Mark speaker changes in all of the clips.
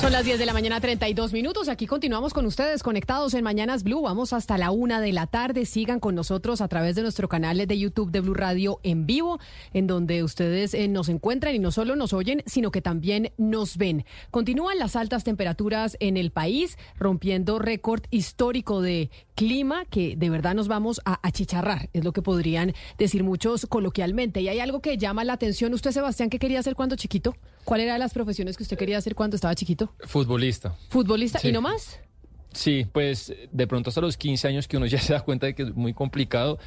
Speaker 1: Son las 10 de la mañana, 32 minutos. Aquí continuamos con ustedes conectados en Mañanas Blue. Vamos hasta la una de la tarde. Sigan con nosotros a través de nuestro canal de YouTube de Blue Radio en vivo, en donde ustedes eh, nos encuentran y no solo nos oyen, sino que también nos ven. Continúan las altas temperaturas en el país, rompiendo récord histórico de clima que de verdad nos vamos a achicharrar, es lo que podrían decir muchos coloquialmente. Y hay algo que llama la atención. ¿Usted, Sebastián, qué quería hacer cuando chiquito? ¿Cuál era de las profesiones que usted quería hacer cuando estaba chiquito?
Speaker 2: Futbolista.
Speaker 1: ¿Futbolista
Speaker 2: Sí.
Speaker 1: y no más?
Speaker 2: Sí, pues de pronto hasta los 15 años que uno ya se da cuenta de que es muy complicado,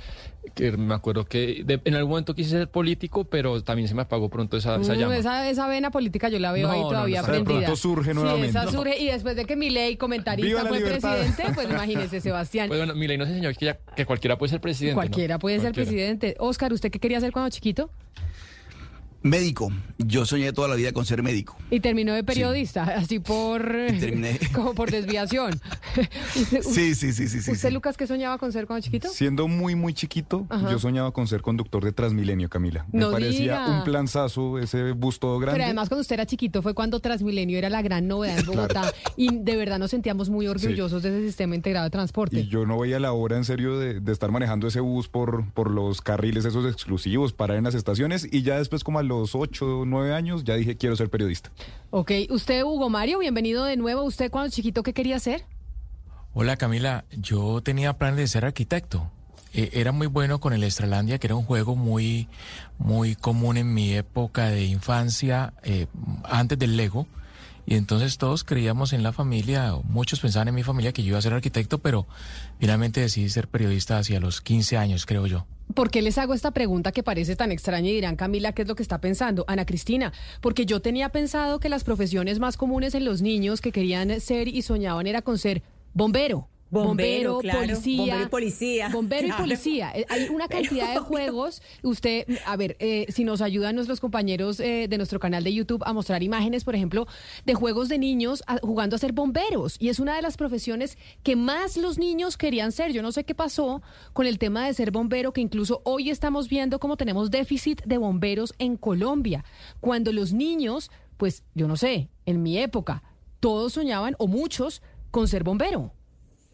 Speaker 2: que me acuerdo que de- en algún momento quise ser político, pero también se me apagó pronto esa, esa
Speaker 1: Mm,
Speaker 2: llama.
Speaker 1: esa, esa vena política yo la veo
Speaker 2: No,
Speaker 1: ahí
Speaker 2: no,
Speaker 1: todavía
Speaker 2: no,
Speaker 3: de
Speaker 1: prendida.
Speaker 3: pronto surge nuevamente.
Speaker 1: Sí, esa
Speaker 3: No.
Speaker 1: surge. Y después de que Milei, comentarista, fue
Speaker 3: libertad.
Speaker 1: presidente, pues imagínese, Sebastián.
Speaker 2: Pues bueno, Milei nos enseñó que, ya- que cualquiera puede ser presidente. ¿no?
Speaker 1: Cualquiera puede ser presidente. Oscar, ¿usted qué quería hacer cuando chiquito?
Speaker 4: Médico. Yo soñé toda la vida con ser médico.
Speaker 1: Y terminó de periodista, así por...
Speaker 4: terminé.
Speaker 1: Como por desviación. ¿Usted,
Speaker 4: Sí, sí, sí, sí, sí.
Speaker 1: ¿usted,
Speaker 4: sí.
Speaker 1: Lucas, qué soñaba con ser cuando chiquito?
Speaker 3: Siendo muy, muy chiquito,
Speaker 1: Ajá.
Speaker 3: yo soñaba con ser conductor de Transmilenio, Camila. Me
Speaker 1: No
Speaker 3: parecía
Speaker 1: diga.
Speaker 3: un planzazo ese bus todo grande.
Speaker 1: Pero además cuando usted era chiquito fue cuando Transmilenio era la gran novedad en Bogotá y de verdad nos sentíamos muy orgullosos de ese sistema integrado de transporte.
Speaker 3: Y yo no veía la hora en serio de, de estar manejando ese bus por, por los carriles esos exclusivos, parar en las estaciones y ya después como a los 8 o 9 años ya dije quiero ser periodista.
Speaker 1: Ok, usted Hugo Mario, bienvenido de nuevo. ¿Usted cuando chiquito qué quería hacer?
Speaker 5: Hola Camila, yo tenía planes de ser arquitecto. Eh, era muy bueno con el Estralandia, que era un juego muy, muy común en mi época de infancia, eh, antes del Lego. Y entonces todos creíamos en la familia, muchos pensaban en mi familia que yo iba a ser arquitecto, pero finalmente decidí ser periodista hacia los 15 años, creo yo.
Speaker 1: ¿Por qué les hago esta pregunta que parece tan extraña y dirán, Camila, ¿qué es lo que está pensando? Ana Cristina, porque yo tenía pensado que las profesiones más comunes en los niños que querían ser y soñaban era con ser bombero.
Speaker 6: Bombero, claro,
Speaker 1: policía.
Speaker 6: bombero y policía,
Speaker 1: Bombero y policía. Eh, Hay una
Speaker 6: Pero
Speaker 1: cantidad de juegos. Usted, a ver, eh, si nos ayudan nuestros compañeros eh, de nuestro canal de YouTube a mostrar imágenes, por ejemplo, de juegos de niños a- jugando a ser bomberos. Y es una de las profesiones que más los niños querían ser. Yo no sé qué pasó con el tema de ser bombero, que incluso hoy estamos viendo cómo tenemos déficit de bomberos en Colombia. Cuando los niños, pues yo no sé, en mi época, todos soñaban, o muchos, con ser bombero.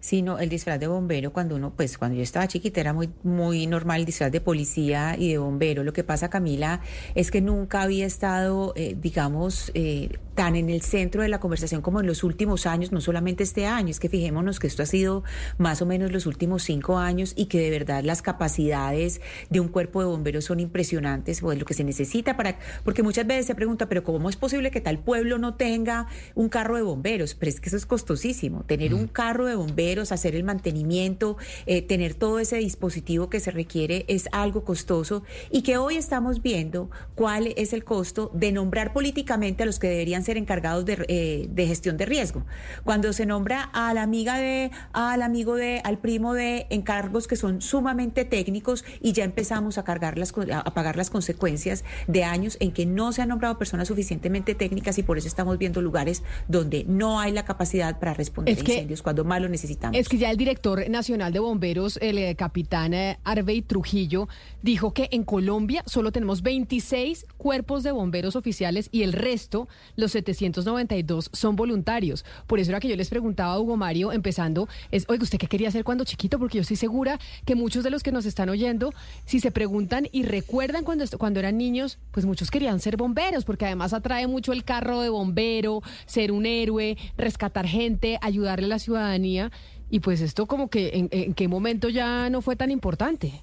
Speaker 6: Sí, no, el disfraz de bombero cuando uno, pues cuando yo estaba chiquita era muy, muy normal el disfraz de policía y de bombero. Lo que pasa, Camila, es que nunca había estado, eh, digamos, eh, tan en el centro de la conversación como en los últimos años, no solamente este año, es que fijémonos que esto ha sido más o menos los últimos cinco años y que de verdad las capacidades de un cuerpo de bomberos son impresionantes, pues lo que se necesita para, porque muchas veces se pregunta, pero ¿cómo es posible que tal pueblo no tenga un carro de bomberos? Pero es que eso es costosísimo, tener un carro de bomberos, hacer el mantenimiento, eh, tener todo ese dispositivo que se requiere es algo costoso y que hoy estamos viendo cuál es el costo de nombrar políticamente a los que deberían ser encargados de, eh, de gestión de riesgo. Cuando se nombra a la amiga de, al amigo de, al primo de encargos que son sumamente técnicos y ya empezamos a cargar las, a pagar las consecuencias de años en que no se han nombrado personas suficientemente técnicas y por eso estamos viendo lugares donde no hay la capacidad para responder
Speaker 1: Es
Speaker 6: a
Speaker 1: que-
Speaker 6: incendios cuando más lo necesitamos.
Speaker 1: Es que ya el director nacional de bomberos, el eh, capitán eh, Trujillo, dijo que en Colombia solo tenemos 26 cuerpos de bomberos oficiales y el resto, los 792, son voluntarios. Por eso era que yo les preguntaba a Hugo Mario, empezando, es, oiga, ¿usted qué quería hacer cuando chiquito? Porque yo estoy segura que muchos de los que nos están oyendo, si se preguntan y recuerdan cuando, cuando eran niños, pues muchos querían ser bomberos, porque además atrae mucho el carro de bombero, ser un héroe, rescatar gente, ayudarle a la ciudadanía. Y pues esto como que en, en qué momento ya no fue tan importante.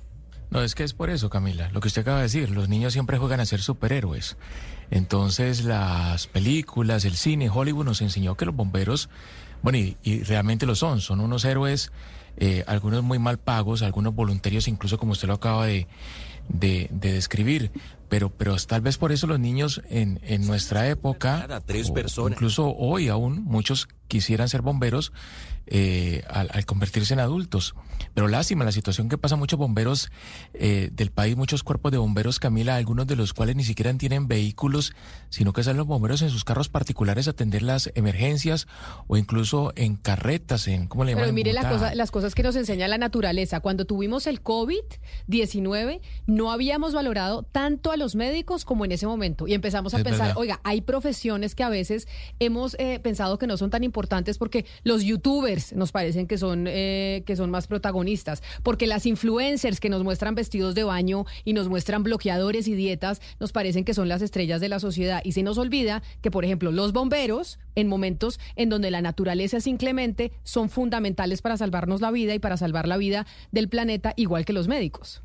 Speaker 5: No, es que es por eso, Camila. Lo que usted acaba de decir, los niños siempre juegan a ser superhéroes. Entonces, las películas, el cine, Hollywood nos enseñó que los bomberos, bueno, y, y realmente lo son, son unos héroes, eh, algunos muy mal pagos, algunos voluntarios, incluso como usted lo acaba de, de, de describir. Pero, pero tal vez por eso los niños en, en nuestra época, o incluso hoy aún, muchos quisieran ser bomberos eh, al, al, convertirse en adultos. Pero lástima la situación que pasa muchos bomberos eh, del país, muchos cuerpos de bomberos, Camila, algunos de los cuales ni siquiera tienen vehículos, sino que salen los bomberos en sus carros particulares a atender las emergencias o incluso en carretas, en ¿cómo le llaman?
Speaker 1: Pero mire la cosa, las cosas que nos enseña la naturaleza. Cuando tuvimos el COVID-19, no habíamos valorado tanto a los médicos como en ese momento. Y empezamos a
Speaker 5: Es
Speaker 1: pensar,
Speaker 5: verdad.
Speaker 1: oiga, hay profesiones que a veces hemos eh, pensado que no son tan importantes porque los youtubers nos parecen que son, eh, que son más protagonistas, porque las influencers que nos muestran vestidos de baño y nos muestran bloqueadores y dietas, nos parecen que son las estrellas de la sociedad. Y se nos olvida que, por ejemplo, los bomberos, en momentos en donde la naturaleza es inclemente, son fundamentales para salvarnos la vida y para salvar la vida del planeta, igual que los médicos.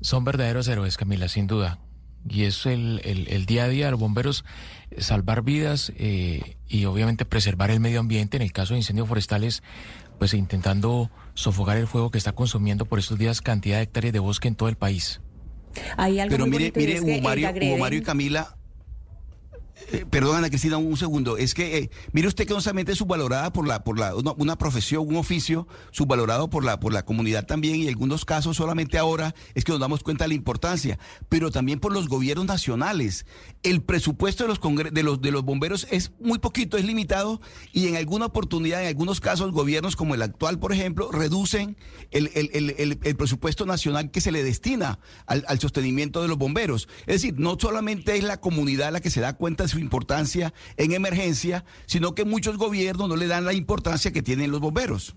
Speaker 5: Son verdaderos héroes, Camila, sin duda. Y es el, el- el día a día de los bomberos, eh, salvar vidas eh, y obviamente preservar el medio ambiente. En el caso de incendios forestales, pues intentando sofocar el fuego que está consumiendo por estos días cantidad de hectáreas de bosque en todo el país.
Speaker 6: Hay algo
Speaker 4: Pero mire, mire, Hugo Mario, Hugo Mario y Camila. Eh, perdón, Ana Cristina, un, un segundo. Es que eh, mire usted que no solamente es subvalorada por la, por la, una, profesión, un oficio, subvalorado por la, por la comunidad también, y en algunos casos solamente ahora es que nos damos cuenta de la importancia, pero también por los gobiernos nacionales. El presupuesto de los, de los, de los bomberos es muy poquito, es limitado, y en alguna oportunidad, en algunos casos, gobiernos como el actual, por ejemplo, reducen el, el- el- el- el presupuesto nacional que se le destina al, al sostenimiento de los bomberos. Es decir, no solamente es la comunidad la que se da cuenta de su importancia en emergencia, sino que muchos gobiernos no le dan la importancia que tienen los bomberos.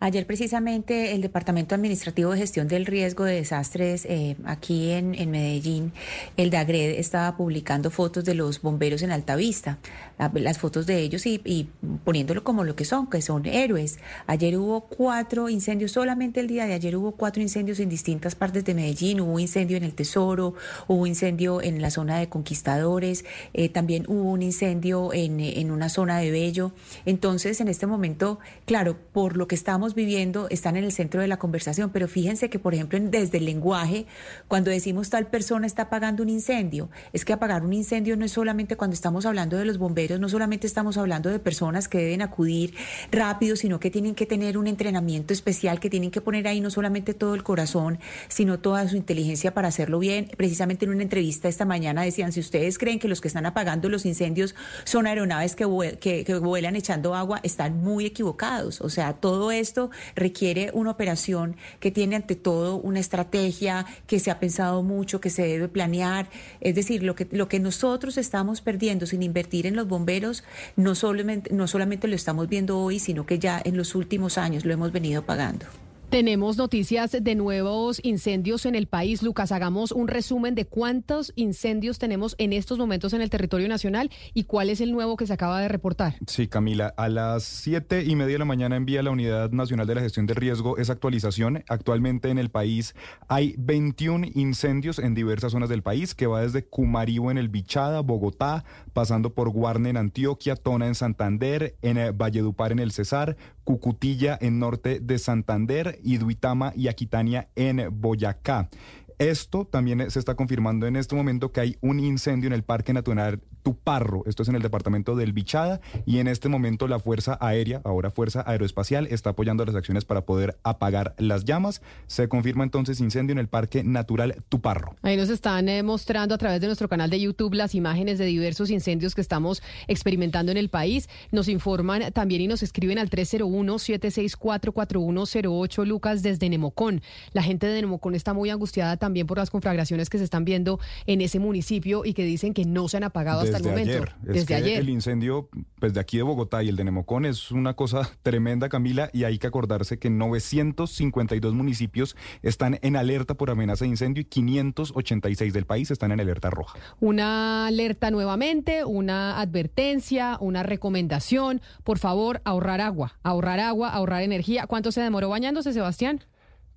Speaker 6: Ayer precisamente el Departamento Administrativo de Gestión del Riesgo de Desastres eh, aquí en, en Medellín, el DAGRED, estaba publicando fotos de los bomberos en Altavista, la- las fotos de ellos y, poniéndolo como lo que son, que son héroes. Ayer hubo cuatro incendios, solamente el día de ayer hubo cuatro incendios en distintas partes de Medellín, hubo incendio en el Tesoro, hubo incendio en la zona de Conquistadores, eh, también hubo un incendio en, en una zona de Bello. Entonces, en este momento, claro, por lo que estamos viviendo, están en el centro de la conversación, pero fíjense que, por ejemplo, desde el lenguaje, cuando decimos tal persona está apagando un incendio, es que apagar un incendio no es solamente cuando estamos hablando de los bomberos, no solamente estamos hablando de personas que deben acudir rápido, sino que tienen que tener un entrenamiento especial, que tienen que poner ahí no solamente todo el corazón, sino toda su inteligencia para hacerlo bien. Precisamente en una entrevista esta mañana decían, si ustedes creen que los que están apagando los incendios son aeronaves que, que vuelan echando agua, están muy equivocados. O sea, todo esto requiere una operación que tiene ante todo una estrategia, que se ha pensado mucho, que se debe planear. Es decir, lo que, lo que nosotros estamos perdiendo sin invertir en los bomberos, no solamente, no solamente lo estamos viendo hoy, sino que ya en los últimos años lo hemos venido pagando.
Speaker 1: Tenemos noticias de nuevos incendios en el país. Lucas, hagamos un resumen de cuántos incendios tenemos en estos momentos en el territorio nacional y cuál es el nuevo que se acaba de reportar.
Speaker 3: Sí, Camila, a las siete y media de la mañana envía la Unidad Nacional de la Gestión del Riesgo esa actualización. Actualmente en el país hay 21 incendios en diversas zonas del país, que va desde Cumaribo en el Bichada, Bogotá, pasando por Guarne en Antioquia, Tona en Santander, en eh, Valledupar en el Cesar, Cucutilla en norte de Santander y Duitama y Aquitania en Boyacá. Esto también se está confirmando en este momento que hay un incendio en el Parque Natural Tuparro, esto es en el departamento del Bichada, y en este momento la Fuerza Aérea, ahora Fuerza Aeroespacial, está apoyando las acciones para poder apagar las llamas. Se confirma entonces incendio en el Parque Natural Tuparro.
Speaker 1: Ahí nos están eh, mostrando a través de nuestro canal de YouTube las imágenes de diversos incendios que estamos experimentando en el país. Nos informan también y nos escriben al 301-764-4108 Lucas desde Nemocón. La gente de Nemocón está muy angustiada también por las conflagraciones que se están viendo en ese municipio y que dicen que no se han apagado hasta el momento.
Speaker 3: ayer. Es
Speaker 1: Desde
Speaker 3: que
Speaker 1: ayer.
Speaker 3: El incendio pues, de aquí de Bogotá y el de Nemocón es una cosa tremenda, Camila, y hay que acordarse que 952 municipios están en alerta por amenaza de incendio y 586 del país están en alerta roja.
Speaker 1: Una alerta nuevamente, una advertencia, una recomendación. Por favor, ahorrar agua, ahorrar agua, ahorrar energía. ¿Cuánto se demoró bañándose, Sebastián?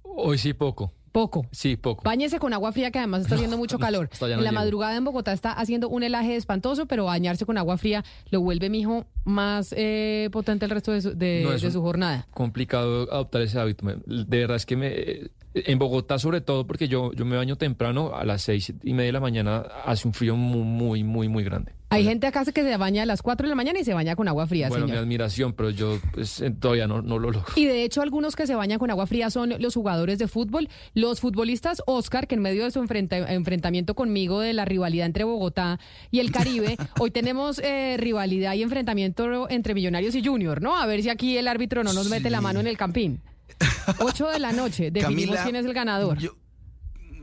Speaker 2: Hoy sí poco.
Speaker 1: Poco.
Speaker 2: Sí, poco.
Speaker 1: Báñese con agua fría que además está haciendo mucho calor. en la
Speaker 2: llego.
Speaker 1: madrugada en Bogotá está haciendo un helaje espantoso, pero bañarse con agua fría lo vuelve, mijo, más eh, potente el resto de su, de, de su jornada.
Speaker 2: complicado adoptar ese hábito. De verdad es que me En Bogotá, sobre todo, porque yo, yo me baño temprano, a las seis y media de la mañana hace un frío muy, muy, muy, muy grande.
Speaker 1: Hay gente acá que se baña a las 4 de la mañana y se baña con agua fría,
Speaker 2: Bueno, mi admiración, pero yo pues, eh, todavía no, no lo logro.
Speaker 1: Y de hecho, algunos que se bañan con agua fría son los jugadores de fútbol. Los futbolistas Oscar, que en medio de su enfrenta- enfrentamiento conmigo de la rivalidad entre Bogotá y el Caribe, hoy tenemos eh, rivalidad y enfrentamiento entre Millonarios y Junior, ¿no? A ver si aquí el árbitro no nos mete la mano en el campín. 8 de la noche, definimos
Speaker 4: Camila,
Speaker 1: quién es el ganador.
Speaker 4: yo-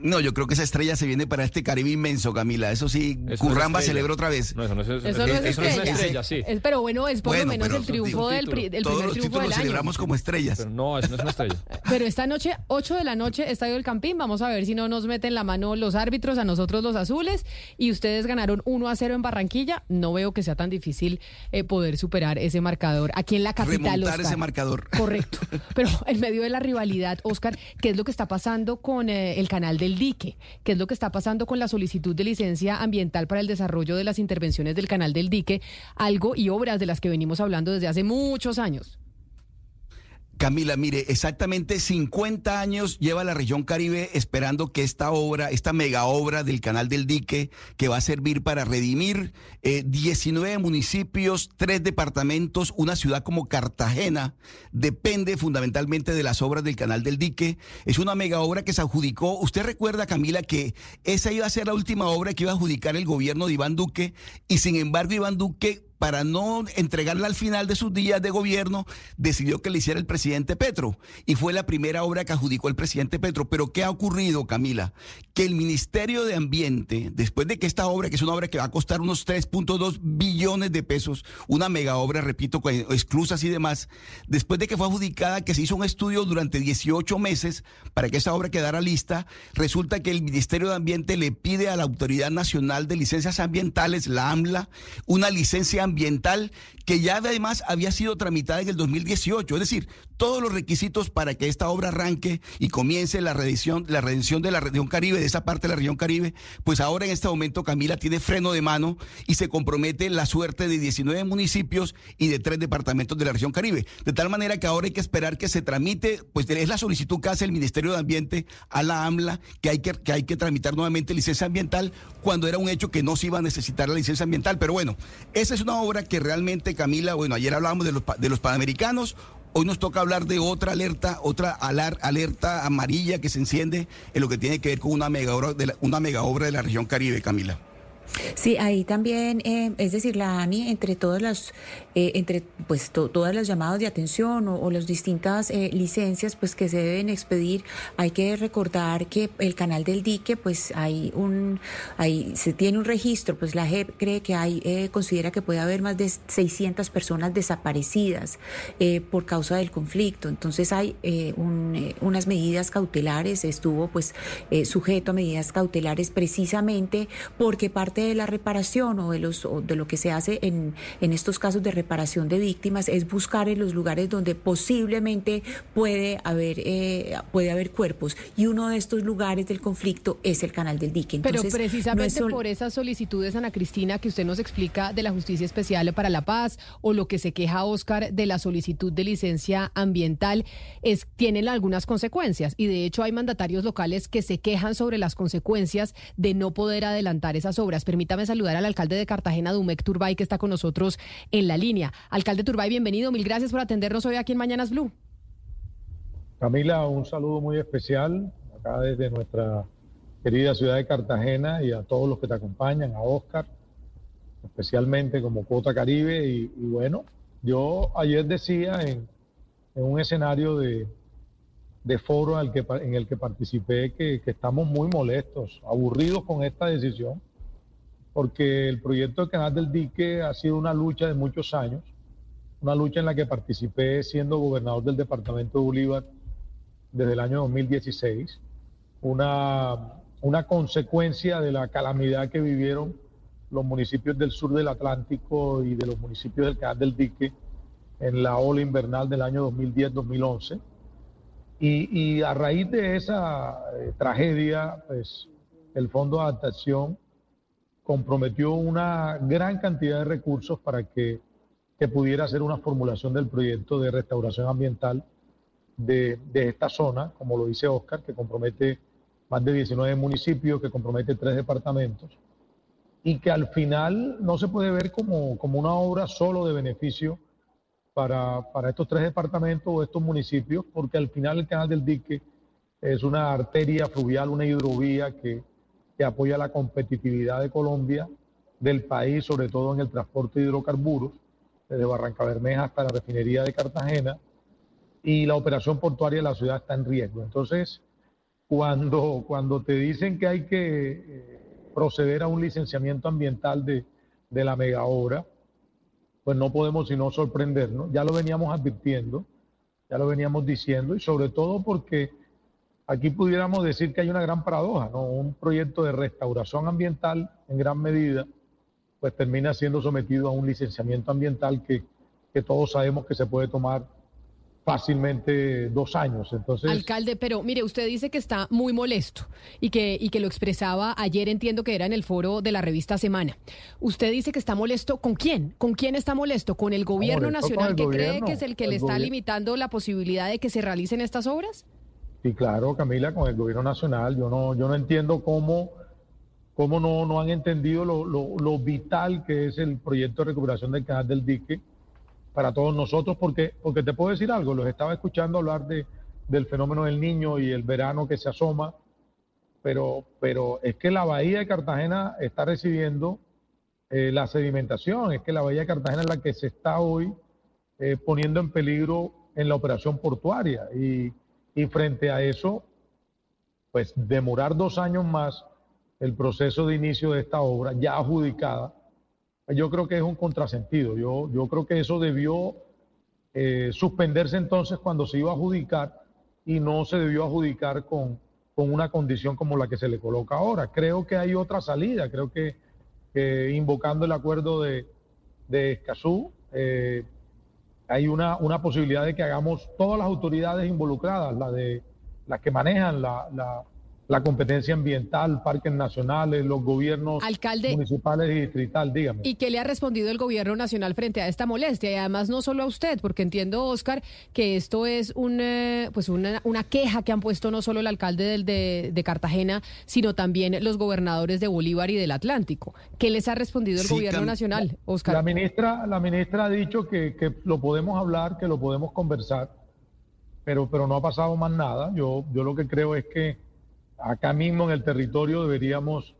Speaker 4: no, yo creo que esa estrella se viene para este Caribe inmenso, Camila. Eso sí,
Speaker 2: Es una
Speaker 4: Curramba celebra otra vez.
Speaker 2: No, eso no es,
Speaker 1: Eso no es
Speaker 2: eso no es una
Speaker 1: estrella.
Speaker 2: sí.
Speaker 1: Es- pero bueno, es por
Speaker 4: Bueno,
Speaker 1: lo menos el triunfo del, pri-
Speaker 4: Todos
Speaker 1: primer
Speaker 4: los
Speaker 1: triunfo del
Speaker 4: los
Speaker 1: año.
Speaker 4: celebramos como estrellas.
Speaker 2: Pero no, eso no es una estrella.
Speaker 1: Pero esta noche, 8 de la noche, Estadio del Campín. Vamos a ver si no nos meten la mano los árbitros, a nosotros los azules. Y ustedes ganaron 1 a 0 en Barranquilla. No veo que sea tan difícil eh, poder superar ese marcador aquí en la capital.
Speaker 4: Remontar
Speaker 1: Oscar.
Speaker 4: ese marcador.
Speaker 1: Correcto. Pero en medio de la rivalidad, Oscar, ¿qué es lo que está pasando con eh, el canal del dique? ¿Qué es lo que está pasando con la solicitud de licencia ambiental para el desarrollo de las intervenciones del canal del dique? Algo y obras de las que venimos hablando desde hace muchos años.
Speaker 4: Camila, mire, exactamente 50 años lleva la región Caribe esperando que esta obra, esta mega obra del Canal del Dique, que va a servir para redimir eh, 19 municipios, tres departamentos, una ciudad como Cartagena, depende fundamentalmente de las obras del Canal del Dique. Es una mega obra que se adjudicó. Usted recuerda, Camila, que esa iba a ser la última obra que iba a adjudicar el gobierno de Iván Duque y sin embargo Iván Duque para no entregarla al final de sus días de gobierno, decidió que le hiciera el presidente Petro. Y fue la primera obra que adjudicó el presidente Petro. Pero ¿qué ha ocurrido, Camila? Que el Ministerio de Ambiente, después de que esta obra, que es una obra que va a costar unos 3.2 billones de pesos, una mega obra, repito, con esclusas y demás, después de que fue adjudicada, que se hizo un estudio durante 18 meses para que esa obra quedara lista, resulta que el Ministerio de Ambiente le pide a la Autoridad Nacional de Licencias Ambientales, la AMLA, una licencia ambiental que ya además había sido tramitada en el 2018. Es decir, todos los requisitos para que esta obra arranque y comience la redención, la de la región Caribe, de esa parte de la región Caribe, pues ahora en este momento Camila tiene freno de mano y se compromete la suerte de 19 municipios y de tres departamentos de la región Caribe. De tal manera que ahora hay que esperar que se tramite, pues es la solicitud que hace el Ministerio de Ambiente a la AMLA, que hay que, que hay que tramitar nuevamente licencia ambiental cuando era un hecho que no se iba a necesitar la licencia ambiental. Pero bueno, esa es una obra que realmente, Camila, bueno, ayer hablábamos de los, de los panamericanos, hoy nos toca hablar de otra alerta, otra alar- alerta amarilla que se enciende en lo que tiene que ver con una mega obra de una mega obra de la región Caribe, Camila.
Speaker 6: Sí, ahí también, eh, es decir, la ANI, entre todas las, eh, entre pues to- todas las llamadas de atención o, las distintas eh, licencias pues que se deben expedir, hay que recordar que el canal del dique, pues hay un, hay, se tiene un registro, pues la JEP cree que hay, eh, considera que puede haber más de 600 personas desaparecidas eh, por causa del conflicto. Entonces hay eh, un, unas medidas cautelares, estuvo pues sujeto a medidas cautelares precisamente porque parte de la reparación o de los o de lo que se hace en, en estos casos de reparación de víctimas es buscar en los lugares donde posiblemente puede haber eh, puede haber cuerpos y uno de estos lugares del conflicto es el canal del dique.
Speaker 1: Pero
Speaker 6: Entonces, no es
Speaker 1: precisamente
Speaker 6: sol-
Speaker 1: por esas solicitudes, Ana Cristina, que usted nos explica de la Justicia Especial para la Paz o lo que se queja Oscar de la solicitud de licencia ambiental, es, tienen algunas consecuencias. Y de hecho hay mandatarios locales que se quejan sobre las consecuencias de no poder adelantar esas obras. Permítame saludar al alcalde de Cartagena, Dumec Turbay, que está con nosotros en la línea. Alcalde Turbay, bienvenido. Mil gracias por atendernos hoy aquí en Mañanas Blue.
Speaker 7: Camila, un saludo muy especial acá desde nuestra querida ciudad de Cartagena y a todos los que te acompañan, a Oscar, especialmente como Cuota Caribe. Y, bueno, yo ayer decía en, un escenario de, foro en el que participé que, que estamos muy molestos, aburridos con esta decisión, porque el proyecto del Canal del Dique ha sido una lucha de muchos años, una lucha en la que participé siendo gobernador del departamento de Bolívar desde el año 2016, una, una consecuencia de la calamidad que vivieron los municipios del sur del Atlántico y de los municipios del Canal del Dique en la ola invernal del año 2010-2011. Y, y a raíz de esa eh, tragedia, pues el Fondo de Adaptación comprometió una gran cantidad de recursos para que, que pudiera hacer una formulación del proyecto de restauración ambiental de, de esta zona, como lo dice Oscar, que compromete más de 19 municipios, que compromete tres departamentos, y que al final no se puede ver como, como una obra solo de beneficio para, para estos tres departamentos o estos municipios, porque al final el canal del dique es una arteria fluvial, una hidrovía que, que apoya la competitividad de Colombia, del país, sobre todo en el transporte de hidrocarburos, desde Barranca Bermeja hasta la refinería de Cartagena, y la operación portuaria de la ciudad está en riesgo. Entonces, cuando, cuando te dicen que hay que eh, proceder a un licenciamiento ambiental de, de la mega obra, pues no podemos sino sorprendernos. Ya lo veníamos advirtiendo, ya lo veníamos diciendo, y sobre todo porque aquí pudiéramos decir que hay una gran paradoja, ¿no? Un proyecto de restauración ambiental en gran medida, pues termina siendo sometido a un licenciamiento ambiental que, que todos sabemos que se puede tomar fácilmente dos años. Entonces,
Speaker 1: Alcalde, pero mire, usted dice que está muy molesto y que, y que lo expresaba ayer, entiendo que era en el foro de la revista Semana. Usted dice que está molesto, ¿con quién? ¿Con quién está molesto? ¿Con el gobierno
Speaker 7: molesto
Speaker 1: nacional
Speaker 7: el
Speaker 1: que cree que es el que
Speaker 7: el
Speaker 1: le está limitando la posibilidad de que se realicen estas obras?
Speaker 7: Y claro, Camila, con el gobierno nacional, yo no, yo no entiendo cómo, cómo no, no han entendido lo, lo- lo vital que es el proyecto de recuperación del canal del dique para todos nosotros, porque, porque te puedo decir algo, los estaba escuchando hablar de, del fenómeno del niño y el verano que se asoma, pero, pero es que la bahía de Cartagena está recibiendo eh, la sedimentación, es que la bahía de Cartagena es la que se está hoy eh, poniendo en peligro en la operación portuaria. Y, y frente a eso, pues demorar dos años más el proceso de inicio de esta obra ya adjudicada, yo creo que es un contrasentido. Yo, yo creo que eso debió eh, suspenderse entonces cuando se iba a adjudicar y no se debió adjudicar con, con una condición como la que se le coloca ahora. Creo que hay otra salida, creo que, invocando el acuerdo de, de Escazú, eh, hay una, una posibilidad de que hagamos todas las autoridades involucradas, la de las que manejan la, la, la competencia ambiental, parques nacionales, los gobiernos
Speaker 1: Alcalde.
Speaker 7: municipales y distrital, dígame.
Speaker 1: ¿Y qué le ha respondido el gobierno nacional frente a esta molestia? Y además no solo a usted, porque entiendo, Oscar, que esto es un, eh, pues una, una queja que han puesto no solo el alcalde del, de, de Cartagena, sino también los gobernadores de Bolívar y del Atlántico. ¿Qué les ha respondido el
Speaker 4: Sí,
Speaker 1: gobierno nacional, Oscar?
Speaker 7: La ministra, la ministra ha dicho que, que lo podemos hablar, que lo podemos conversar, pero, pero no ha pasado más nada. Yo, yo lo que creo es que acá mismo en el territorio deberíamos,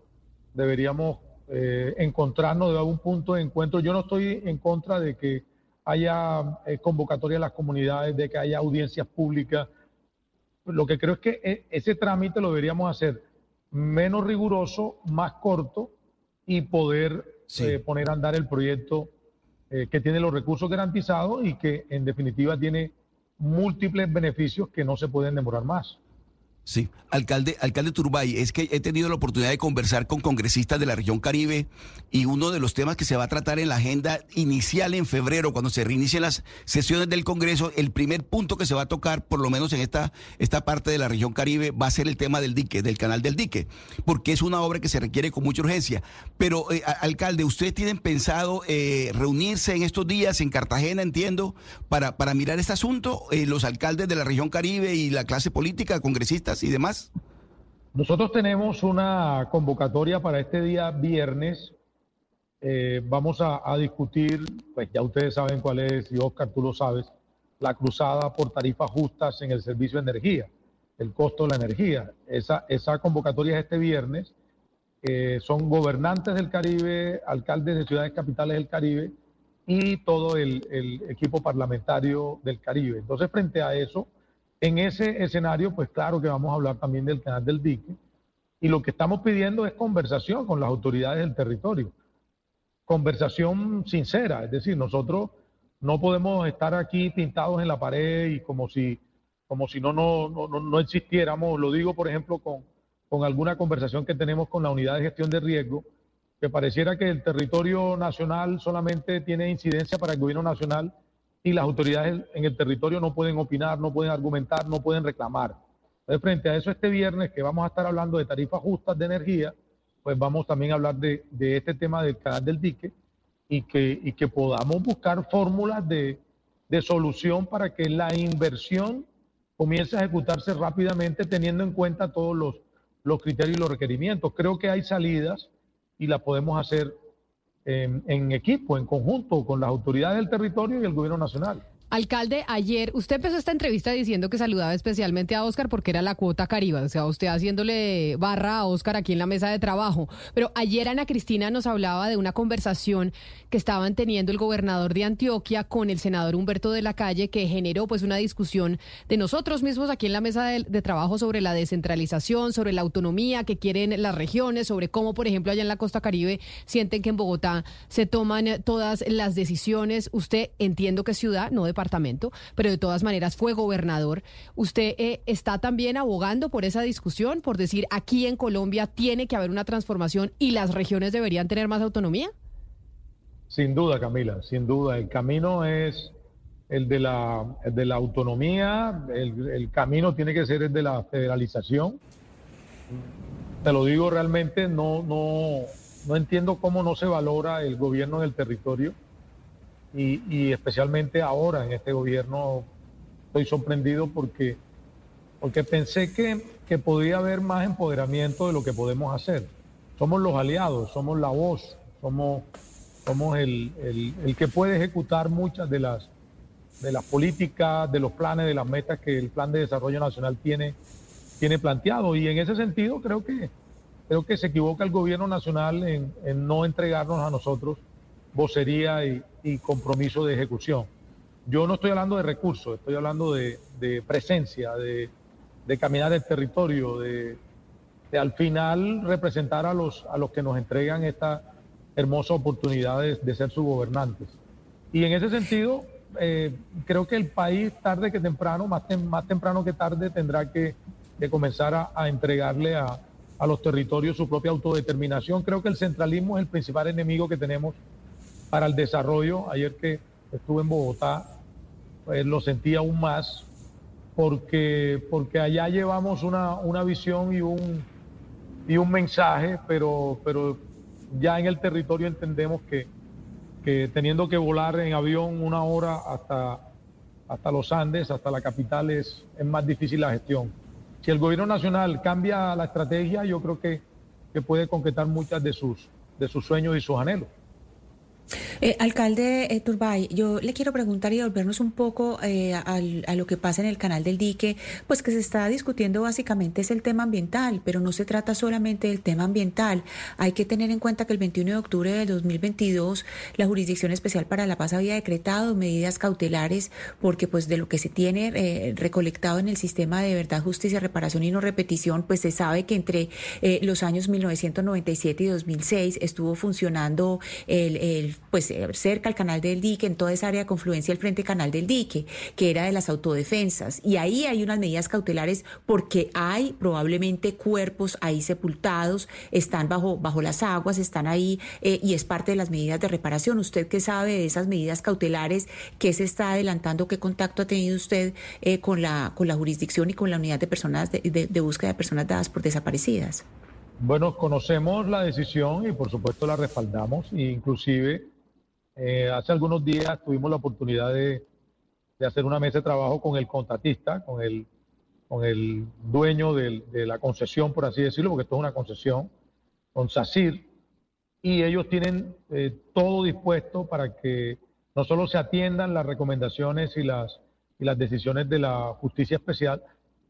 Speaker 7: deberíamos eh, encontrarnos de algún punto de encuentro. Yo no estoy en contra de que haya eh, convocatoria a las comunidades, de que haya audiencias públicas. Lo que creo es que e- ese trámite lo deberíamos hacer menos riguroso, más corto y poder
Speaker 4: Sí.
Speaker 7: eh, poner a andar el proyecto eh, que tiene los recursos garantizados y que en definitiva tiene múltiples beneficios que no se pueden demorar más.
Speaker 4: Sí, alcalde, alcalde Turbay, es que he tenido la oportunidad de conversar con congresistas de la región Caribe y uno de los temas que se va a tratar en la agenda inicial en febrero, cuando se reinicien las sesiones del Congreso, el primer punto que se va a tocar, por lo menos en esta, esta parte de la región Caribe, va a ser el tema del dique, del canal del dique, porque es una obra que se requiere con mucha urgencia. Pero, eh, alcalde, ¿ustedes tienen pensado eh, reunirse en estos días en Cartagena, entiendo, para, para mirar este asunto, eh, los alcaldes de la región Caribe y la clase política, congresistas y demás?
Speaker 7: Nosotros tenemos una convocatoria para este día viernes. Eh, vamos a, a discutir, pues ya ustedes saben cuál es, y Oscar, tú lo sabes, la cruzada por tarifas justas en el servicio de energía, el costo de la energía. Esa, esa convocatoria es este viernes. Eh, son gobernantes del Caribe, alcaldes de ciudades capitales del Caribe y todo el, el equipo parlamentario del Caribe. Entonces, frente a eso, en ese escenario, pues claro que vamos a hablar también del canal del dique y lo que estamos pidiendo es conversación con las autoridades del territorio. Conversación sincera, es decir, nosotros no podemos estar aquí pintados en la pared y como si, como si no, no, no, no- existiéramos. Lo digo, por ejemplo, con, con alguna conversación que tenemos con la unidad de gestión de riesgo, que pareciera que el territorio nacional solamente tiene incidencia para el gobierno nacional y las autoridades en el territorio no pueden opinar, no pueden argumentar, no pueden reclamar. Entonces, frente a eso, este viernes que vamos a estar hablando de tarifas justas de energía, pues vamos también a hablar de, de este tema del canal del dique y que, y que podamos buscar fórmulas de, de solución para que la inversión comience a ejecutarse rápidamente teniendo en cuenta todos los, los criterios y los requerimientos. Creo que hay salidas y las podemos hacer en, equipo, en conjunto con las autoridades del territorio y el gobierno nacional.
Speaker 1: Alcalde, ayer usted empezó esta entrevista diciendo que saludaba especialmente a Oscar porque era la cuota Caribe, o sea, usted haciéndole barra a Oscar aquí en la mesa de trabajo. Pero ayer Ana Cristina nos hablaba de una conversación que estaban teniendo el gobernador de Antioquia con el senador Humberto de la Calle que generó pues una discusión de nosotros mismos aquí en la mesa de, de trabajo sobre la descentralización, sobre la autonomía que quieren las regiones, sobre cómo, por ejemplo, allá en la costa Caribe sienten que en Bogotá se toman todas las decisiones. Usted entiendo que ciudad, no de departamento, pero de todas maneras fue gobernador. ¿Usted eh, está también abogando por esa discusión, por decir aquí en Colombia tiene que haber una transformación y las regiones deberían tener más autonomía?
Speaker 7: Sin duda, Camila, sin duda. El camino es el de la, el autonomía, el, el, camino tiene que ser el de la federalización. Te lo digo realmente, no, no, no entiendo cómo no se valora el gobierno del territorio y, y, especialmente ahora en este gobierno estoy sorprendido porque, porque pensé que, que podía haber más empoderamiento de lo que podemos hacer. Somos los aliados, somos la voz, somos, somos el, el, el que puede ejecutar muchas de las, de las políticas, de los planes, de las metas que el Plan de Desarrollo Nacional tiene, tiene planteado. Y en ese sentido creo que, creo que se equivoca el gobierno nacional en, en no entregarnos a nosotros vocería y, y, compromiso de ejecución. Yo no estoy hablando de recursos, estoy hablando de, presencia, de, caminar el territorio, de, al final representar a los, a los que nos entregan esta hermosa oportunidad de, ser sus gobernantes. Y en ese sentido, eh, creo que el país tarde que temprano, más, más temprano que tarde, tendrá que, que comenzar a, a entregarle a, a los territorios su propia autodeterminación. Creo que el centralismo es el principal enemigo que tenemos para el desarrollo. Ayer que estuve en Bogotá, pues lo sentí aún más, porque, porque allá llevamos una, una visión y un, y un mensaje, pero, pero ya en el territorio entendemos que, que teniendo que volar en avión una hora hasta, hasta los Andes, hasta la capital, es, es más difícil la gestión. Si el gobierno nacional cambia la estrategia, yo creo que, que puede concretar muchas de sus, de sus sueños y sus anhelos.
Speaker 6: Eh, alcalde eh, Turbay, yo le quiero preguntar y volvernos un poco eh, al, a lo que pasa en el canal del dique, pues que se está discutiendo básicamente es el tema ambiental, pero no se trata solamente del tema ambiental. Hay que tener en cuenta que el 21 de octubre del 2022 la Jurisdicción Especial para la Paz había decretado medidas cautelares porque pues de lo que se tiene eh, recolectado en el sistema de verdad, justicia, reparación y no repetición, pues se sabe que entre eh, los años 1997 y 2006 estuvo funcionando el pues cerca al canal del dique, en toda esa área de confluencia del frente canal del dique, que era de las autodefensas. Y ahí hay unas medidas cautelares porque hay probablemente cuerpos ahí sepultados, están bajo, bajo las aguas, están ahí eh, y es parte de las medidas de reparación. ¿Usted qué sabe de esas medidas cautelares? ¿Qué se está adelantando? ¿Qué contacto ha tenido usted eh, con, la, con la jurisdicción y con la unidad de personas de, de búsqueda de personas dadas por desaparecidas?
Speaker 7: Bueno, conocemos la decisión y por supuesto la respaldamos, e inclusive eh, hace algunos días tuvimos la oportunidad de, de, hacer una mesa de trabajo con el contratista, con el, con el dueño de la concesión, por así decirlo, porque esto es una concesión, con SACIR, y ellos tienen eh, todo dispuesto para que no solo se atiendan las recomendaciones y las, y las decisiones de la justicia especial,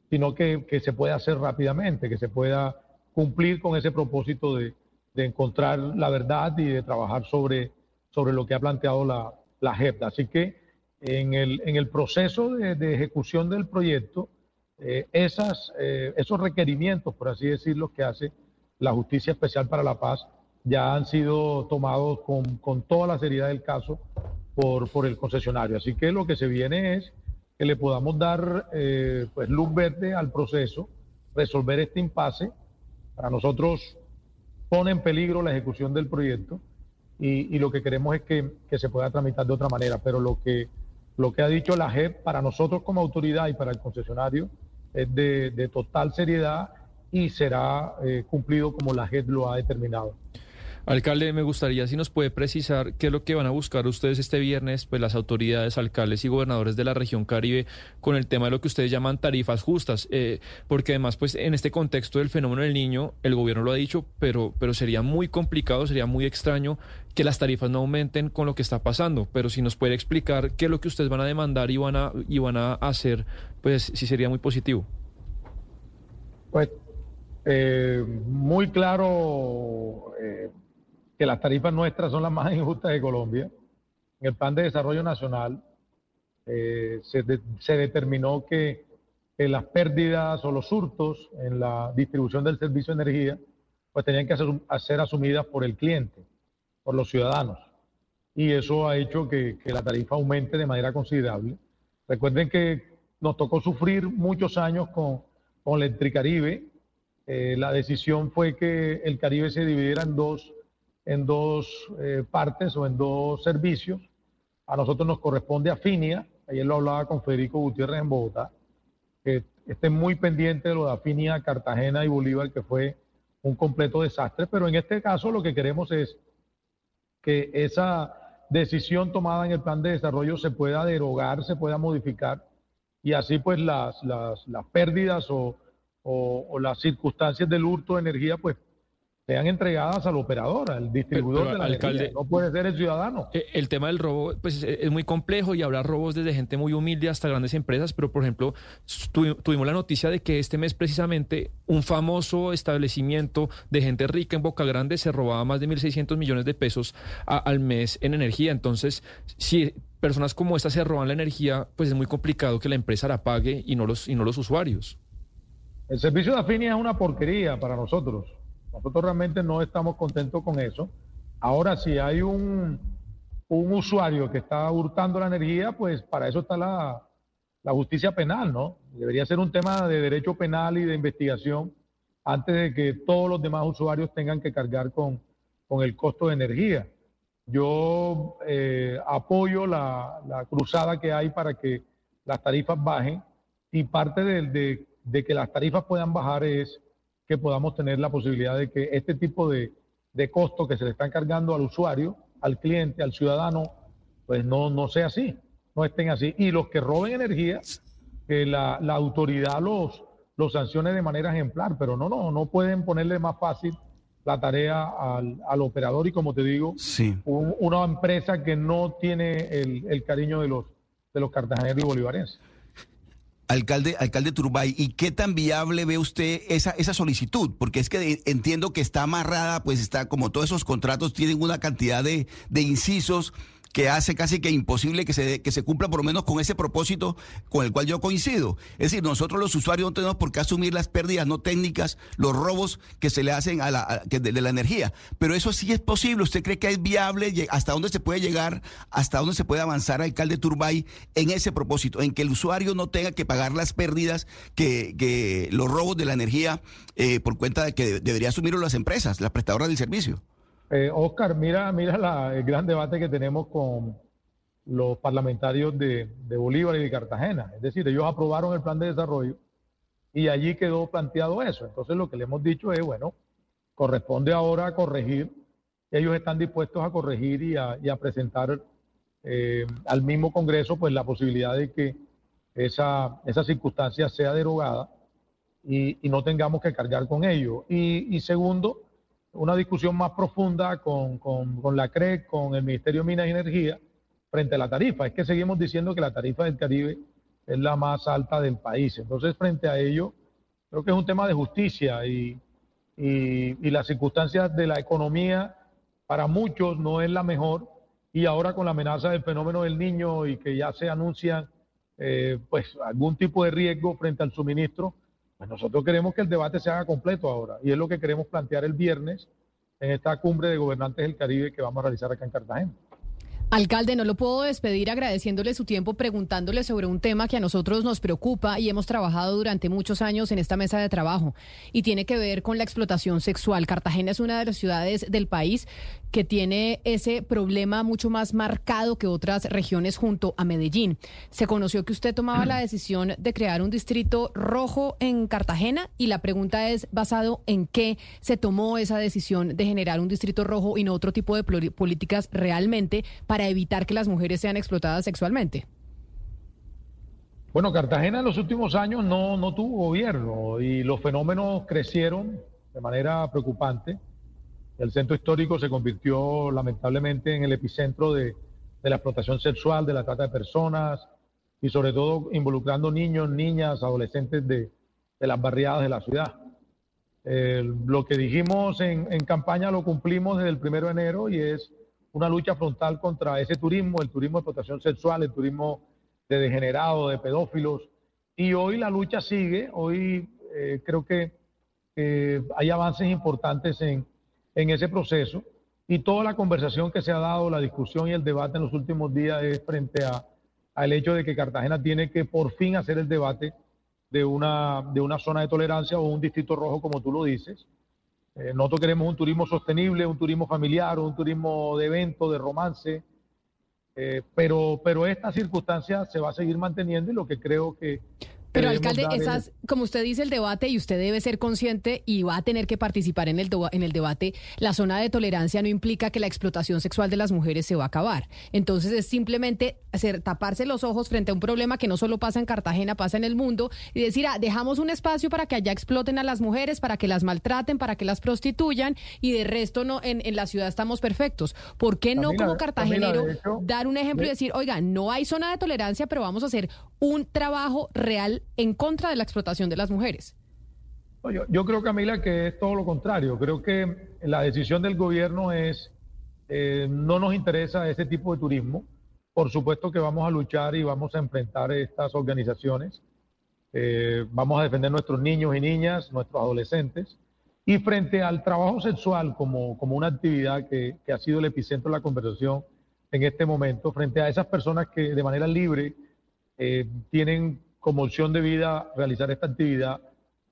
Speaker 7: sino que, que se pueda hacer rápidamente, que se pueda cumplir con ese propósito de, de encontrar la verdad y de trabajar sobre, sobre lo que ha planteado la, la JEP. Así que en el, en el proceso de, ejecución del proyecto, eh, esas, eh, esos requerimientos, por así decirlo, que hace la Justicia Especial para la Paz, ya han sido tomados con, con toda la seriedad del caso por, por, el concesionario. Así que lo que se viene es que le podamos dar eh, pues luz verde al proceso, resolver este impasse para nosotros pone en peligro la ejecución del proyecto y, lo que queremos es que, que, se pueda tramitar de otra manera. Pero lo que, lo que ha dicho la JEP para nosotros como autoridad y para el concesionario es de, de total seriedad y será eh, cumplido como la JEP lo ha determinado.
Speaker 2: Alcalde, me gustaría si nos puede precisar qué es lo que van a buscar ustedes este viernes, pues las autoridades, alcaldes y gobernadores de la región Caribe con el tema de lo que ustedes llaman tarifas justas, eh, porque además, pues en este contexto del fenómeno del niño, el gobierno lo ha dicho, pero, pero sería muy complicado, sería muy extraño que las tarifas no aumenten con lo que está pasando. Pero si nos puede explicar qué es lo que ustedes van a demandar y van a, y van a hacer, pues sí sería muy positivo.
Speaker 7: Pues eh, muy claro. Eh, que las tarifas nuestras son las más injustas de Colombia. En el Plan de Desarrollo Nacional eh, se, determinó que, las pérdidas o los hurtos en la distribución del servicio de energía pues tenían que ser, asumidas por el cliente, por los ciudadanos. Y eso ha hecho que, la tarifa aumente de manera considerable. Recuerden que nos tocó sufrir muchos años con, con Electricaribe. Eh, la decisión fue que el Caribe se dividiera en dos en dos eh, partes o en dos servicios. A nosotros nos corresponde Afinia, ayer lo hablaba con Federico Gutiérrez en Bogotá, que estén muy pendiente de lo de Afinia, Cartagena y Bolívar, que fue un completo desastre, pero en este caso lo que queremos es que esa decisión tomada en el plan de desarrollo se pueda derogar, se pueda modificar y así pues las, las, pérdidas o, o, las circunstancias del hurto de energía pues sean entregadas al operador, al distribuidor de la alcalde, no puede ser el ciudadano.
Speaker 2: Eh, el tema del robo pues es muy complejo y habrá robos desde gente muy humilde hasta grandes empresas, pero por ejemplo, tuvimos la noticia de que este mes precisamente un famoso establecimiento de gente rica en Boca Grande se robaba más de 1.600 millones de pesos al mes en energía. Entonces, si personas como esta se roban la energía, pues es muy complicado que la empresa la pague y no los, y no los usuarios.
Speaker 7: El servicio de Afinia es una porquería para nosotros. Nosotros realmente no estamos contentos con eso. Ahora, si hay un, un usuario que está hurtando la energía, pues para eso está la, la justicia penal, ¿no? Debería ser un tema de derecho penal y de investigación antes de que todos los demás usuarios tengan que cargar con, con el costo de energía. Yo eh, apoyo la, la, cruzada que hay para que las tarifas bajen y parte de, de, de que las tarifas puedan bajar es que podamos tener la posibilidad de que este tipo de, de costos que se le están cargando al usuario, al cliente, al ciudadano, pues no, no sea así, no estén así. Y los que roben energía, que la, la autoridad los, los sancione de manera ejemplar, pero no, no, no pueden ponerle más fácil la tarea al, al operador y como te digo, sí. una empresa que no tiene el, el cariño de los, de los cartageneros y bolivarenses.
Speaker 4: Alcalde, alcalde Turbay, ¿y qué tan viable ve usted esa, esa solicitud? Porque es que entiendo que está amarrada, pues está como todos esos contratos tienen una cantidad de, de incisos que hace casi que imposible que se, que se cumpla por lo menos con ese propósito con el cual yo coincido. Es decir, nosotros los usuarios no tenemos por qué asumir las pérdidas no técnicas, los robos que se le hacen a la, de, la energía. Pero eso sí es posible. ¿Usted cree que es viable? ¿Hasta dónde se puede llegar? ¿Hasta dónde se puede avanzar, alcalde Turbay, en ese propósito? En que el usuario no tenga que pagar las pérdidas que, que los robos de la energía eh, por cuenta de que debería asumirlo las empresas, las prestadoras del servicio.
Speaker 7: Eh, Oscar, mira, mira el gran debate que tenemos con los parlamentarios de, Bolívar y de Cartagena. Es decir, ellos aprobaron el plan de desarrollo y allí quedó planteado eso. Entonces lo que le hemos dicho es, bueno, corresponde ahora corregir. Ellos están dispuestos a corregir y a, presentar eh, al mismo Congreso pues la posibilidad de que esa, esa circunstancia sea derogada y, no tengamos que cargar con ello. y segundo, una discusión más profunda con, la CREC, con el Ministerio de Minas y Energía, frente a la tarifa. Es que seguimos diciendo que la tarifa del Caribe es la más alta del país. Entonces, frente a ello, creo que es un tema de justicia y, las circunstancias de la economía para muchos no es la mejor. Y ahora con la amenaza del fenómeno del niño y que ya se anuncian eh, pues algún tipo de riesgo frente al suministro, pues nosotros queremos que el debate se haga completo ahora y es lo que queremos plantear el viernes en esta cumbre de gobernantes del Caribe que vamos a realizar acá en Cartagena.
Speaker 1: Alcalde, no lo puedo despedir agradeciéndole su tiempo, preguntándole sobre un tema que a nosotros nos preocupa y hemos trabajado durante muchos años en esta mesa de trabajo y tiene que ver con la explotación sexual. Cartagena es una de las ciudades del país que tiene ese problema mucho más marcado que otras regiones junto a Medellín. Se conoció que usted tomaba la decisión de crear un distrito rojo en Cartagena y la pregunta es basado en qué se tomó esa decisión de generar un distrito rojo y no otro tipo de políticas realmente para evitar que las mujeres sean explotadas sexualmente?
Speaker 7: Bueno, Cartagena en los últimos años no, no tuvo gobierno y los fenómenos crecieron de manera preocupante. El centro histórico se convirtió lamentablemente en el epicentro de, la explotación sexual, de la trata de personas y sobre todo involucrando niños, niñas, adolescentes de, las barriadas de la ciudad. lo que dijimos en, campaña lo cumplimos desde el primero de enero y es una lucha frontal contra ese turismo, el turismo de explotación sexual, el turismo de degenerado, de pedófilos. Y hoy la lucha sigue, hoy eh, creo que hay avances importantes en, en ese proceso y toda la conversación que se ha dado, la discusión y el debate en los últimos días es frente a, al hecho de que Cartagena tiene que por fin hacer el debate de una, de una zona de tolerancia o un distrito rojo, como tú lo dices, eh, nosotros queremos un turismo sostenible, un turismo familiar, un turismo de evento, de romance, eh, pero, pero esta circunstancia se va a seguir manteniendo y lo que creo que
Speaker 1: pero alcalde, esas, como usted dice, el debate y usted debe ser consciente y va a tener que participar en el, en el debate, la zona de tolerancia no implica que la explotación sexual de las mujeres se va a acabar. Entonces es simplemente hacer, taparse los ojos frente a un problema que no solo pasa en Cartagena, pasa en el mundo y decir, ah, dejamos un espacio para que allá exploten a las mujeres, para que las maltraten, para que las prostituyan y de resto no en, en la ciudad estamos perfectos. ¿Por qué no como cartagenero dar un ejemplo y decir, oiga, no hay zona de tolerancia, pero vamos a hacer un trabajo real en contra de la explotación de las mujeres.
Speaker 7: Yo, yo creo, Camila, que es todo lo contrario. Creo que la decisión del gobierno es, eh, no nos interesa ese tipo de turismo. Por supuesto que vamos a luchar y vamos a enfrentar estas organizaciones. Eh, vamos a defender nuestros niños y niñas, nuestros adolescentes. Y frente al trabajo sexual como, como una actividad que, que ha sido el epicentro de la conversación en este momento, frente a esas personas que de manera libre eh, tienen como opción de vida realizar esta actividad.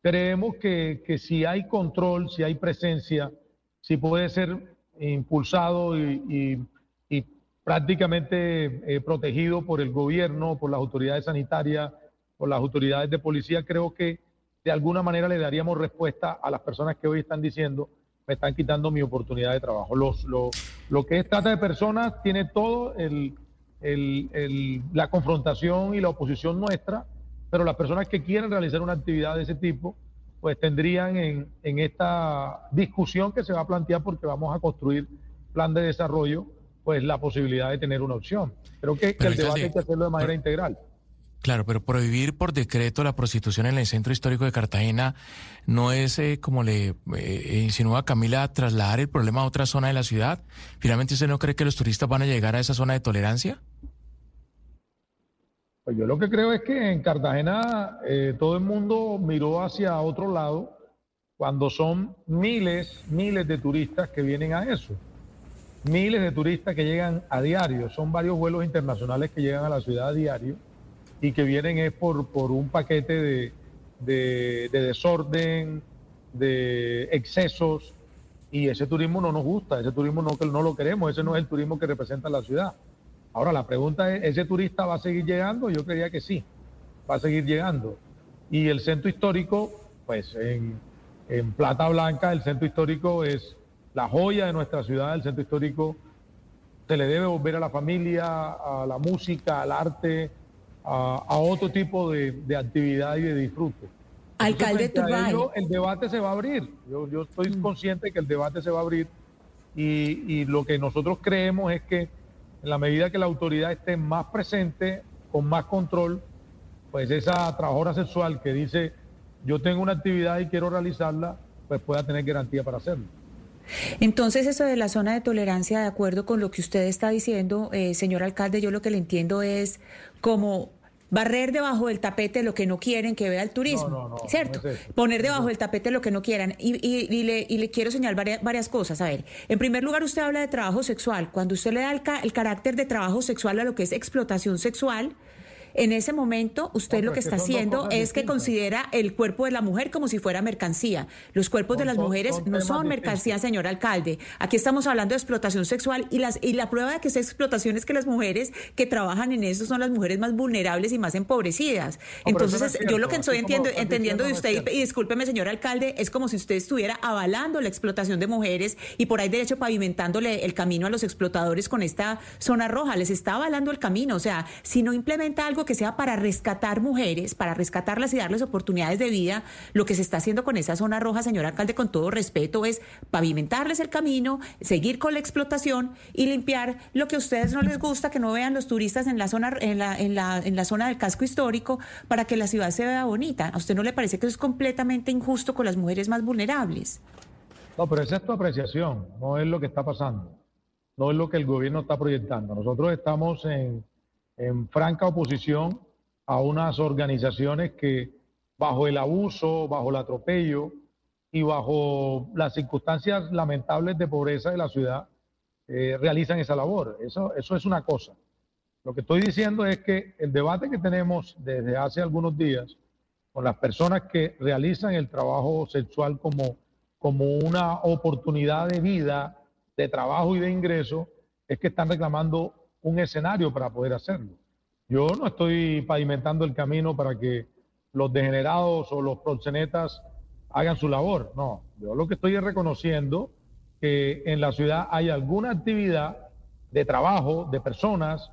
Speaker 7: Creemos que, que, si hay control, si hay presencia, si puede ser impulsado y, y, prácticamente eh, protegido por el gobierno, por las autoridades sanitarias, por las autoridades de policía, creo que de alguna manera le daríamos respuesta a las personas que hoy están diciendo me están quitando mi oportunidad de trabajo. Los, lo, lo que es trata de personas tiene todo el, el, el, la confrontación y la oposición nuestra pero las personas que quieren realizar una actividad de ese tipo, pues tendrían en, en esta discusión que se va a plantear porque vamos a construir plan de desarrollo, pues la posibilidad de tener una opción. Creo que, el debate hay que hacerlo de manera integral.
Speaker 5: Claro, pero prohibir por decreto la prostitución en el centro histórico de Cartagena no es, eh, como le eh, insinúa Camila, trasladar el problema a otra zona de la ciudad. ¿Finalmente usted no cree que los turistas van a llegar a esa zona de tolerancia?
Speaker 7: Pues yo lo que creo es que en Cartagena eh, todo el mundo miró hacia otro lado cuando son miles, miles de turistas que vienen a eso. Miles de turistas que llegan a diario. Son varios vuelos internacionales que llegan a la ciudad a diario y que vienen es por, por un paquete de, de, de desorden, de excesos. Y ese turismo no nos gusta, ese turismo no, no lo queremos, ese no es el turismo que representa la ciudad. Ahora, la pregunta es, ¿ese turista va a seguir llegando? Yo creía que sí, va a seguir llegando. Y el centro histórico, pues en, Plata Blanca, el centro histórico es la joya de nuestra ciudad, el centro histórico se le debe volver a la familia, a la música, al arte, a, otro tipo de, actividad y de disfrute.
Speaker 6: Alcalde Turbay.
Speaker 7: El debate se va a abrir. Yo, yo estoy mm. consciente que el debate se va a abrir y, y lo que nosotros creemos es que en la medida que la autoridad esté más presente, con más control, pues esa trabajadora sexual que dice yo tengo una actividad y quiero realizarla, pues pueda tener garantía para hacerlo.
Speaker 6: Entonces, eso de la zona de tolerancia, de acuerdo con lo que usted está diciendo, eh, señor alcalde, yo lo que le entiendo es como barrer debajo del tapete lo que no quieren que vea el turismo,
Speaker 7: No, no, no,
Speaker 6: ¿cierto?
Speaker 7: es.
Speaker 6: Poner debajo del tapete lo que no quieran. Y, y- y le, y le quiero señalar varias, varias cosas. A ver, en primer lugar, usted habla de trabajo sexual. Cuando usted le da el, ca- el carácter de trabajo sexual a lo que es explotación sexual, en ese momento usted lo que
Speaker 7: es que
Speaker 6: está haciendo es que
Speaker 7: distintas.
Speaker 6: considera el cuerpo de la mujer como si fuera mercancía. Los cuerpos de las mujeres
Speaker 7: son
Speaker 6: no son
Speaker 7: distintos.
Speaker 6: mercancía, señor alcalde. Aquí estamos hablando de explotación sexual y, las, y la prueba de que es explotación es que las mujeres que trabajan en eso son las mujeres más vulnerables y más empobrecidas. Entonces,
Speaker 7: no es
Speaker 6: yo lo que estoy entiendo- entendiendo de
Speaker 7: no
Speaker 6: usted, y discúlpeme, señor alcalde, es como si usted estuviera avalando la explotación de mujeres y por ahí derecho pavimentándole el camino a los explotadores con esta zona roja. Les está avalando el camino. O sea, si no implementa algo que sea para rescatar mujeres, para rescatarlas y darles oportunidades de vida, lo que se está haciendo con esa zona roja, señor alcalde, con todo respeto, es pavimentarles el camino, seguir con la explotación y limpiar lo que a ustedes no les gusta, que no vean los turistas en la zona, en la, zona del casco histórico, para que la ciudad se vea bonita. ¿A usted no le parece que eso es completamente injusto con las mujeres más vulnerables?
Speaker 7: No, pero esa es tu apreciación, no es lo que está pasando, no es lo que el gobierno está proyectando. Nosotros estamos en, en franca oposición a unas organizaciones que bajo el abuso, bajo el atropello y bajo las circunstancias lamentables de pobreza de la ciudad eh, realizan esa labor. Eso, eso es una cosa. Lo que estoy diciendo es que el debate que tenemos desde hace algunos días con las personas que realizan el trabajo sexual como, como una oportunidad de vida, de trabajo y de ingreso, es que están reclamando un escenario para poder hacerlo. Yo no estoy pavimentando el camino para que los degenerados o los proxenetas hagan su labor, no. Yo lo que estoy es reconociendo que en la ciudad hay alguna actividad de trabajo de personas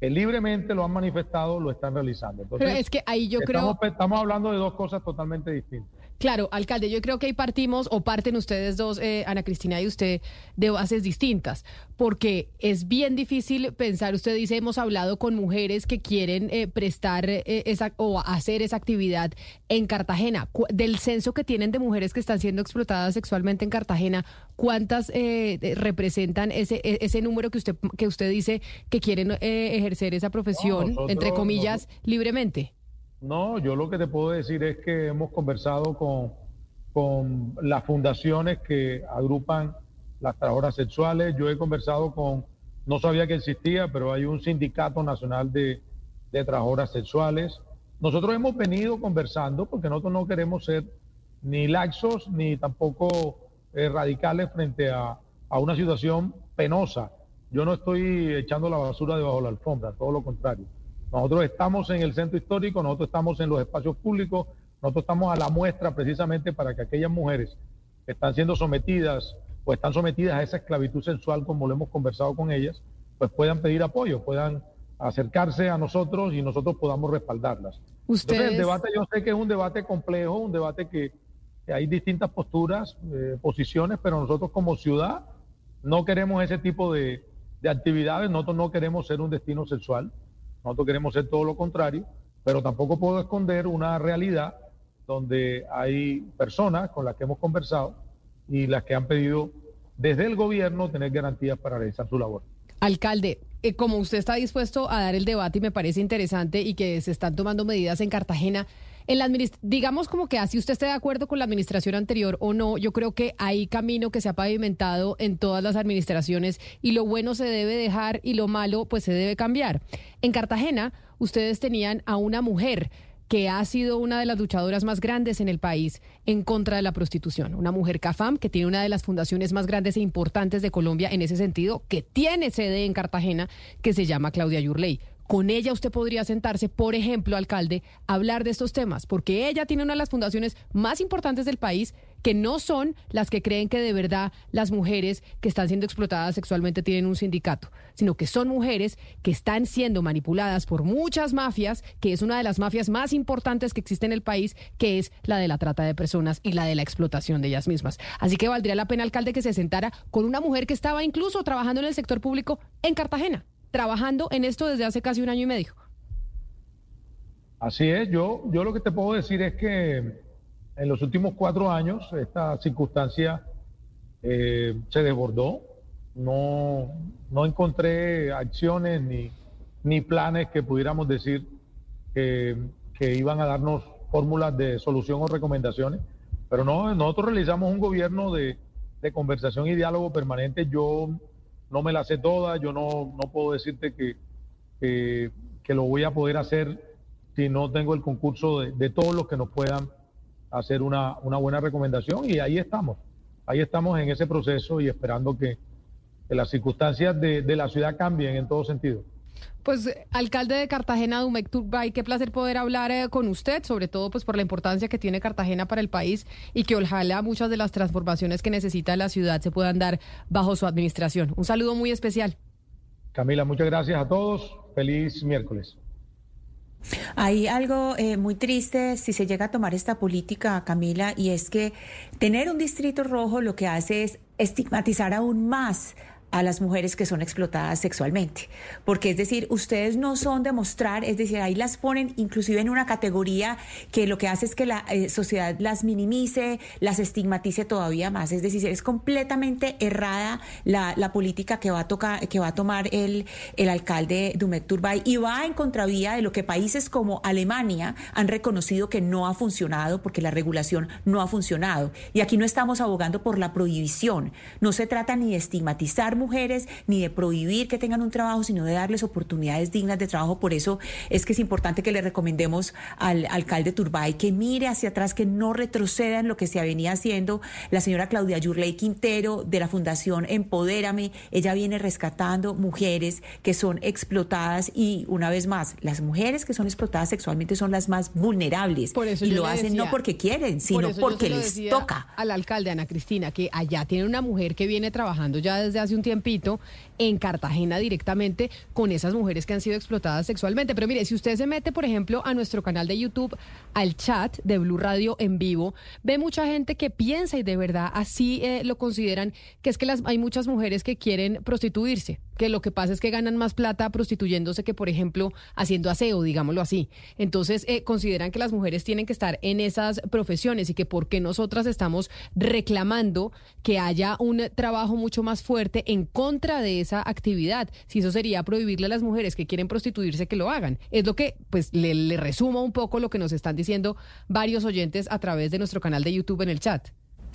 Speaker 7: que libremente lo han manifestado, lo están realizando. Entonces,
Speaker 1: Pero es que ahí yo
Speaker 7: estamos,
Speaker 1: creo...
Speaker 7: estamos hablando de dos cosas totalmente distintas.
Speaker 1: Claro, alcalde, yo creo que ahí partimos o parten ustedes dos, eh, Ana Cristina y usted, de bases distintas, porque es bien difícil pensar, usted dice, hemos hablado con mujeres que quieren eh, prestar eh, esa o hacer esa actividad en Cartagena. Del censo que tienen de mujeres que están siendo explotadas sexualmente en Cartagena, ¿cuántas eh, representan ese, e- ese número que usted, que usted dice que quieren eh, ejercer esa profesión,
Speaker 7: nosotros-
Speaker 1: entre comillas, libremente?
Speaker 7: No, yo lo que te puedo decir es que hemos conversado con, con las fundaciones que agrupan las trabajadoras sexuales. Yo he conversado con, no sabía que existía, pero hay un sindicato nacional de, de trabajadoras sexuales. Nosotros hemos venido conversando porque nosotros no queremos ser ni laxos ni tampoco eh, radicales frente a, a una situación penosa. Yo no estoy echando la basura debajo de la alfombra, todo lo contrario. Nosotros estamos en el centro histórico, nosotros estamos en los espacios públicos, nosotros estamos a la muestra precisamente para que aquellas mujeres que están siendo sometidas o están sometidas a esa esclavitud sexual, como lo hemos conversado con ellas, pues puedan pedir apoyo, puedan acercarse a nosotros y nosotros podamos respaldarlas. Entonces,
Speaker 1: Ustedes...
Speaker 7: el debate yo sé que es un debate complejo, un debate que, que hay distintas posturas, eh, posiciones, pero nosotros como ciudad no queremos ese tipo de, de actividades, nosotros no queremos ser un destino sexual, nosotros queremos ser todo lo contrario, pero tampoco puedo esconder una realidad donde hay personas con las que hemos conversado y las que han pedido desde el gobierno tener garantías para realizar su labor.
Speaker 1: Alcalde, eh, como usted está dispuesto a dar el debate y me parece interesante y que se están tomando medidas en Cartagena, en la digamos como que así usted esté de acuerdo con la administración anterior o no, yo creo que hay camino que se ha pavimentado en todas las administraciones y lo bueno se debe dejar y lo malo pues se debe cambiar. En Cartagena ustedes tenían a una mujer que ha sido una de las luchadoras más grandes en el país en contra de la prostitución. Una mujer CAFAM que tiene una de las fundaciones más grandes e importantes de Colombia en ese sentido, que tiene sede en Cartagena, que se llama Claudia Yurley. Con ella usted podría sentarse, por ejemplo, alcalde, a hablar de estos temas, porque ella tiene una de las fundaciones más importantes del país, que no son las que creen que de verdad las mujeres que están siendo explotadas sexualmente tienen un sindicato, sino que son mujeres que están siendo manipuladas por muchas mafias, que es una de las mafias más importantes que existe en el país, que es la de la trata de personas y la de la explotación de ellas mismas. Así que valdría la pena, alcalde, que se sentara con una mujer que estaba incluso trabajando en el sector público en Cartagena trabajando en esto desde hace casi un año y medio.
Speaker 7: Así es, yo, yo lo que te puedo decir es que en los últimos cuatro años esta circunstancia eh, se desbordó, no, no encontré acciones ni, ni planes que pudiéramos decir que, que iban a darnos fórmulas de solución o recomendaciones, pero no, nosotros realizamos un gobierno de, de conversación y diálogo permanente. Yo no me la sé toda, yo no, no puedo decirte que, que, lo voy a poder hacer si no tengo el concurso de, de todos los que nos puedan hacer una, una, buena recomendación y ahí estamos, ahí estamos en ese proceso y esperando que, que las circunstancias de, de, la ciudad cambien en todo sentido.
Speaker 1: Pues, alcalde de Cartagena, Dumek Turbay, qué placer poder hablar eh, con usted, sobre todo pues por la importancia que tiene Cartagena para el país y que ojalá muchas de las transformaciones que necesita la ciudad se puedan dar bajo su administración. Un saludo muy especial.
Speaker 7: Camila, muchas gracias a todos. Feliz miércoles.
Speaker 6: Hay algo eh, muy triste si se llega a tomar esta política, Camila, y es que tener un distrito rojo lo que hace es estigmatizar aún más a las mujeres que son explotadas sexualmente. Porque es decir, ustedes no son de mostrar, es decir, ahí las ponen inclusive en una categoría que lo que hace es que la eh, sociedad las minimice, las estigmatice todavía más. Es decir, es completamente errada la, política que va a tocar, que va a tomar el, el alcalde Dumet Turbay y va en contravía de lo que países como Alemania han reconocido que no ha funcionado porque la regulación no ha funcionado. Y aquí no estamos abogando por la prohibición. No se trata ni de estigmatizar mujeres ni de prohibir que tengan un trabajo, sino de darles oportunidades dignas de trabajo. Por eso es que es importante que le recomendemos al alcalde Turbay que mire hacia atrás, que no retroceda en lo que se venía haciendo. La señora Claudia Yurley Quintero de la Fundación Empodérame, ella viene rescatando mujeres que son explotadas y una vez más, las mujeres que son explotadas sexualmente son las más vulnerables y lo hacen
Speaker 1: decía,
Speaker 6: no porque quieren, sino
Speaker 1: por
Speaker 6: porque les toca.
Speaker 1: Al alcalde Ana Cristina que allá tiene una mujer que viene trabajando ya desde hace un tiempo tiempito en Cartagena directamente con esas mujeres que han sido explotadas sexualmente. Pero mire, si usted se mete, por ejemplo, a nuestro canal de YouTube, al chat de Blue Radio en vivo, ve mucha gente que piensa y de verdad así eh, lo consideran, que es que las, hay muchas mujeres que quieren prostituirse, que lo que pasa es que ganan más plata prostituyéndose que, por ejemplo, haciendo aseo, digámoslo así. Entonces, eh, consideran que las mujeres tienen que estar en esas profesiones y que porque nosotras estamos reclamando que haya un trabajo mucho más fuerte en contra de esa actividad. Si eso sería prohibirle a las mujeres que quieren prostituirse que lo hagan. Es lo que, pues, le, le resumo un poco lo que nos están diciendo varios oyentes a través de nuestro canal de YouTube en el chat.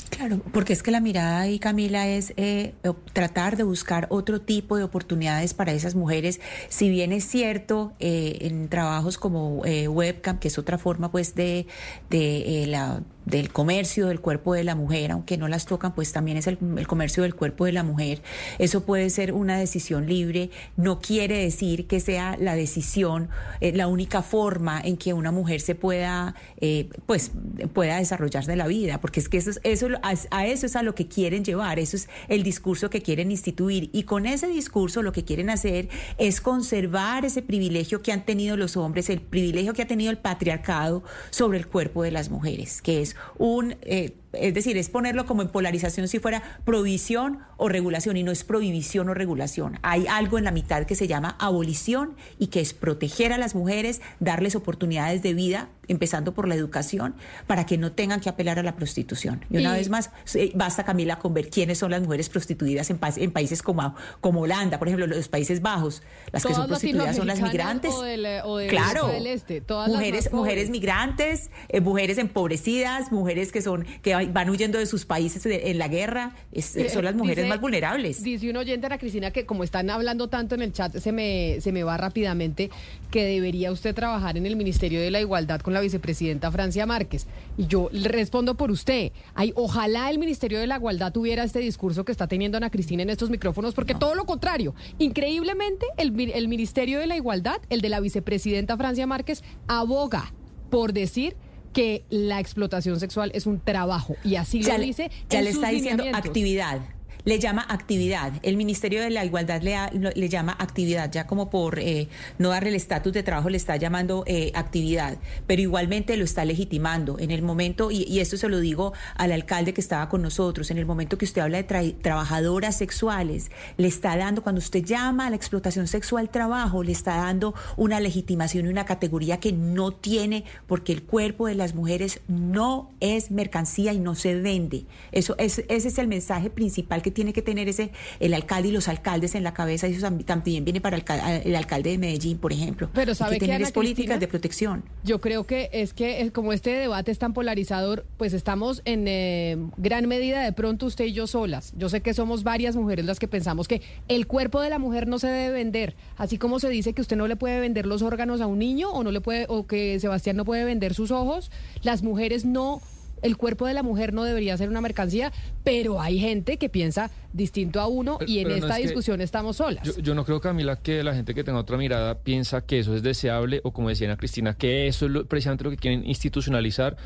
Speaker 6: Claro, porque es que la mirada ahí, Camila, es eh, tratar de buscar otro tipo de oportunidades para esas mujeres. Si bien es cierto, eh, en trabajos como eh, webcam, que es otra forma pues de, de la del comercio del cuerpo de la mujer, aunque no las tocan, pues también es el, comercio del cuerpo de la mujer. Eso puede ser una decisión libre. No quiere decir que sea la decisión, eh, la única forma en que una mujer se pueda, eh, pues, pueda desarrollarse de la vida, porque es que eso, eso a, eso es a lo que quieren llevar, eso es el discurso que quieren instituir. Y con ese discurso lo que quieren hacer es conservar ese privilegio que han tenido los hombres, el privilegio que ha tenido el patriarcado sobre el cuerpo de las mujeres, que es un... Eh, es decir, es ponerlo como en polarización si fuera prohibición o regulación y no es prohibición o regulación. Hay algo en la mitad que se llama abolición y que es proteger a las mujeres, darles oportunidades de vida, empezando por la educación, para que no tengan que apelar a la prostitución. Y una y, vez más, basta Camila con ver quiénes son las mujeres prostituidas en, pa en países como, como, Holanda, por ejemplo, los Países Bajos. Las que son prostituidas son las migrantes.
Speaker 1: O del, o del
Speaker 6: claro,
Speaker 1: del este, todas
Speaker 6: mujeres, mujeres migrantes, eh, mujeres empobrecidas, mujeres que son que van huyendo de sus países en la guerra, es, son las mujeres
Speaker 1: dice,
Speaker 6: más vulnerables.
Speaker 1: Dice un oyente, Ana Cristina, que como están hablando tanto en el chat, se me, se me va rápidamente, que debería usted trabajar en el Ministerio de la Igualdad con la vicepresidenta Francia Márquez. Y yo le respondo por usted. Ay, ojalá el Ministerio de la Igualdad tuviera este discurso que está teniendo Ana Cristina en estos micrófonos, porque no. todo lo contrario. Increíblemente, el, el Ministerio de la Igualdad, el de la vicepresidenta Francia Márquez, aboga por decir que la explotación sexual es un trabajo y así
Speaker 6: ya
Speaker 1: lo dice.
Speaker 6: Ya le está diciendo actividad le llama actividad. El Ministerio de la Igualdad le, le llama actividad, ya como por eh, no darle el estatus de trabajo, le está llamando eh, actividad, pero igualmente lo está legitimando. En el momento, y, y, esto se lo digo al alcalde que estaba con nosotros, en el momento que usted habla de tra trabajadoras sexuales, le está dando, cuando usted llama a la explotación sexual trabajo, le está dando una legitimación y una categoría que no tiene, porque el cuerpo de las mujeres no es mercancía y no se vende. Eso es, ese es el mensaje principal que tiene que tener ese el alcalde y los alcaldes en la cabeza, y eso también viene para el, alcalde de Medellín, por ejemplo.
Speaker 1: Pero sabe
Speaker 6: que
Speaker 1: tener
Speaker 6: políticas de protección.
Speaker 1: Yo creo que es que como este debate es tan polarizador, pues estamos en eh, gran medida de pronto usted y yo solas. Yo sé que somos varias mujeres las que pensamos que el cuerpo de la mujer no se debe vender, así como se dice que usted no le puede vender los órganos a un niño o no le puede o que Sebastián no puede vender sus ojos, las mujeres no el cuerpo de la mujer no debería ser una mercancía, pero hay gente que piensa distinto a uno y en esta discusión estamos solas.
Speaker 2: Yo, no creo, Camila, que la gente que tenga otra mirada piensa que eso es deseable o como decía Ana Cristina, que eso es precisamente lo que quieren institucionalizar.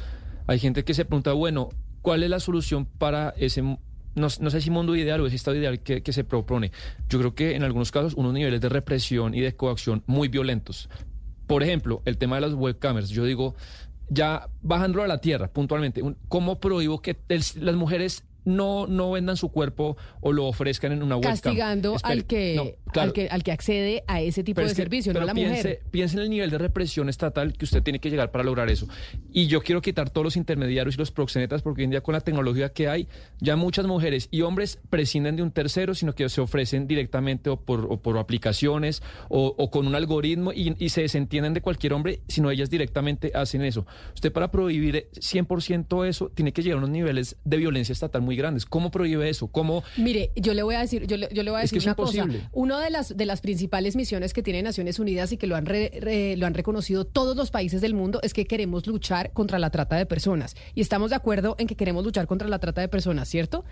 Speaker 2: Hay gente que se pregunta, bueno, ¿cuál es la solución para ese no, sé si mundo ideal o ese estado ideal que, que, se propone. Yo creo que en algunos casos unos niveles de represión y de coacción muy violentos. Por ejemplo, el tema de las webcamers. Yo digo, ya bajándolo a la tierra puntualmente, ¿cómo prohíbo que las mujeres no, no vendan su cuerpo o lo ofrezcan en una webcam.
Speaker 1: Castigando al, que, al, que, al que accede a ese tipo de servicio, no a la mujer.
Speaker 2: Piense en el nivel de represión estatal que usted tiene que llegar para lograr eso. Y yo quiero quitar todos los intermediarios y los proxenetas porque hoy en día con la tecnología que hay, ya muchas mujeres y hombres prescinden de un tercero, sino que se ofrecen directamente o por, por aplicaciones o, con un algoritmo y, y, se desentienden de cualquier hombre, sino ellas directamente hacen eso. Usted para prohibir 100% eso tiene que llegar a unos niveles de violencia estatal muy grandes. ¿Cómo prohíbe eso? ¿Cómo...
Speaker 1: Mire, yo le voy a decir, yo le, yo le voy a decir una cosa. Una de las, de las principales misiones que tiene Naciones Unidas y que lo han, lo han reconocido todos los países del mundo es que queremos luchar contra la trata de personas. Y estamos de acuerdo en que queremos luchar contra la trata de personas, ¿cierto?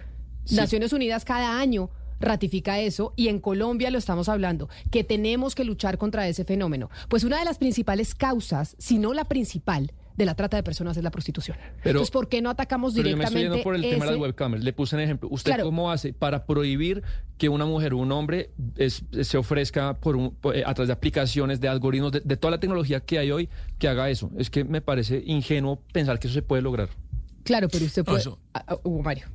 Speaker 1: Naciones Unidas cada año ratifica eso y en Colombia lo estamos hablando, que tenemos que luchar contra ese fenómeno. Pues una de las principales causas, si no la principal, de la trata de personas es la prostitución. Pero, Entonces, ¿por qué no atacamos directamente?
Speaker 2: Yo me estoy por el tema de las webcams. Le puse un ejemplo. ¿Usted cómo hace para prohibir que una mujer o un hombre se ofrezca por eh, a través de aplicaciones, de algoritmos, de, toda la tecnología que hay hoy, que haga eso? Es que me parece ingenuo pensar que eso se puede lograr.
Speaker 1: Claro, pero usted puede... Ah, ah, Hugo Mario.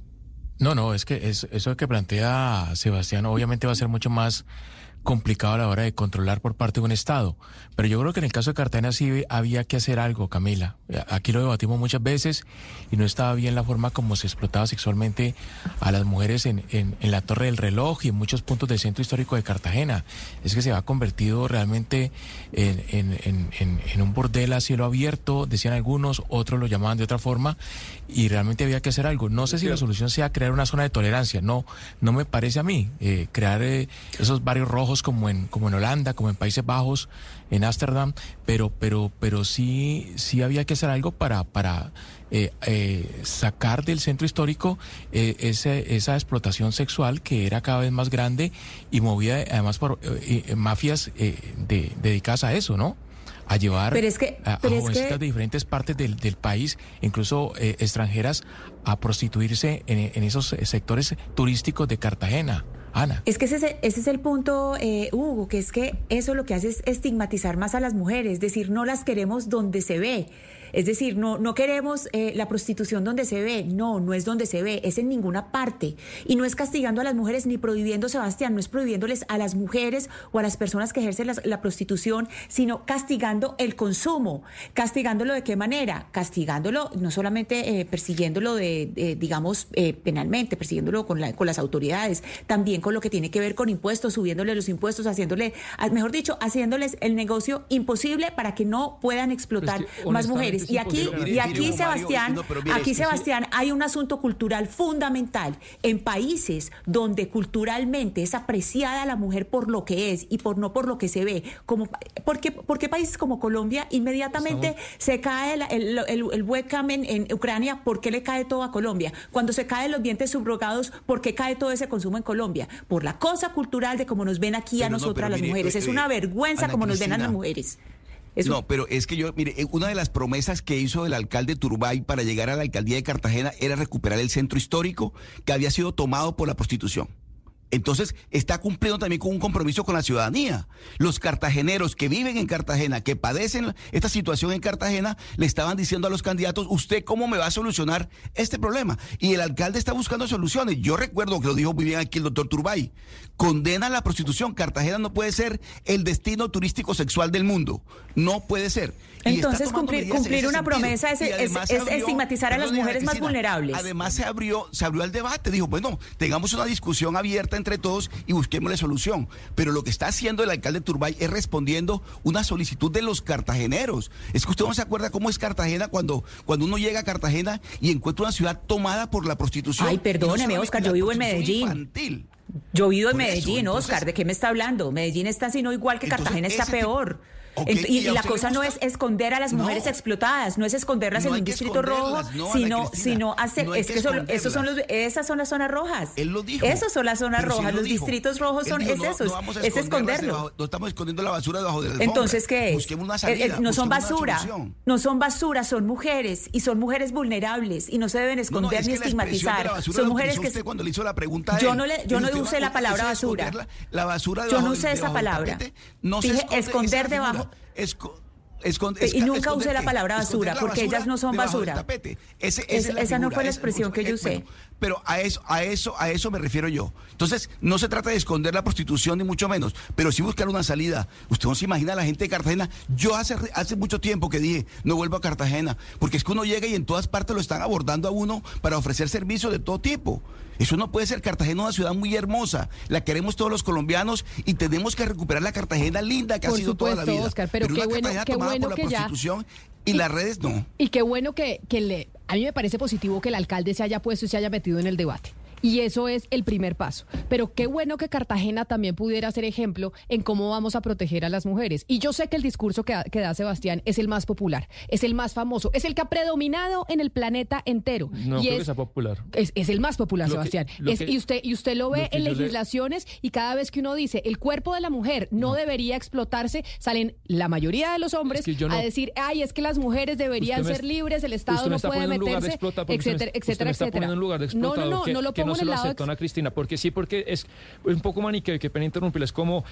Speaker 5: No, no, es que eso que plantea Sebastián obviamente va a ser mucho más complicado a la hora de controlar por parte de un Estado. Pero yo creo que en el caso de Cartagena sí había que hacer algo, Camila. Aquí lo debatimos muchas veces y no estaba bien la forma como se explotaba sexualmente a las mujeres en, en, la Torre del Reloj y en muchos puntos del centro histórico de Cartagena. Es que se ha convertido realmente en, en un bordel a cielo abierto, decían algunos, otros lo llamaban de otra forma, y realmente había que hacer algo. No sé si la solución sea crear una zona de tolerancia, no, no me parece a mí. Eh, crear eh, esos barrios rojos como en, como en Holanda, como en Países Bajos, en Ámsterdam, pero, pero, pero sí, sí había que hacer algo para, para eh, eh, sacar del centro histórico eh, ese, esa explotación sexual que era cada vez más grande y movida además por mafias dedicadas a eso, ¿no? A llevar a, jovencitas de diferentes partes del, del país, incluso extranjeras, a prostituirse en, en esos sectores turísticos de Cartagena. Ana.
Speaker 6: Es que ese, ese es el punto, eh, Hugo, que es que eso lo que hace es estigmatizar más a las mujeres, es decir, no las queremos donde se ve. Es decir, no, no queremos eh, la prostitución donde se ve, no, no es donde se ve, es en ninguna parte. Y no es castigando a las mujeres ni prohibiendo, Sebastián, no es prohibiéndoles a las mujeres o a las personas que ejercen la, prostitución, sino castigando el consumo. ¿Castigándolo de qué manera? Castigándolo, no solamente eh, persiguiéndolo de, digamos, eh, penalmente, persiguiéndolo con, con las autoridades, también con lo que tiene que ver con impuestos, subiéndole los impuestos, haciéndole, mejor dicho, haciéndoles el negocio imposible para que no puedan explotar más mujeres. Y aquí, y aquí Sebastián, aquí Sebastián, hay un asunto cultural fundamental. En países donde culturalmente es apreciada la mujer por lo que es y por no por lo que se ve, como porque, porque países como Colombia inmediatamente se cae el, el, webcam en, Ucrania, ¿por qué le cae todo a Colombia? Cuando se caen los dientes subrogados, ¿por qué cae todo ese consumo en Colombia? Por la cosa cultural de cómo nos ven aquí a nosotras las mujeres. es eh, una vergüenza como nos ven a las mujeres.
Speaker 4: No, pero es que yo, mire, eh, una de las promesas que hizo el alcalde Turbay para llegar a la alcaldía de Cartagena era recuperar el centro histórico que había sido tomado por la prostitución. Entonces, está cumpliendo también con un compromiso con la ciudadanía. Los cartageneros que viven en Cartagena, que padecen esta situación en Cartagena, le estaban diciendo a los candidatos, ¿usted cómo me va a solucionar este problema? Y el alcalde está buscando soluciones. Yo recuerdo que lo dijo muy bien aquí el doctor Turbay. Condena la prostitución. Cartagena no puede ser el destino turístico sexual del mundo. No puede ser.
Speaker 6: Entonces, cumplir, cumplir una promesa es, estigmatizar a las mujeres más vulnerables.
Speaker 4: Además, se abrió, se abrió el debate. Dijo, bueno, tengamos una discusión abierta entre todos y busquemos la solución. Pero lo que está haciendo el alcalde Turbay es respondiendo una solicitud de los cartageneros. Es que usted no se acuerda cómo es Cartagena cuando, cuando uno llega a Cartagena y encuentra una ciudad tomada por la prostitución.
Speaker 6: Ay, perdóneme, Oscar, yo vivo en Medellín. Yo vivo en Medellín, Oscar, ¿de qué me está hablando? Medellín está sino igual que Cartagena está peor y, la cosa no es esconder a las mujeres explotadas, no es esconderlas en un distrito rojo, sino, sino hacer, es que esos son los, esas son las zonas rojas.
Speaker 4: Él lo dijo.
Speaker 6: Esas son las zonas rojas, los distritos rojos son, es eso, es esconderlo.
Speaker 4: no estamos escondiendo la basura debajo del
Speaker 6: Entonces, ¿qué es? Eh, eh, no son basura, no son basura, son mujeres y son mujeres vulnerables y no se deben esconder ni estigmatizar. son mujeres que
Speaker 4: cuando le hizo la pregunta
Speaker 6: yo no le, yo no usé la palabra basura.
Speaker 4: La, basura
Speaker 6: yo no usé esa palabra. Dije esconder debajo y nunca usé la palabra basura, porque ellas no son basura. esa no fue la expresión que yo usé.
Speaker 4: pero a eso, a eso, a eso me refiero yo. Entonces, no se trata de esconder la prostitución ni mucho menos, pero sí buscar una salida. Usted no se imagina a la gente de Cartagena. Yo hace, hace mucho tiempo que dije, no vuelvo a Cartagena, porque es que uno llega y en todas partes lo están abordando a uno para ofrecer servicios de todo tipo. Eso no puede ser Cartagena, una ciudad muy hermosa. La queremos todos los colombianos y tenemos que recuperar la Cartagena linda que ha sido toda la vida.
Speaker 1: Oscar, pero, qué bueno, qué bueno que ya
Speaker 4: y, las redes no.
Speaker 1: Y qué bueno que, que le, a mí me parece positivo que el alcalde se haya puesto y se haya metido en el debate. Y eso es el primer paso. Pero qué bueno que Cartagena también pudiera ser ejemplo en cómo vamos a proteger a las mujeres. Y yo sé que el discurso que, da Sebastián es el más popular, es el más famoso, es el que ha predominado en el planeta entero.
Speaker 2: No
Speaker 1: y
Speaker 2: creo que sea popular.
Speaker 1: Es, el más popular, Sebastián. y, usted, y usted lo ve en legislaciones y cada vez que uno dice el cuerpo de la mujer no, debería explotarse, salen la mayoría de los hombres a decir, ay, es que las mujeres deberían ser libres, el Estado no puede meterse, etcétera, etcétera, etcétera.
Speaker 2: No, no, no, no lo pongo no se lo aceptó a Cristina, porque sí, porque es un poco maniqueo, que pena interrumpirle, es como,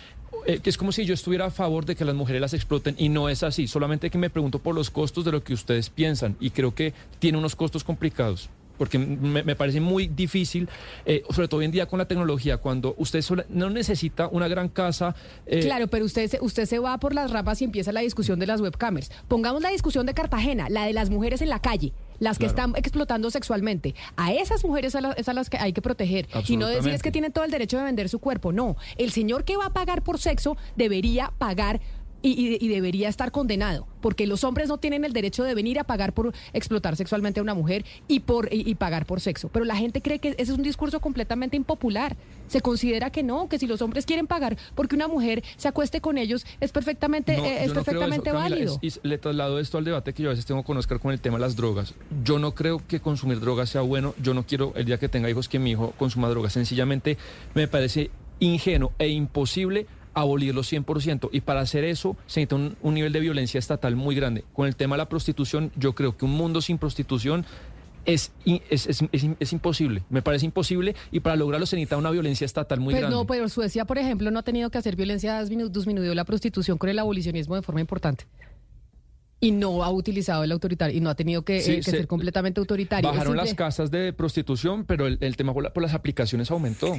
Speaker 2: eh, es como si yo estuviera a favor de que las mujeres las exploten y no es así, solamente que me pregunto por los costos de lo que ustedes piensan y creo que tiene unos costos complicados porque me, parece muy difícil, eh, sobre todo hoy en día con la tecnología, cuando usted no necesita una gran casa.
Speaker 1: Eh, claro, pero usted, usted se va por las ramas y empieza la discusión de las webcamers. Pongamos la discusión de Cartagena, la de las mujeres en la calle las que están explotando sexualmente. A esas mujeres es a las que hay que proteger. Y no decir es que tienen todo el derecho de vender su cuerpo. No, el señor que va a pagar por sexo debería pagar y, debería estar condenado, porque los hombres no tienen el derecho de venir a pagar por explotar sexualmente a una mujer y por y, pagar por sexo. Pero la gente cree que ese es un discurso completamente impopular. Se considera que no, que si los hombres quieren pagar porque una mujer se acueste con ellos es perfectamente eh, es perfectamente válido.
Speaker 2: y le traslado esto al debate que yo a veces tengo con Oscar con el tema de las drogas. Yo no creo que consumir drogas sea bueno. Yo no quiero el día que tenga hijos que mi hijo consuma drogas. Sencillamente me parece ingenuo e imposible abolirlo 100%. Y para hacer eso se necesita un, nivel de violencia estatal muy grande. Con el tema de la prostitución, yo creo que un mundo sin prostitución es, es, es, imposible, me parece imposible y para lograrlo se necesita una violencia estatal muy
Speaker 1: pues
Speaker 2: grande.
Speaker 1: No, pero Suecia, por ejemplo, no ha tenido que hacer violencia, disminuyó la prostitución con el abolicionismo de forma importante. Y no ha utilizado el autoritario y no ha tenido que, eh, ser completamente autoritario.
Speaker 2: Bajaron las casas de prostitución, pero el, tema por, por las aplicaciones aumentó.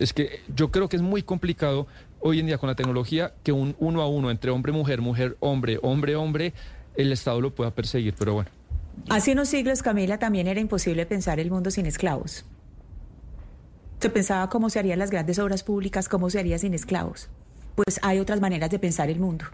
Speaker 2: Es que yo creo que es muy complicado hoy en día con la tecnología que un uno a uno entre hombre, mujer, mujer, hombre, hombre, hombre, el Estado lo pueda perseguir, pero bueno.
Speaker 6: Hace unos siglos, Camila, también era imposible pensar el mundo sin esclavos. Se pensaba cómo se harían las grandes obras públicas, cómo se haría sin esclavos pues hay otras maneras de pensar el mundo.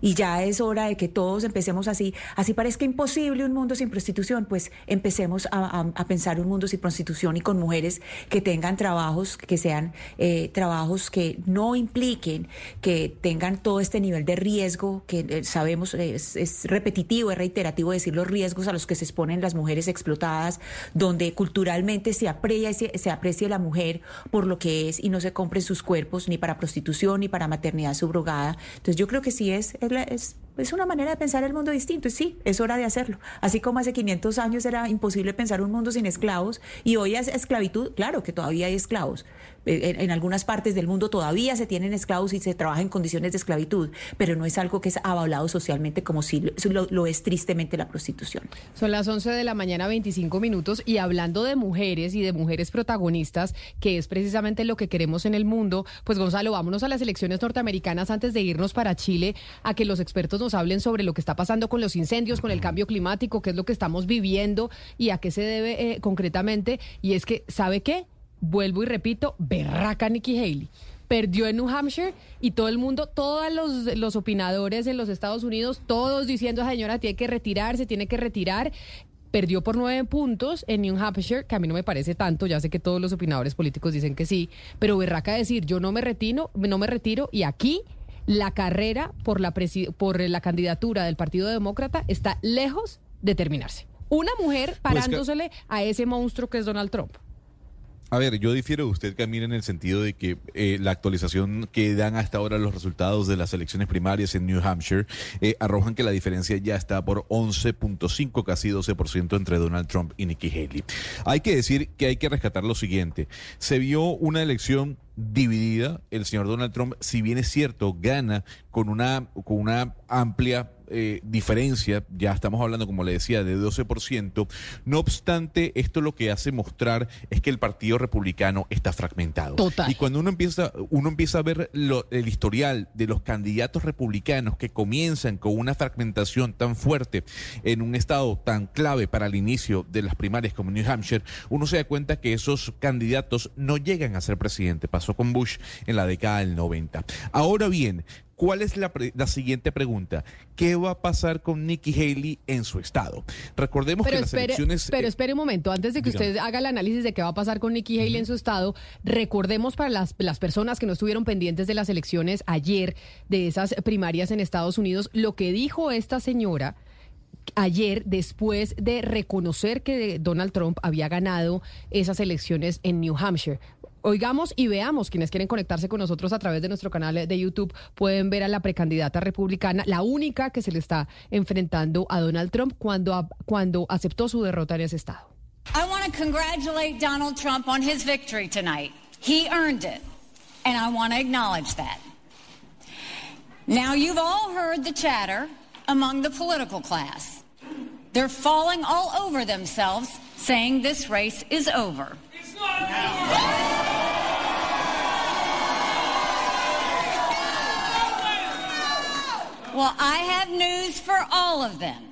Speaker 6: Y ya es hora de que todos empecemos así. Así parezca imposible un mundo sin prostitución, pues empecemos a, pensar un mundo sin prostitución y con mujeres que tengan trabajos, que sean eh, trabajos que no impliquen, que tengan todo este nivel de riesgo, que eh, sabemos es, repetitivo, es reiterativo decir los riesgos a los que se exponen las mujeres explotadas, donde culturalmente se aprecia, se aprecie la mujer por lo que es y no se compren sus cuerpos ni para prostitución ni para maternidad subrogada. Entonces yo creo que sí es, es, es, una manera de pensar el mundo distinto y sí, es hora de hacerlo. Así como hace 500 años era imposible pensar un mundo sin esclavos y hoy es esclavitud, claro que todavía hay esclavos, en, en algunas partes del mundo todavía se tienen esclavos y se trabaja en condiciones de esclavitud, pero no es algo que es avalado socialmente como si lo, lo es tristemente la prostitución.
Speaker 1: Son las 11 de la mañana, 25 minutos, y hablando de mujeres y de mujeres protagonistas, que es precisamente lo que queremos en el mundo, pues Gonzalo, vámonos a las elecciones norteamericanas antes de irnos para Chile, a que los expertos nos hablen sobre lo que está pasando con los incendios, con el cambio climático, qué es lo que estamos viviendo y a qué se debe eh, concretamente. Y es que, ¿sabe qué? Vuelvo y repito, berraca Nikki Haley perdió en New Hampshire y todo el mundo, todos los, los opinadores en los Estados Unidos, todos diciendo, esa señora tiene que retirarse, tiene que retirar. Perdió por nueve puntos en New Hampshire, que a mí no me parece tanto, ya sé que todos los opinadores políticos dicen que sí, pero berraca decir, yo no me retiro, no me retiro y aquí la carrera por la, por la candidatura del Partido Demócrata está lejos de terminarse. Una mujer pues parándosele a ese monstruo que es Donald Trump.
Speaker 8: A ver, yo difiero de usted, Camila, en el sentido de que eh, la actualización que dan hasta ahora los resultados de las elecciones primarias en New Hampshire eh, arrojan que la diferencia ya está por 11.5, casi 12% entre Donald Trump y Nikki Haley. Hay que decir que hay que rescatar lo siguiente. Se vio una elección dividida. El señor Donald Trump, si bien es cierto, gana con una, con una amplia eh, diferencia, ya estamos hablando, como le decía, de 12%. No obstante, esto lo que hace mostrar es que el Partido Republicano está fragmentado. Y cuando uno empieza, uno empieza a ver el historial de los candidatos republicanos que comienzan con una fragmentación tan fuerte en un estado tan clave para el inicio de las primarias como New Hampshire, uno se da cuenta que esos candidatos no llegan a ser presidente. Pasó con Bush en la década del 90. Ahora bien, ¿Cuál es la, siguiente pregunta? ¿Qué va a pasar con Nikki Haley en su estado? Recordemos que las elecciones...
Speaker 1: Pero eh, espere un momento, antes de que usted haga el análisis de qué va a pasar con Nikki Haley en su estado, recordemos para las, las personas que no estuvieron pendientes de las elecciones ayer, de esas primarias en Estados Unidos, lo que dijo esta señora ayer después de reconocer que Donald Trump había ganado esas elecciones en New Hampshire. Oigamos y veamos quienes quieren conectarse con nosotros a través de nuestro canal de YouTube pueden ver a la precandidata republicana, la única que se le está enfrentando a Donald Trump cuando, cuando aceptó su derrota en ese estado.
Speaker 9: I want to congratulate Donald Trump on his victory tonight. He earned it, and I want to acknowledge that. Now you've all heard the chatter among the political class. They're falling all over themselves saying this race is over. Well, I have news for all of them.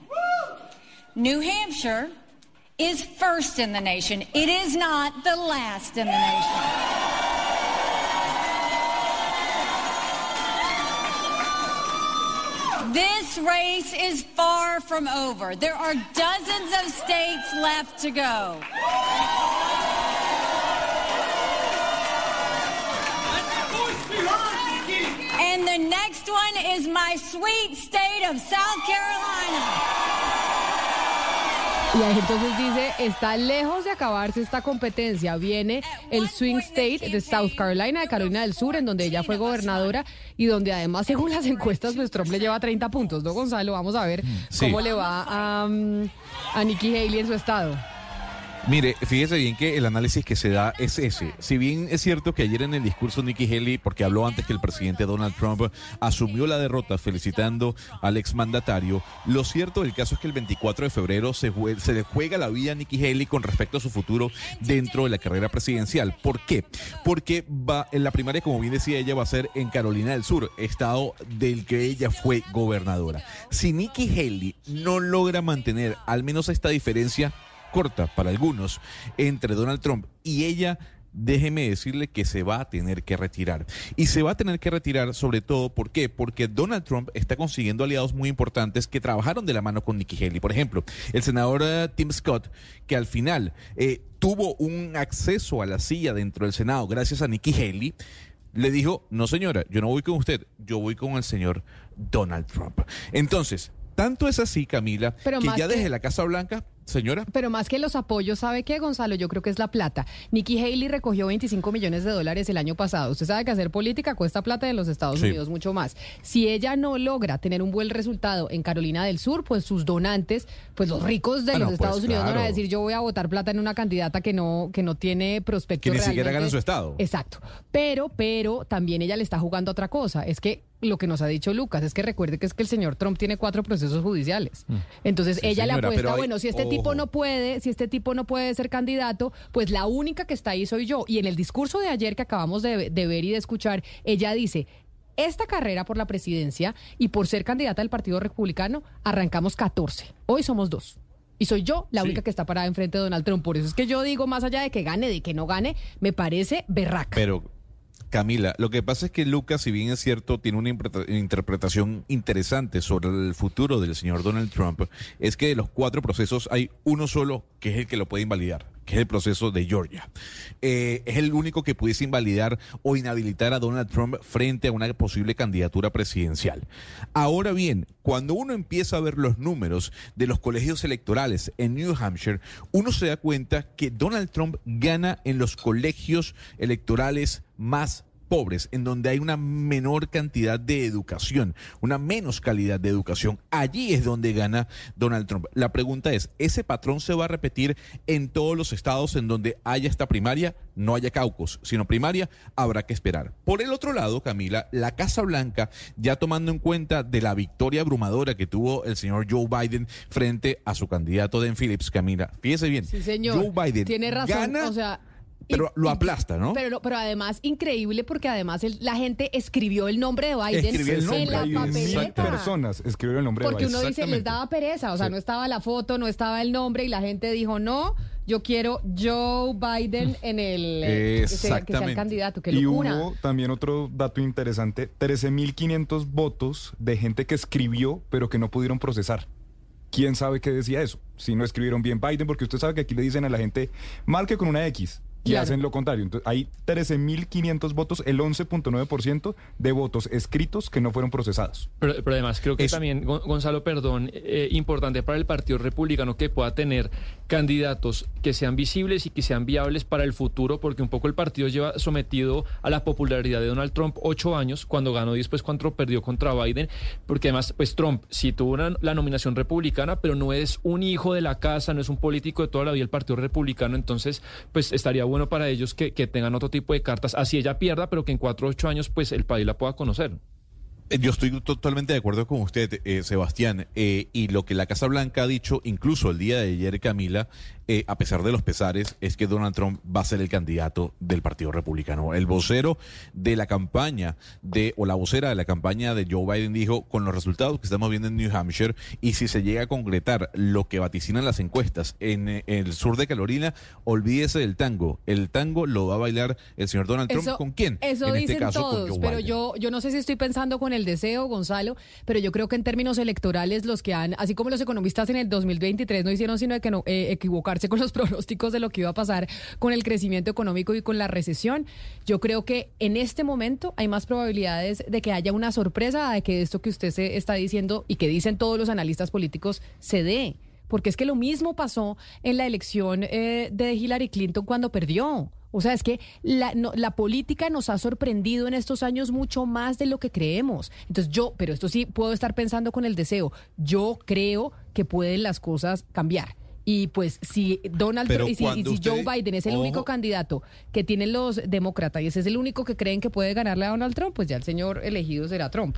Speaker 9: New Hampshire is first in the nation. It is not the last in the nation. This race is far from over. There are dozens of states left to go. And the next one is my sweet state of South Carolina.
Speaker 1: Y ahí entonces dice, está lejos de acabarse esta competencia. Viene el swing state de South Carolina, de Carolina del Sur, en donde ella fue gobernadora y donde además, según las encuestas, Trump le lleva 30 puntos, ¿no, Gonzalo? Vamos a ver cómo le va a, mm, a Nikki Haley en su estado.
Speaker 8: Mire, fíjese bien que el análisis que se da es ese. Si bien es cierto que ayer en el discurso Nikki Haley, porque habló antes que el presidente Donald Trump asumió la derrota felicitando al exmandatario, lo cierto del caso es que el 24 de febrero se, se le juega la vida a Nikki Haley con respecto a su futuro dentro de la carrera presidencial. ¿Por qué? Porque va en la primaria, como bien decía ella, va a ser en Carolina del Sur, estado del que ella fue gobernadora. Si Nikki Haley no logra mantener al menos esta diferencia, corta para algunos entre Donald Trump y ella déjeme decirle que se va a tener que retirar. Y se va a tener que retirar sobre todo, ¿por qué? Porque Donald Trump está consiguiendo aliados muy importantes que trabajaron de la mano con Nikki Haley. Por ejemplo, el senador eh, Tim Scott, que al final eh, tuvo un acceso a la silla dentro del Senado gracias a Nikki Haley, le dijo, no señora, yo no voy con usted, yo voy con el señor Donald Trump. Entonces, tanto es así, Camila, que ya desde la Casa Blanca señora.
Speaker 1: Pero más que los apoyos, ¿sabe qué, Gonzalo? Yo creo que es la plata. Nikki Haley recogió 25 millones de dólares el año pasado. Usted sabe que hacer política cuesta plata de los Estados
Speaker 8: Sí.
Speaker 1: Unidos mucho más. Si ella no logra tener un buen resultado en Carolina del Sur, pues sus donantes, pues los ricos de
Speaker 8: Ah,
Speaker 1: los
Speaker 8: pues,
Speaker 1: Estados Unidos no van a decir yo voy a votar plata en una candidata que no que no tiene prospecto
Speaker 8: Que ni siquiera
Speaker 1: realmente".
Speaker 8: gana su estado.
Speaker 1: Exacto. Pero, pero también ella le está jugando a otra cosa. Es que lo que nos ha dicho Lucas es que recuerde que es que el señor Trump tiene cuatro procesos judiciales. Entonces
Speaker 8: Sí,
Speaker 1: ella le apuesta,
Speaker 8: hay-
Speaker 1: bueno, si este tipo no puede, si este tipo no puede ser candidato, pues la única que está ahí soy yo. Y en el discurso de ayer que acabamos de, de ver y de escuchar, ella dice, esta carrera por la presidencia y por ser candidata del Partido Republicano, arrancamos 14. Hoy somos dos. Y soy yo la
Speaker 8: Sí.
Speaker 1: única que está parada enfrente de Donald Trump. Por eso es que yo digo, más allá de que gane, de que no gane, me parece berraca.
Speaker 8: Pero, Camila, lo que pasa es que Lucas, si bien es cierto, tiene una interpreta- interpretación interesante sobre el futuro del señor Donald Trump, es que de los cuatro procesos hay uno solo que es el que lo puede invalidar, que es el proceso de Georgia. Eh, es el único que pudiese invalidar o inhabilitar a Donald Trump frente a una posible candidatura presidencial. Ahora bien, cuando uno empieza a ver los números de los colegios electorales en New Hampshire, uno se da cuenta que Donald Trump gana en los colegios electorales más pobres, en donde hay una menor cantidad de educación, una menos calidad de educación. Allí es donde gana Donald Trump. La pregunta es, ¿ese patrón se va a repetir en todos los estados en donde haya esta primaria? No haya caucus, sino primaria, habrá que esperar. Por el otro lado, Camila, la Casa Blanca, ya tomando en cuenta de la victoria abrumadora que tuvo el señor Joe Biden frente a su candidato Dan Phillips, Camila, fíjese bien,
Speaker 1: Sí, señor.
Speaker 8: Joe Biden
Speaker 1: Tiene razón.
Speaker 8: gana,
Speaker 1: o sea,
Speaker 8: pero lo aplasta, ¿no?
Speaker 1: Pero, pero además, increíble porque además el- la gente escribió el nombre de Biden
Speaker 8: Escribió el nombre.
Speaker 1: en la papeleta.
Speaker 3: personas escribieron el nombre
Speaker 1: Porque
Speaker 3: de Biden.
Speaker 1: uno dice, les daba pereza, o sea,
Speaker 3: Sí.
Speaker 1: no estaba la foto, no estaba el nombre y la gente dijo, no, yo quiero Joe Biden en el... eh, que sea- Que sea el candidato, qué
Speaker 3: Y hubo también otro dato interesante, 13.500 votos de gente que escribió pero que no pudieron procesar. ¿Quién sabe qué decía eso? Si no escribieron bien Biden, porque usted sabe que aquí le dicen a la gente, marque con una X. Y
Speaker 1: Claro.
Speaker 3: hacen lo contrario. Entonces, hay 13.500 votos, el 11.9% de votos escritos que no fueron procesados.
Speaker 2: Pero, pero además creo que
Speaker 8: Eso.
Speaker 2: también, Gon- Gonzalo, perdón, eh, importante para el Partido Republicano que pueda tener candidatos que sean visibles y que sean viables para el futuro, porque un poco el partido lleva sometido a la popularidad de Donald Trump ocho años, cuando ganó y después cuando perdió contra Biden, porque además, pues Trump sí tuvo una- la nominación republicana, pero no es un hijo de la casa, no es un político de toda la vida el Partido Republicano, entonces, pues estaría bueno para ellos que, que tengan otro tipo de cartas, así ella pierda, pero que en cuatro o ocho años, pues el país la pueda conocer.
Speaker 8: Yo estoy totalmente de acuerdo con usted, eh, Sebastián, eh, y lo que la Casa Blanca ha dicho, incluso el día de ayer, Camila, eh, a pesar de los pesares, es que Donald Trump va a ser el candidato del Partido Republicano. El vocero de la campaña, de, o la vocera de la campaña de Joe Biden dijo, con los resultados que estamos viendo en New Hampshire, y si se llega a concretar lo que vaticinan las encuestas en, eh, el sur de Carolina, olvídese del tango. El tango lo va a bailar el señor Donald Trump. ¿Con quién?
Speaker 1: Eso
Speaker 8: en
Speaker 1: dicen
Speaker 8: este caso,
Speaker 1: todos,
Speaker 8: con Joe
Speaker 1: pero
Speaker 8: Biden.
Speaker 1: yo, yo no sé si estoy pensando con el deseo, Gonzalo, pero yo creo que en términos electorales los que han, así como los economistas en el 2023 no hicieron sino de que no, eh, equivocarse con los pronósticos de lo que iba a pasar con el crecimiento económico y con la recesión, yo creo que en este momento hay más probabilidades de que haya una sorpresa, de que esto que usted se está diciendo y que dicen todos los analistas políticos se dé. Porque es que lo mismo pasó en la elección eh, de Hillary Clinton cuando perdió. O sea, es que la, no- la política nos ha sorprendido en estos años mucho más de lo que creemos. Entonces yo, pero esto sí puedo estar pensando con el deseo, yo creo que pueden las cosas cambiar. Y pues si Donald
Speaker 8: Pero
Speaker 1: y si, y
Speaker 8: cuando
Speaker 1: si
Speaker 8: usted-
Speaker 1: Joe Biden es el único candidato que tienen los demócratas y ese es el único que creen que puede ganarle a Donald Trump, pues ya el señor elegido será Trump.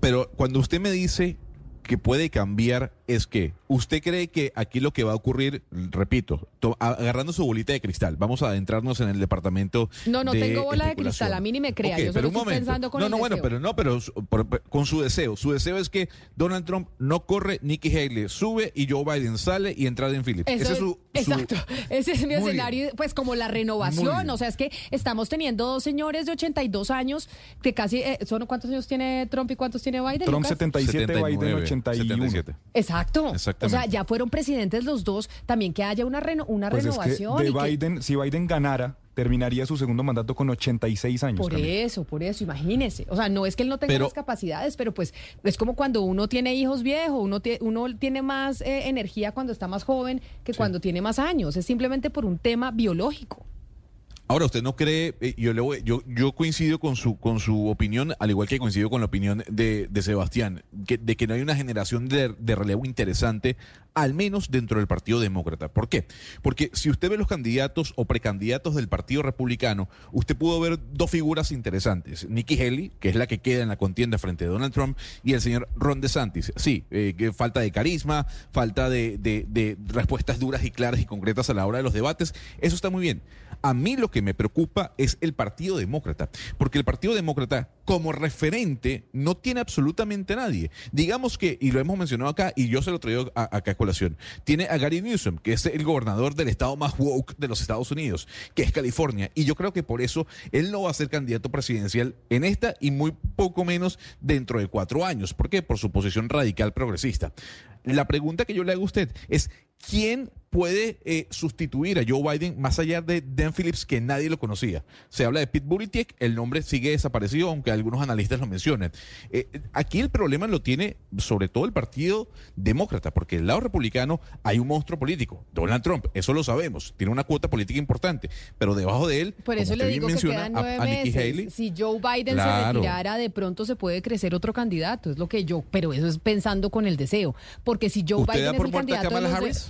Speaker 8: Pero cuando usted me dice que puede cambiar, es que usted cree que aquí lo que va a ocurrir, repito, to- agarrando su bolita de cristal, vamos a adentrarnos en el departamento.
Speaker 1: No, no
Speaker 8: de
Speaker 1: tengo bola de cristal, a mí ni me crea, yo solo
Speaker 8: pero un
Speaker 1: estoy
Speaker 8: momento.
Speaker 1: pensando con
Speaker 8: No,
Speaker 1: el
Speaker 8: no, bueno,
Speaker 1: deseo.
Speaker 8: pero no, pero con su deseo. Su deseo es que Donald Trump no corre, Nikki Haley sube y Joe Biden sale y entra en Phillips.
Speaker 1: Eso
Speaker 8: Ese es su, su-
Speaker 1: exacto. Ese es mi escenario, pues como la renovación. O sea, es que estamos teniendo dos señores de 82 años que casi. eh, ¿son ¿Cuántos años tiene Trump y cuántos tiene Biden?
Speaker 3: Trump
Speaker 1: Lucas?
Speaker 3: 77, Biden
Speaker 8: 79,
Speaker 3: 81.
Speaker 8: 77.
Speaker 1: Exacto. O sea, ya fueron presidentes los dos. También que haya una, reno- una
Speaker 3: Pues es que
Speaker 1: renovación.
Speaker 3: de
Speaker 1: y que-
Speaker 3: Biden, si Biden ganara, terminaría su segundo mandato con 86 años.
Speaker 1: Por
Speaker 3: Camila.
Speaker 1: eso, por eso, imagínese. O sea, no es que él no tenga
Speaker 8: Pero-
Speaker 1: las capacidades, pero pues es como cuando uno tiene hijos viejos, uno, uno tiene más eh, energía cuando está más joven que cuando tiene más años. Es simplemente por un tema biológico.
Speaker 8: Ahora, usted no cree, eh, yo, le voy- yo, yo coincido con su, con su opinión, al igual que coincido con la opinión de, de Sebastián, que- de que no hay una generación de, de relevo interesante, al menos dentro del Partido Demócrata. ¿Por qué? Porque si usted ve los candidatos o precandidatos del Partido Republicano, usted pudo ver dos figuras interesantes. Nikki Haley, que es la que queda en la contienda frente a Donald Trump, y el señor Ron DeSantis. Sí, eh, que falta de carisma, falta de, de- de respuestas duras y claras y concretas a la hora de los debates. Eso está muy bien. A mí lo que me preocupa es el Partido Demócrata, porque el Partido Demócrata como referente no tiene absolutamente nadie. Digamos que, y lo hemos mencionado acá, y yo se lo traigo a- acá colación, tiene a Gary Newsom, que es el gobernador del estado más woke de los Estados Unidos, que es California, y yo creo que por eso él no va a ser candidato presidencial en esta y muy poco menos dentro de cuatro años. ¿Por qué? Por su posición radical progresista. La pregunta que yo le hago a usted es, ¿quién puede eh, sustituir a Joe Biden más allá de Dan Phillips, que nadie lo conocía? Se habla de Pete Buttigieg, el nombre sigue desaparecido, aunque algunos analistas lo mencionen. Eh, aquí el problema lo tiene sobre todo el Partido Demócrata, porque del lado republicano hay un monstruo político, Donald Trump, eso lo sabemos, tiene una cuota política importante, pero debajo de él,
Speaker 1: Por eso le digo que
Speaker 8: menciona,
Speaker 1: quedan
Speaker 8: a-
Speaker 1: nueve
Speaker 8: a Nikki
Speaker 1: meses.
Speaker 8: Haley,
Speaker 1: Si Joe Biden se retirara, de pronto se puede crecer otro candidato. Es lo que yo, pero eso es pensando con el deseo. Porque si Joe
Speaker 8: ¿Usted
Speaker 1: Biden
Speaker 8: da
Speaker 1: es el candidato de
Speaker 8: Kamala
Speaker 1: los de-
Speaker 8: Harris?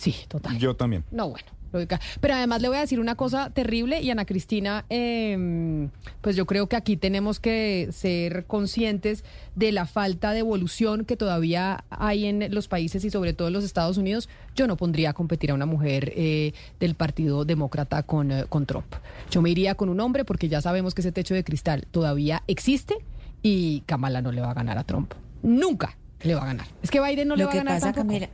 Speaker 1: Sí, total.
Speaker 3: Yo también.
Speaker 1: No, bueno. lógica. Pero además le voy a decir una cosa terrible y Ana Cristina, eh, pues yo creo que aquí tenemos que ser conscientes de la falta de evolución que todavía hay en los países y sobre todo en los Estados Unidos. Yo no pondría a competir a una mujer eh, del Partido Demócrata con, eh, con Trump. Yo me iría con un hombre porque ya sabemos que ese techo de cristal todavía existe y Kamala no le va a ganar a Trump. Nunca le va a ganar. Es que Biden no le
Speaker 6: lo
Speaker 1: va a
Speaker 6: que
Speaker 1: ganar
Speaker 6: pasa,
Speaker 1: tampoco.
Speaker 6: Camila,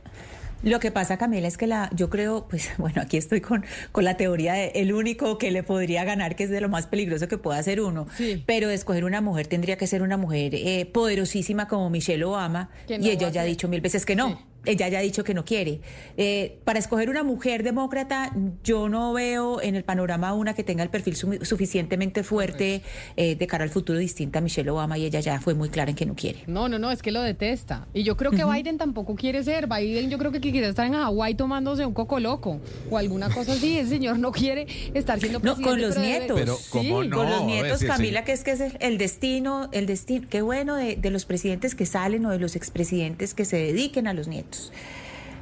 Speaker 6: lo que pasa, Camila, es que la, yo creo, pues bueno, aquí estoy con, con la teoría de el único que le podría ganar, que es de lo más peligroso que pueda hacer uno.
Speaker 1: Sí.
Speaker 6: Pero escoger una mujer tendría que ser una mujer eh, poderosísima como Michelle Obama.
Speaker 1: No
Speaker 6: y ella ya ha
Speaker 1: ser.
Speaker 6: dicho mil veces que no.
Speaker 1: Sí.
Speaker 6: Ella ya ha dicho que no quiere. Eh, para escoger una mujer demócrata, yo no veo en el panorama una que tenga el perfil su- suficientemente fuerte eh, de cara al futuro distinta a Michelle Obama y ella ya fue muy clara en que no quiere.
Speaker 1: No, no, no, es que lo detesta. Y yo creo que Biden tampoco quiere ser. Biden yo creo que quiere estar en Hawái tomándose un coco loco o alguna cosa así. El señor no quiere estar siendo
Speaker 6: No,
Speaker 1: presidente.
Speaker 6: con los
Speaker 1: pero debe-
Speaker 6: nietos.
Speaker 8: Pero, ¿cómo
Speaker 1: Sí.
Speaker 8: no?
Speaker 6: con los
Speaker 8: ver,
Speaker 6: nietos, Camila, que es que es el, el destino, el destino, qué bueno de, de los presidentes que salen o de los expresidentes que se dediquen a los nietos.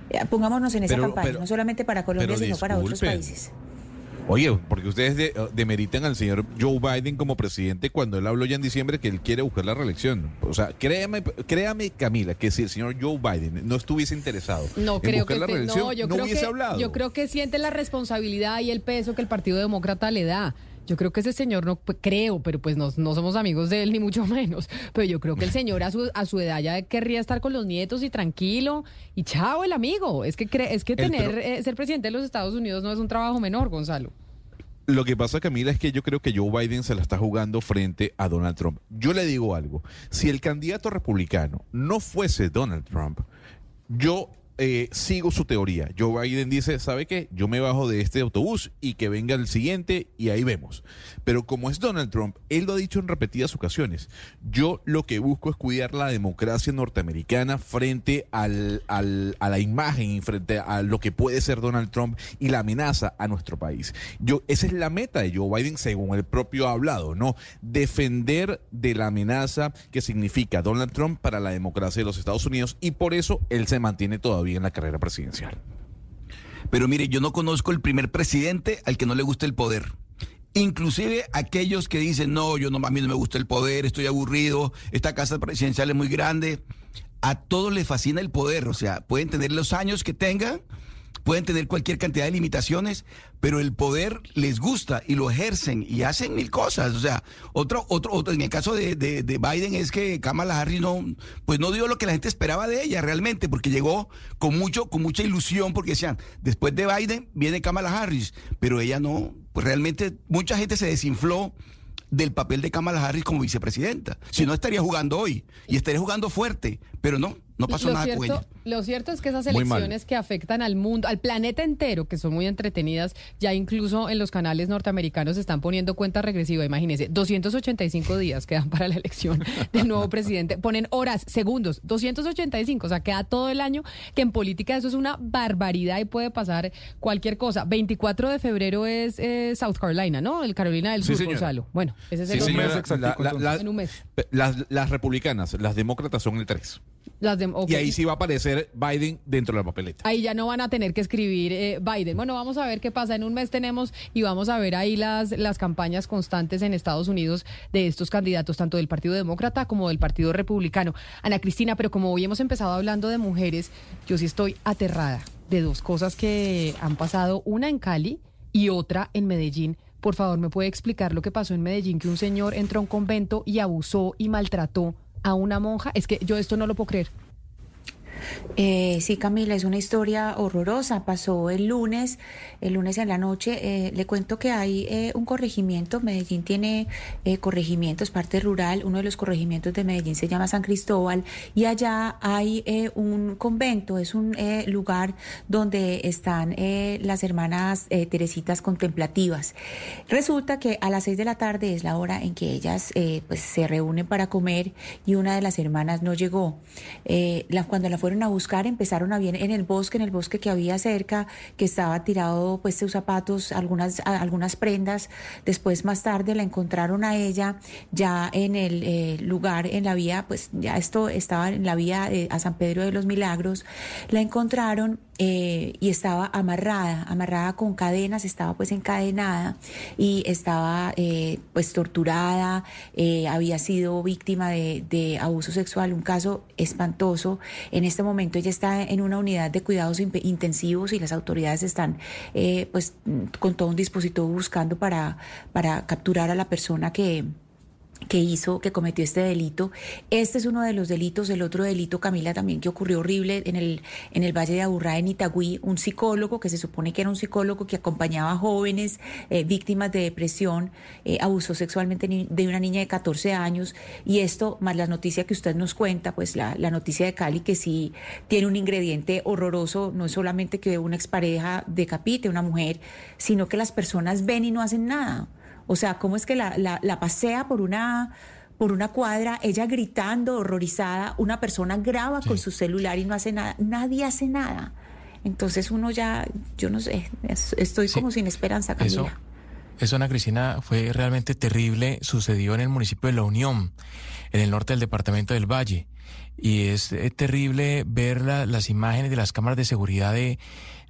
Speaker 6: Eh, Pongámonos en esa
Speaker 8: Pero-
Speaker 6: campaña,
Speaker 8: pero-
Speaker 6: no solamente para Colombia, sino para otros países.
Speaker 8: Oye, porque ustedes de- demeritan al señor Joe Biden como presidente cuando él habló ya en diciembre que él quiere buscar la reelección. O sea, créame, créame Camila, que si el señor Joe Biden no estuviese interesado
Speaker 1: No
Speaker 8: en
Speaker 1: creo
Speaker 8: buscar
Speaker 1: que
Speaker 8: la reelección,
Speaker 1: no, yo
Speaker 8: no
Speaker 1: creo
Speaker 8: hubiese
Speaker 1: que
Speaker 8: hablado.
Speaker 1: yo creo que siente la responsabilidad y el peso que el Partido Demócrata le da. Yo creo que ese señor no pues, creo, pero pues no, no somos amigos de él ni mucho menos. Pero yo creo que el señor a su a su edad ya querría estar con los nietos y tranquilo y chao el amigo. Es que es que tener eh, ser presidente de los Estados Unidos no es un trabajo menor, Gonzalo.
Speaker 8: Lo que pasa, Camila, es que yo creo que Joe Biden se la está jugando frente a Donald Trump. Yo le digo algo. Si el candidato republicano no fuese Donald Trump, yo eh, sigo su teoría. Joe Biden dice, ¿sabe qué? Yo me bajo de este autobús y que venga el siguiente y ahí vemos. Pero como es Donald Trump, él lo ha dicho en repetidas ocasiones. Yo lo que busco es cuidar la democracia norteamericana frente al, al- a la imagen y frente a lo que puede ser Donald Trump y la amenaza a nuestro país. Yo, esa es la meta de Joe Biden, según el propio ha hablado, ¿no? Defender de la amenaza que significa Donald Trump para la democracia de los Estados Unidos y por eso él se mantiene todavía en la carrera presidencial.
Speaker 4: Pero mire, yo no conozco el primer presidente al que no le guste el poder. Inclusive aquellos que dicen, no, yo no, a mí no me gusta el poder, estoy aburrido, esta casa presidencial es muy grande. A todos les fascina el poder, o sea, pueden tener los años que tengan, pueden tener cualquier cantidad de limitaciones, pero el poder les gusta y lo ejercen y hacen mil cosas. O sea, otro, otro, otro en el caso de, de- de Biden es que Kamala Harris no, pues no dio lo que la gente esperaba de ella realmente, porque llegó con mucho, con mucha ilusión, porque decían, después de Biden viene Kamala Harris, pero ella no, pues realmente mucha gente se desinfló del papel de Kamala Harris como vicepresidenta. Si no estaría jugando hoy y estaría jugando fuerte, pero no, No pasó
Speaker 1: lo
Speaker 4: nada
Speaker 1: cierto,
Speaker 4: con ella.
Speaker 1: Lo cierto es que esas elecciones que afectan al mundo, al planeta entero, que son muy entretenidas, ya incluso en los canales norteamericanos están poniendo cuenta regresiva. Imagínense, 285 días quedan para la elección del nuevo presidente. Ponen horas, segundos, 285, o sea, queda todo el año, que en política eso es una barbaridad y puede pasar cualquier cosa. 24 de febrero es eh, South Carolina, ¿no? El Carolina del
Speaker 8: Sí,
Speaker 1: Sur,
Speaker 8: señora.
Speaker 1: Gonzalo. Bueno, ese es
Speaker 8: Sí,
Speaker 1: el
Speaker 3: un
Speaker 8: señora.
Speaker 3: mes exactico,
Speaker 8: La- la-
Speaker 3: entonces.
Speaker 8: la-
Speaker 1: En un mes.
Speaker 8: Las, las republicanas, las demócratas son el 3.
Speaker 1: Las de-
Speaker 8: Y ahí sí va a aparecer Biden dentro de la papeleta.
Speaker 1: Ahí ya no van a tener que escribir eh, Biden. Bueno, vamos a ver qué pasa. En un mes tenemos y vamos a ver ahí las, las campañas constantes en Estados Unidos de estos candidatos, tanto del Partido Demócrata como del Partido Republicano. Ana Cristina, pero como hoy hemos empezado hablando de mujeres, yo sí estoy aterrada de dos cosas que han pasado, una en Cali y otra en Medellín. Por favor, ¿me puede explicar lo que pasó en Medellín? Que un señor entró a un convento y abusó y maltrató a una monja. Es que yo esto no lo puedo creer.
Speaker 6: Eh, sí, Camila, es una historia horrorosa. Pasó el lunes, el lunes en la noche. Eh, le cuento que hay eh, un corregimiento. Medellín tiene eh, corregimientos, parte rural. Uno de los corregimientos de Medellín se llama San Cristóbal y allá hay eh, un convento. Es un eh, lugar donde están las hermanas Teresitas contemplativas. Resulta que a las seis de la tarde es la hora en que ellas pues se reúnen para comer y una de las hermanas no llegó. Cuando la fueron a buscar empezaron a bien en el bosque, en el bosque que había cerca, que estaba tirado pues sus zapatos, algunas, algunas prendas. Después más tarde la encontraron a ella ya en el eh, lugar, en la vía, pues ya esto estaba en la vía eh, a San Pedro de los Milagros. La encontraron eh, y estaba amarrada, amarrada con cadenas, estaba pues encadenada y estaba eh, pues torturada, eh, había sido víctima de, de abuso sexual, un caso espantoso. En este momento ella está en una unidad de cuidados intensivos y las autoridades están eh, pues con todo un dispositivo buscando para, para capturar a la persona que que hizo, que cometió este delito. Este es uno de los delitos. El otro delito, Camila, también que ocurrió horrible en el, en el Valle de Aburrá, en Itagüí, un psicólogo que se supone que era un psicólogo que acompañaba a jóvenes eh, víctimas de depresión, eh, abusó sexualmente de una niña de 14 años. Y esto, más la noticia que usted nos cuenta, pues la, la noticia de Cali, que sí tiene un ingrediente horroroso, no es solamente que una expareja decapite a una mujer, sino que las personas ven y no hacen nada. O sea, ¿cómo es que la, la- la pasea por una, por una cuadra, ella gritando, horrorizada, una persona graba con su celular y no hace nada? Nadie hace nada. Entonces uno ya, yo no sé, es- estoy
Speaker 5: Sí.
Speaker 6: como sin esperanza, Camila.
Speaker 5: Eso, eso, Ana Cristina, fue realmente terrible. Sucedió en el municipio de La Unión, en el norte del departamento del Valle. Y es eh, terrible ver la- las imágenes de las cámaras de seguridad de,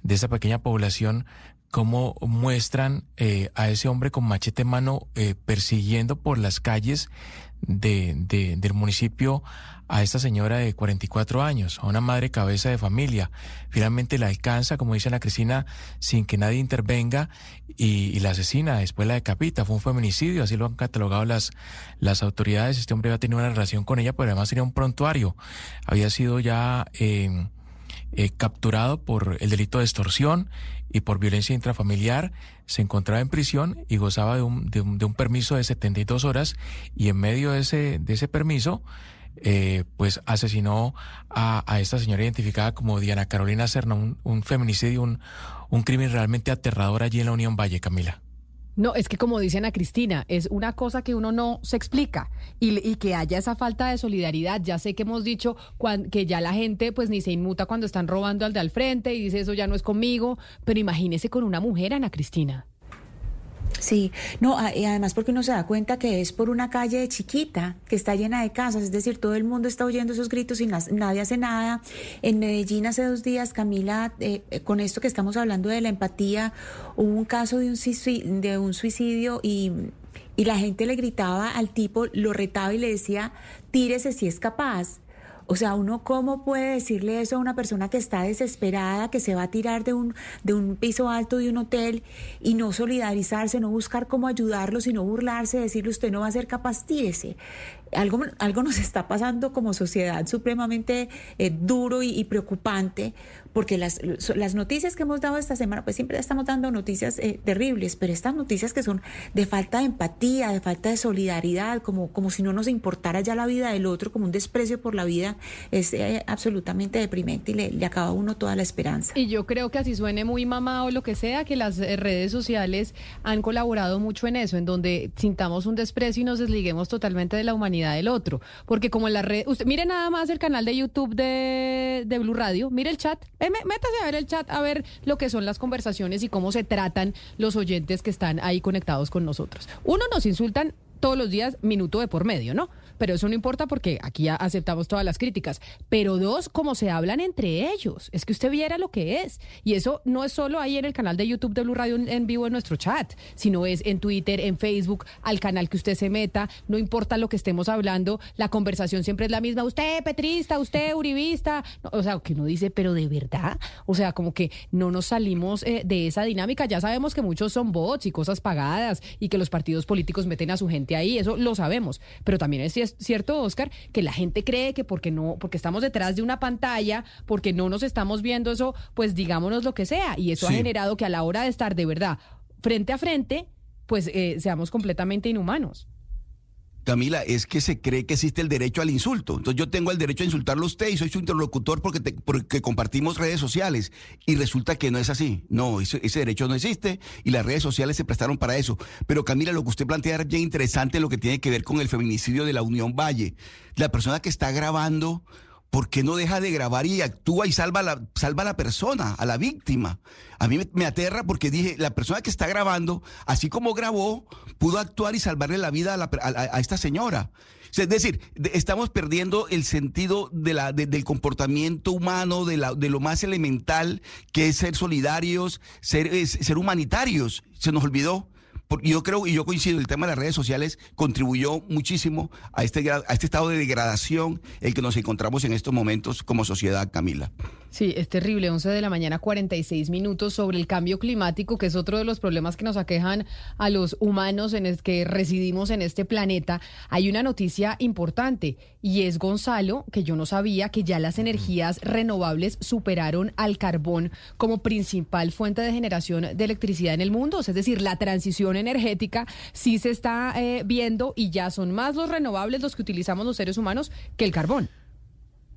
Speaker 5: de esa pequeña población, cómo muestran eh, a ese hombre con machete en mano eh, persiguiendo por las calles de, de- del municipio a esta señora de 44 años, a una madre cabeza de familia. Finalmente la alcanza, como dice Ana Cristina, sin que nadie intervenga y, y la asesina, después la decapita. Fue un feminicidio, así lo han catalogado las, las autoridades. Este hombre había tenido una relación con ella, pero además tenía un prontuario. Había sido ya eh, eh, capturado por el delito de extorsión y por violencia intrafamiliar, se encontraba en prisión y gozaba de un, de un, de un permiso de 72 horas y en medio de ese, de ese permiso, eh, pues asesinó a, a esta señora identificada como Diana Carolina Serna, un, un feminicidio, un, un crimen realmente aterrador allí en la Unión Valle, Camila.
Speaker 1: No, es que como dice Ana Cristina, es una cosa que uno no se explica y, y que haya esa falta de solidaridad. Ya sé que hemos dicho cuan- que ya la gente pues ni se inmuta cuando están robando al de al frente y dice eso ya no es conmigo, pero imagínese con una mujer, Ana Cristina.
Speaker 6: Sí, no, y además porque uno se da cuenta que es por una calle chiquita que está llena de casas, es decir, todo el mundo está oyendo esos gritos y nadie hace nada. En Medellín hace dos días, Camila, eh, eh, con esto que estamos hablando de la empatía, hubo un caso de un, suici- de un suicidio y, y la gente le gritaba al tipo, lo retaba y le decía, tírese si es capaz. O sea, uno cómo puede decirle eso a una persona que está desesperada, que se va a tirar de un, de un piso alto de un hotel y no solidarizarse, no buscar cómo ayudarlo, sino burlarse, decirle usted no va a ser capaz. Algo, algo nos está pasando como sociedad supremamente eh, duro y, preocupante, porque las, las noticias que hemos dado esta semana, pues siempre estamos dando noticias eh, terribles, pero estas noticias que son de falta de empatía, de falta de solidaridad, como, como si no nos importara ya la vida del otro, como un desprecio por la vida, es eh, absolutamente deprimente y le, acaba a uno toda la esperanza.
Speaker 1: Y yo creo que así suene muy mamá o lo que sea, que las redes sociales han colaborado mucho en eso, en donde sintamos un desprecio y nos desliguemos totalmente de la humanidad del otro. Porque como en la red, usted mire nada más el canal de YouTube de, de Blue Radio, mire el chat, mé- métase a ver el chat, a ver lo que son las conversaciones y cómo se tratan los oyentes que están ahí conectados con nosotros. Uno, nos insultan todos los días, minuto de por medio, ¿no? Pero eso no importa porque aquí aceptamos todas las críticas. Pero dos, como se hablan entre ellos. Es que usted viera lo que es. Y eso no es solo ahí en el canal de YouTube de Blue Radio en, vivo en nuestro chat, sino es en Twitter, en Facebook, al canal que usted se meta. No importa lo que estemos hablando, la conversación siempre es la misma. Usted, petrista, usted, uribista. O sea, que uno dice, pero de verdad. O sea, como que no nos salimos eh, de esa dinámica. Ya sabemos que muchos son bots y cosas pagadas y que los partidos políticos meten a su gente ahí. Eso lo sabemos. Pero también es cier- cierto, Oscar, que la gente cree que porque no, porque estamos detrás de una pantalla, porque no nos estamos viendo eso, pues digámonos lo que sea. Y eso ha generado que a la hora de estar de verdad frente a frente, pues eh, seamos completamente inhumanos.
Speaker 4: Camila, es que se cree que existe el derecho al insulto. Entonces yo tengo el derecho a insultarlo a usted y soy su interlocutor porque, porque compartimos redes sociales. Y resulta que no es así. No, ese, ese derecho no existe y las redes sociales se prestaron para eso. Pero Camila, lo que usted plantea es bien interesante lo que tiene que ver con el feminicidio de la Unión Valle. La persona que está grabando... ¿Por qué no deja de grabar y actúa y salva a la, salva la persona, a la víctima? A mí me, aterra porque dije, la persona que está grabando, así como grabó, pudo actuar y salvarle la vida a, la a- esta señora. Es decir, de- estamos perdiendo el sentido del comportamiento humano, de, la, de lo más elemental que es ser solidarios, ser humanitarios. Se nos olvidó. Porque yo creo y yo coincido, el tema de las redes sociales contribuyó muchísimo a este, a este estado de degradación el que nos encontramos en estos momentos como sociedad, Camila.
Speaker 1: Sí, es terrible. 11 de la mañana, 46 minutos sobre el cambio climático, que es otro de los problemas que nos aquejan a los humanos en el que residimos en este planeta. Hay una noticia importante y es Gonzalo, que yo no sabía que ya las energías renovables superaron al carbón como principal fuente de generación de electricidad en el mundo. Es decir, la transición energética sí se está eh, viendo y ya son más los renovables los que utilizamos los seres humanos que el carbón.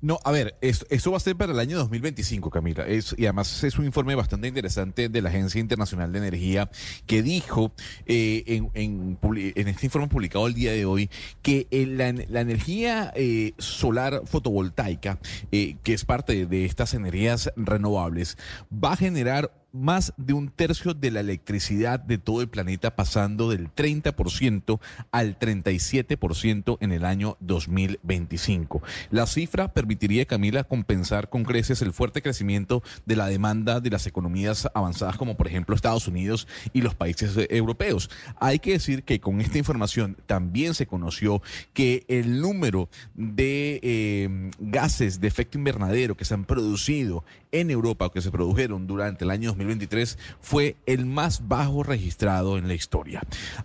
Speaker 8: No, a ver, esto, va a ser para el año 2025, Camila. Es, y además es un informe bastante interesante de la Agencia Internacional de Energía que dijo eh, en, en este informe publicado el día de hoy que eh, la, energía solar fotovoltaica, que es parte de estas energías renovables, va a generar más de un tercio de la electricidad de todo el planeta, pasando del 30% al 37% en el año 2025. La cifra permitiría, Camila, compensar con creces el fuerte crecimiento de la demanda de las economías avanzadas, como por ejemplo Estados Unidos y los países eh, europeos. Hay que decir que con esta información también se conoció que el número de eh, gases de efecto invernadero que se han producido en Europa o que se produjeron durante el año 2023 fue el más bajo registrado en la historia.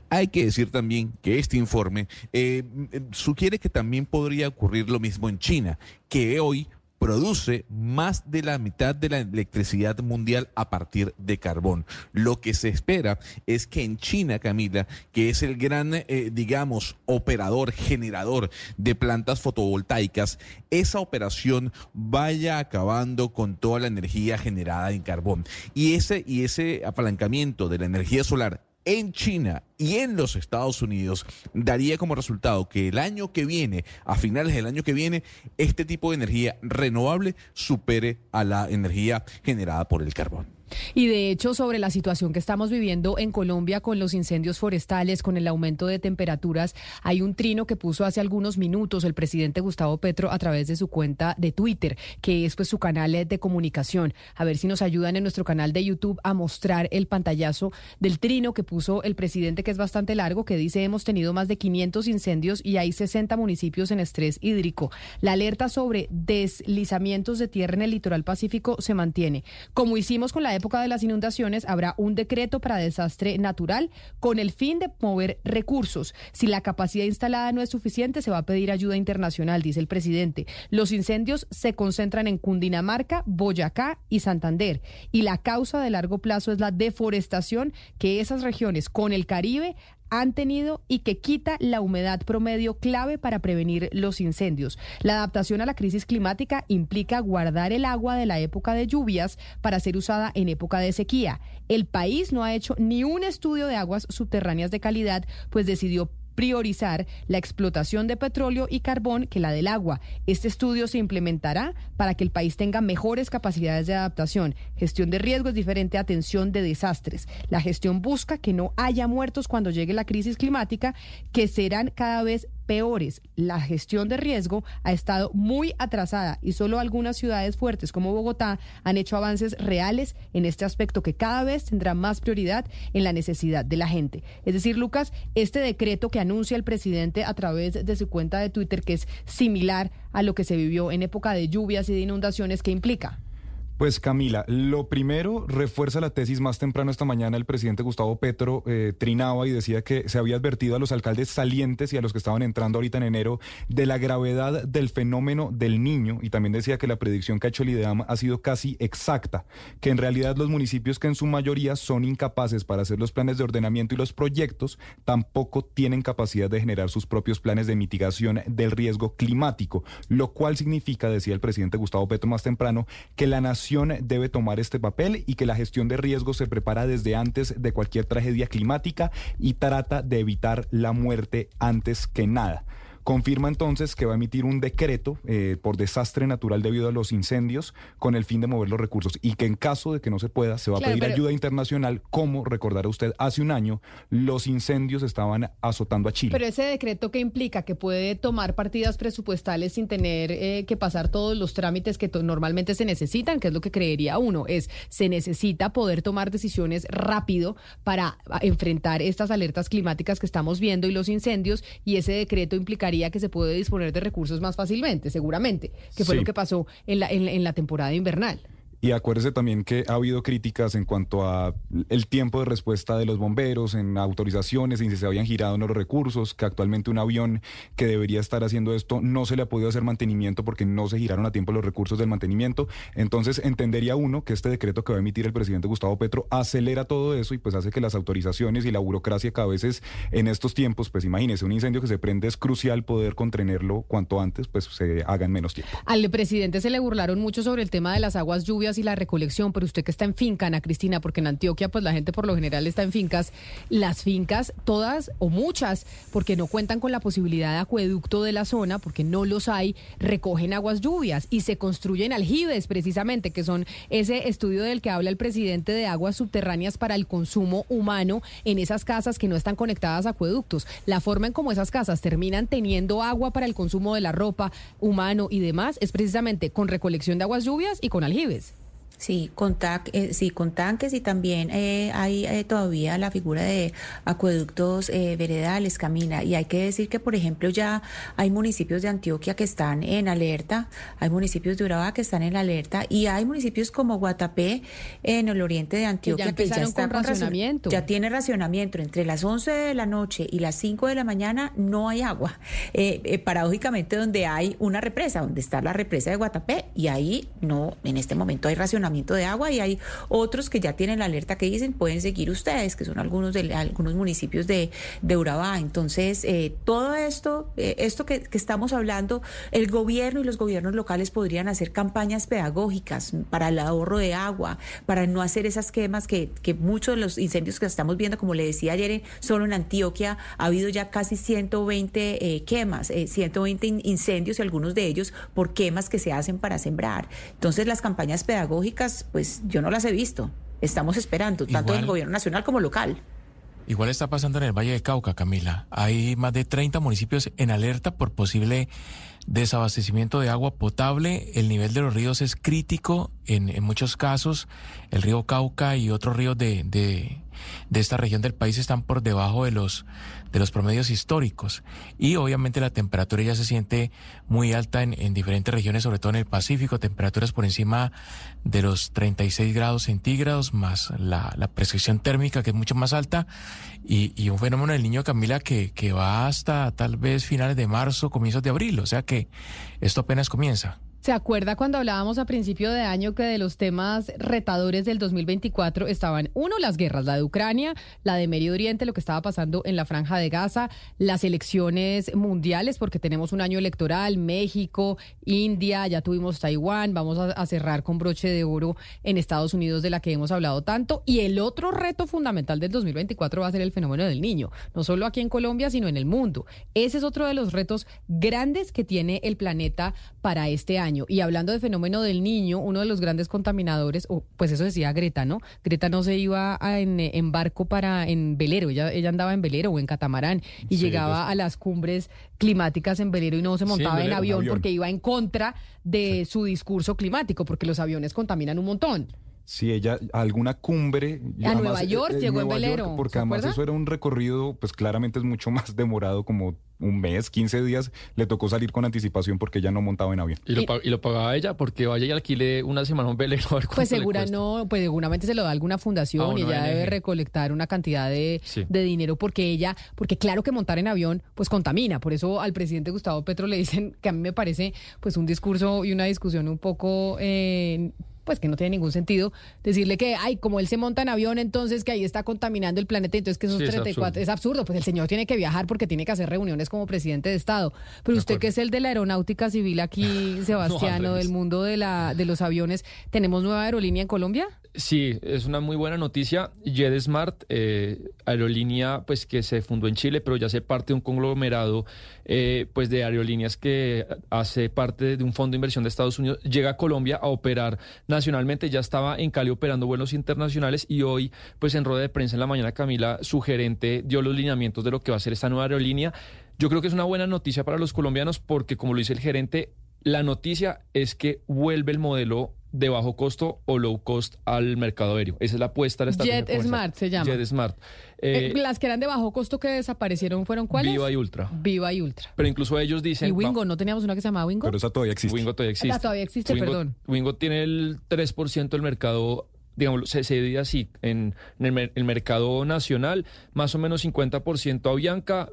Speaker 8: Hay que decir también que este informe eh, sugiere que también podría ocurrir lo mismo en China, que hoy produce más de la mitad de la electricidad mundial a partir de carbón. Lo que se espera es que en China, Camila, que es el gran, eh, digamos, operador, generador de plantas fotovoltaicas, esa operación vaya acabando con toda la energía generada en carbón. Y ese, y ese apalancamiento de la energía solar en China y en los Estados Unidos daría como resultado que el año que viene, a finales del año que viene, este tipo de energía renovable supere a la energía generada por el carbón.
Speaker 1: Y de hecho, sobre la situación que estamos viviendo en Colombia con los incendios forestales, con el aumento de temperaturas, hay un trino que puso hace algunos minutos el presidente Gustavo Petro a través de su cuenta de Twitter, que es pues su canal de comunicación. A ver si nos ayudan en nuestro canal de YouTube a mostrar el pantallazo del trino que puso el presidente, que es bastante largo, que dice hemos tenido más de 500 incendios y hay 60 municipios en estrés hídrico. La alerta sobre deslizamientos de tierra en el litoral pacífico se mantiene. Como hicimos con la época de las inundaciones, habrá un decreto para desastre natural con el fin de mover recursos. Si la capacidad instalada no es suficiente, se va a pedir ayuda internacional, dice el presidente. Los incendios se concentran en Cundinamarca, Boyacá y Santander. Y la causa de largo plazo es la deforestación que esas regiones con el Caribe han tenido y que quita la humedad promedio clave para prevenir los incendios. La adaptación a la crisis climática implica guardar el agua de la época de lluvias para ser usada en época de sequía. El país no ha hecho ni un estudio de aguas subterráneas de calidad, pues decidió priorizar la explotación de petróleo y carbón que la del agua. Este estudio se implementará para que el país tenga mejores capacidades de adaptación. Gestión de riesgo es diferente atención de desastres. La gestión busca que no haya muertos cuando llegue la crisis climática, que serán cada vez peores. La gestión de riesgo ha estado muy atrasada y solo algunas ciudades fuertes como Bogotá han hecho avances reales en este aspecto que cada vez tendrá más prioridad en la necesidad de la gente. Es decir, Lucas, este decreto que anuncia el presidente a través de su cuenta de Twitter, que es similar a lo que se vivió en época de lluvias y de inundaciones, ¿qué implica?
Speaker 3: Pues Camila, lo primero refuerza la tesis más temprano esta mañana el presidente Gustavo Petro eh, trinaba y decía que se había advertido a los alcaldes salientes y a los que estaban entrando ahorita en enero de la gravedad del fenómeno del niño y también decía que la predicción que ha hecho el IDEAM ha sido casi exacta, que en realidad los municipios que en su mayoría son incapaces para hacer los planes de ordenamiento y los proyectos tampoco tienen capacidad de generar sus propios planes de mitigación del riesgo climático, lo cual significa, decía el presidente Gustavo Petro más temprano, que la nación debe tomar este papel y que la gestión de riesgos se prepara desde antes de cualquier tragedia climática y trata de evitar la muerte antes que nada. Confirma entonces que va a emitir un decreto eh, por desastre natural debido a los incendios con el fin de mover los recursos. Y que en caso de que no se pueda se va a pedir ayuda internacional como recordará usted hace un año los incendios estaban azotando a Chile.
Speaker 1: Pero ese decreto que implica que puede tomar partidas presupuestales sin tener eh, que pasar todos los trámites que normalmente se necesitan, que es lo que creería uno, es se necesita poder tomar decisiones rápido para enfrentar estas alertas climáticas que estamos viendo y los incendios y ese decreto implicaría que se puede disponer de recursos más fácilmente, seguramente, que fue lo que pasó en la, en la temporada invernal.
Speaker 3: Y acuérdese también que ha habido críticas en cuanto a el tiempo de respuesta de los bomberos, en autorizaciones, y si se habían girado los recursos, que actualmente un avión que debería estar haciendo esto no se le ha podido hacer mantenimiento porque no se giraron a tiempo los recursos del mantenimiento. Entonces entendería uno que este decreto que va a emitir el presidente Gustavo Petro acelera todo eso y pues hace que las autorizaciones y la burocracia que a veces en estos tiempos, pues imagínese, un incendio que se prende es crucial poder contenerlo cuanto antes, pues se haga en menos tiempo.
Speaker 1: Al presidente se le burlaron mucho sobre el tema de las aguas lluvias y la recolección, pero usted que está en finca, Ana Cristina, porque en Antioquia pues la gente por lo general está en fincas, las fincas todas o muchas, porque no cuentan con la posibilidad de acueducto de la zona, porque no los hay, recogen aguas lluvias y se construyen aljibes precisamente, que son ese estudio del que habla el presidente de aguas subterráneas para el consumo humano en esas casas que no están conectadas a acueductos. La forma en cómo esas casas terminan teniendo agua para el consumo de la ropa humano y demás es precisamente con recolección de aguas lluvias y con aljibes.
Speaker 6: Sí, con, eh, sí, con tanques y también eh, hay eh, todavía la figura de acueductos veredales, Camina. Y hay que decir que, por ejemplo, ya hay municipios de Antioquia que están en alerta, hay municipios de Urabá que están en alerta y hay municipios como Guatapé en el oriente de Antioquia
Speaker 1: que ya, están con racionamiento.
Speaker 6: Ya tiene racionamiento. Entre las 11 de la noche y las 5 de la mañana no hay agua. paradójicamente, donde hay una represa, donde está la represa de Guatapé y ahí no, en este momento hay racionamiento de agua y hay otros que ya tienen la alerta que dicen pueden seguir ustedes, que son algunos de algunos municipios de, de Urabá. Entonces, eh, todo esto, eh, esto que, estamos hablando, el gobierno y los gobiernos locales podrían hacer campañas pedagógicas para el ahorro de agua, para no hacer esas quemas que, que muchos de los incendios que estamos viendo, como le decía ayer, solo en Antioquia ha habido ya casi 120 eh, quemas, 120 incendios y algunos de ellos por quemas que se hacen para sembrar. Entonces, las campañas pedagógicas pues yo no las he visto. Estamos esperando, tanto el gobierno nacional como local.
Speaker 5: Igual está pasando en el Valle de Cauca, Camila. Hay más de 30 municipios en alerta por posible desabastecimiento de agua potable. El nivel de los ríos es crítico en, en muchos casos. El río Cauca y otros ríos de, de, de esta región del país están por debajo de los, de los promedios históricos. Y obviamente la temperatura ya se siente muy alta en, en diferentes regiones, sobre todo en el Pacífico, temperaturas por encima de los 36 grados centígrados, más la, prescripción térmica que es mucho más alta, y, y un fenómeno del niño Camila que, que va hasta tal vez finales de marzo, comienzos de abril, o sea que esto apenas comienza.
Speaker 1: ¿Se acuerda cuando hablábamos a principio de año que de los temas retadores del 2024 estaban, uno, las guerras, la de Ucrania, la de Medio Oriente, lo que estaba pasando en la franja de Gaza, las elecciones mundiales, porque tenemos un año electoral, México, India, ya tuvimos Taiwán, vamos a, a cerrar con broche de oro en Estados Unidos, de la que hemos hablado tanto, y el otro reto fundamental del 2024 va a ser el fenómeno del niño, no solo aquí en Colombia, sino en el mundo. Ese es otro de los retos grandes que tiene el planeta para este año. Y hablando de fenómeno del niño, uno de los grandes contaminadores, o pues eso decía Greta, ¿no? Greta no se iba a- en, en barco para, en velero, ella, ella andaba en velero o en catamarán y
Speaker 2: Sí,
Speaker 1: llegaba
Speaker 2: pues-
Speaker 1: a las cumbres climáticas en velero y no se
Speaker 2: Sí, en
Speaker 1: montaba en
Speaker 2: velero, en
Speaker 1: avión,
Speaker 3: avión.
Speaker 1: porque iba en contra de su discurso climático, porque los aviones contaminan un montón.
Speaker 3: Si ella a alguna cumbre
Speaker 1: A Nueva York, llegó en
Speaker 3: York,
Speaker 1: velero,
Speaker 3: porque
Speaker 1: ¿se
Speaker 3: además
Speaker 1: acuerda?
Speaker 3: eso era un recorrido, pues claramente es mucho más demorado, como un mes, 15 días. Le tocó salir con anticipación porque ella no montaba en avión.
Speaker 2: Y lo,
Speaker 1: Y-
Speaker 2: pa- y lo pagaba ella porque vaya y alquile una semana un velero a ver
Speaker 1: Pues segura no, pues seguramente se lo da alguna fundación
Speaker 2: A
Speaker 1: y ella
Speaker 2: ONG.
Speaker 1: debe recolectar una cantidad de,
Speaker 2: Sí.
Speaker 1: de dinero porque ella, porque claro que montar en avión pues contamina, por eso al presidente Gustavo Petro le dicen que a mí me parece pues un discurso y una discusión un poco eh, pues que no tiene ningún sentido decirle que ay como él se monta en avión entonces que ahí está contaminando el planeta entonces que esos
Speaker 2: Sí, es
Speaker 1: 34
Speaker 2: absurdo.
Speaker 1: es absurdo pues el señor tiene que viajar porque tiene que hacer reuniones como presidente de estado pero
Speaker 2: De
Speaker 1: usted
Speaker 2: acuerdo.
Speaker 1: que es el de la aeronáutica civil aquí Sebastiano del mundo de la de los aviones tenemos nueva aerolínea en Colombia
Speaker 2: Sí, es una muy buena noticia. JetSmart, eh, aerolínea pues que se fundó en Chile, pero ya hace parte de un conglomerado eh, pues de aerolíneas que hace parte de un fondo de inversión de Estados Unidos, llega a Colombia a operar nacionalmente. Ya estaba en Cali operando vuelos internacionales y hoy pues en rueda de prensa en la mañana Camila, su gerente, dio los lineamientos de lo que va a ser esta nueva aerolínea. Yo creo que es una buena noticia para los colombianos porque como lo dice el gerente, la noticia es que vuelve el modelo de bajo costo o low cost al mercado aéreo. Esa es la apuesta de la estrategia
Speaker 1: Jet. Smart se llama.
Speaker 2: Jet Smart.
Speaker 1: Eh,
Speaker 2: Eh,
Speaker 1: las que eran de bajo costo que desaparecieron fueron cuáles?
Speaker 2: Viva y Ultra.
Speaker 1: Viva y Ultra.
Speaker 2: Pero incluso ellos dicen...
Speaker 1: ¿Y Wingo? ¿No teníamos una que se llamaba Wingo?
Speaker 3: Pero esa todavía existe.
Speaker 2: Wingo todavía existe.
Speaker 1: Ah, todavía existe,
Speaker 2: Wingo,
Speaker 1: perdón.
Speaker 2: Wingo tiene el 3% del mercado, digamos, se, se divide así, en, en el, el mercado nacional, más o menos 50% Avianca,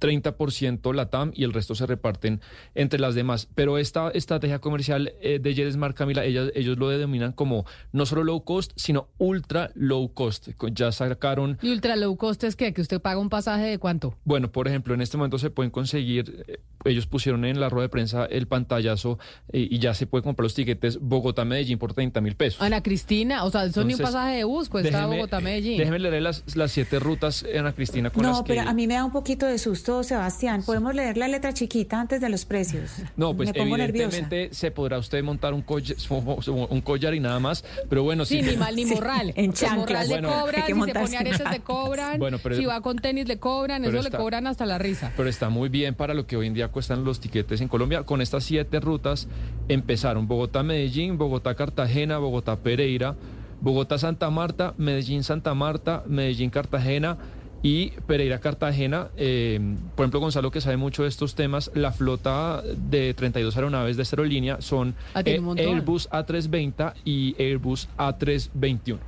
Speaker 2: 30% Latam y el resto se reparten entre las demás. Pero esta estrategia comercial eh, de JetSmart, Camila, ellas- ellos lo denominan como no solo low cost, sino ultra low cost. Ya sacaron
Speaker 1: ¿Y Ultra Low Cost es qué? ¿Que usted paga un pasaje de cuánto?
Speaker 2: bueno, por ejemplo, en este momento se pueden conseguir, eh, ellos pusieron en la rueda de prensa el pantallazo eh, y ya se puede comprar los tiquetes Bogotá-Medellín por 30 mil pesos.
Speaker 1: Ana Cristina, o sea, eso ni un pasaje de bus, cuesta
Speaker 2: Déjeme-
Speaker 1: Bogotá-Medellín.
Speaker 2: Déjeme leer las, las siete rutas, Ana Cristina, con las
Speaker 6: No,
Speaker 2: que...
Speaker 6: pero a mí me da un poquito de susto, Sebastián. Podemos leer la letra chiquita antes de los precios.
Speaker 2: No, pues
Speaker 6: me pongo nerviosa.
Speaker 2: evidentemente se podrá usted montar un, colla- un collar y nada más, pero bueno,
Speaker 1: Sí,
Speaker 2: si-
Speaker 1: ni mal ni
Speaker 6: Sí,
Speaker 1: morral.
Speaker 6: en
Speaker 1: En
Speaker 6: chanclas.
Speaker 1: morral le cobran,
Speaker 6: que
Speaker 1: si se pone aretes le cobran,
Speaker 2: Bueno, pero-
Speaker 1: si va con tenis le cobran, eso
Speaker 2: está-
Speaker 1: le cobran hasta la risa.
Speaker 2: pero está muy bien para lo que hoy en día cuestan los tiquetes en Colombia. Con estas siete rutas empezaron Bogotá-Medellín, Bogotá-Cartagena, Bogotá-Pereira, Bogotá-Santa Marta, Medellín-Santa Marta, Medellín-Cartagena y Pereira-Cartagena. Eh, por ejemplo, Gonzalo, que sabe mucho de estos temas, la flota de 32 aeronaves de aerolínea son
Speaker 1: Ah,
Speaker 2: eh. Airbus A320 y Airbus A321.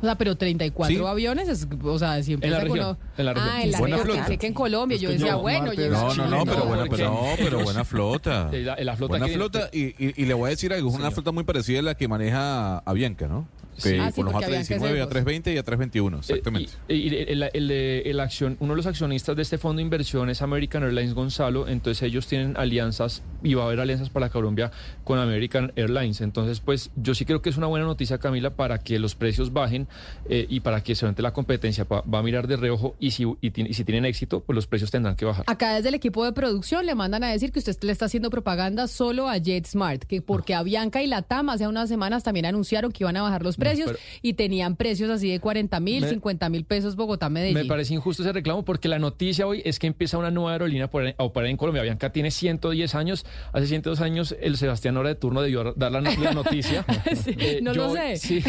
Speaker 1: O sea, pero 34
Speaker 8: Sí.
Speaker 1: aviones, es, o sea, siempre
Speaker 2: En la
Speaker 1: se
Speaker 2: región,
Speaker 1: cono-
Speaker 2: en la región.
Speaker 1: Ah, en la
Speaker 8: Buena
Speaker 1: región.
Speaker 8: flota.
Speaker 1: Pensé que en Colombia.
Speaker 3: Es
Speaker 1: yo
Speaker 3: que
Speaker 1: decía,
Speaker 3: yo,
Speaker 1: bueno, llega
Speaker 8: No, no, no, pero buena, pero, no, pero buena flota.
Speaker 2: La- la flota
Speaker 8: buena
Speaker 2: que-
Speaker 8: flota y, y- y le voy a decir algo, es una flota muy parecida a la que maneja Avianca, ¿no?
Speaker 2: Sí.
Speaker 8: Que
Speaker 1: Ah, sí,
Speaker 8: con los
Speaker 1: porque Avianca es
Speaker 8: A319,
Speaker 1: Airbus.
Speaker 8: A320 y A321, exactamente.
Speaker 2: Eh, y, y el, el- el- uno de los accionistas de este fondo de inversión es American Airlines Gonzalo, entonces ellos tienen alianzas y va a haber alianzas para Colombia con American Airlines. Entonces, pues yo sí creo que es una buena noticia, Camila, para que los precios bajen eh, y para que solamente la competencia va, va a mirar de reojo y si, y, si tienen éxito, pues los precios tendrán que bajar.
Speaker 1: Acá desde el equipo de producción le mandan a decir que usted le está haciendo propaganda solo a JetSmart, que porque Avianca y Latam hace unas semanas también anunciaron que iban a bajar los precios
Speaker 2: pero-
Speaker 1: y tenían precios así de 40 mil,
Speaker 2: Me-
Speaker 1: 50 mil pesos Bogotá-Medellín.
Speaker 2: Me parece injusto ese reclamo porque la noticia hoy es que empieza una nueva aerolínea por- a operar en Colombia. Bianca tiene 110 años. Hace 102 años el Sebastián Hora de turno debió dar la, la noticia. Eh,
Speaker 1: Sí, no lo sé.
Speaker 2: Sí,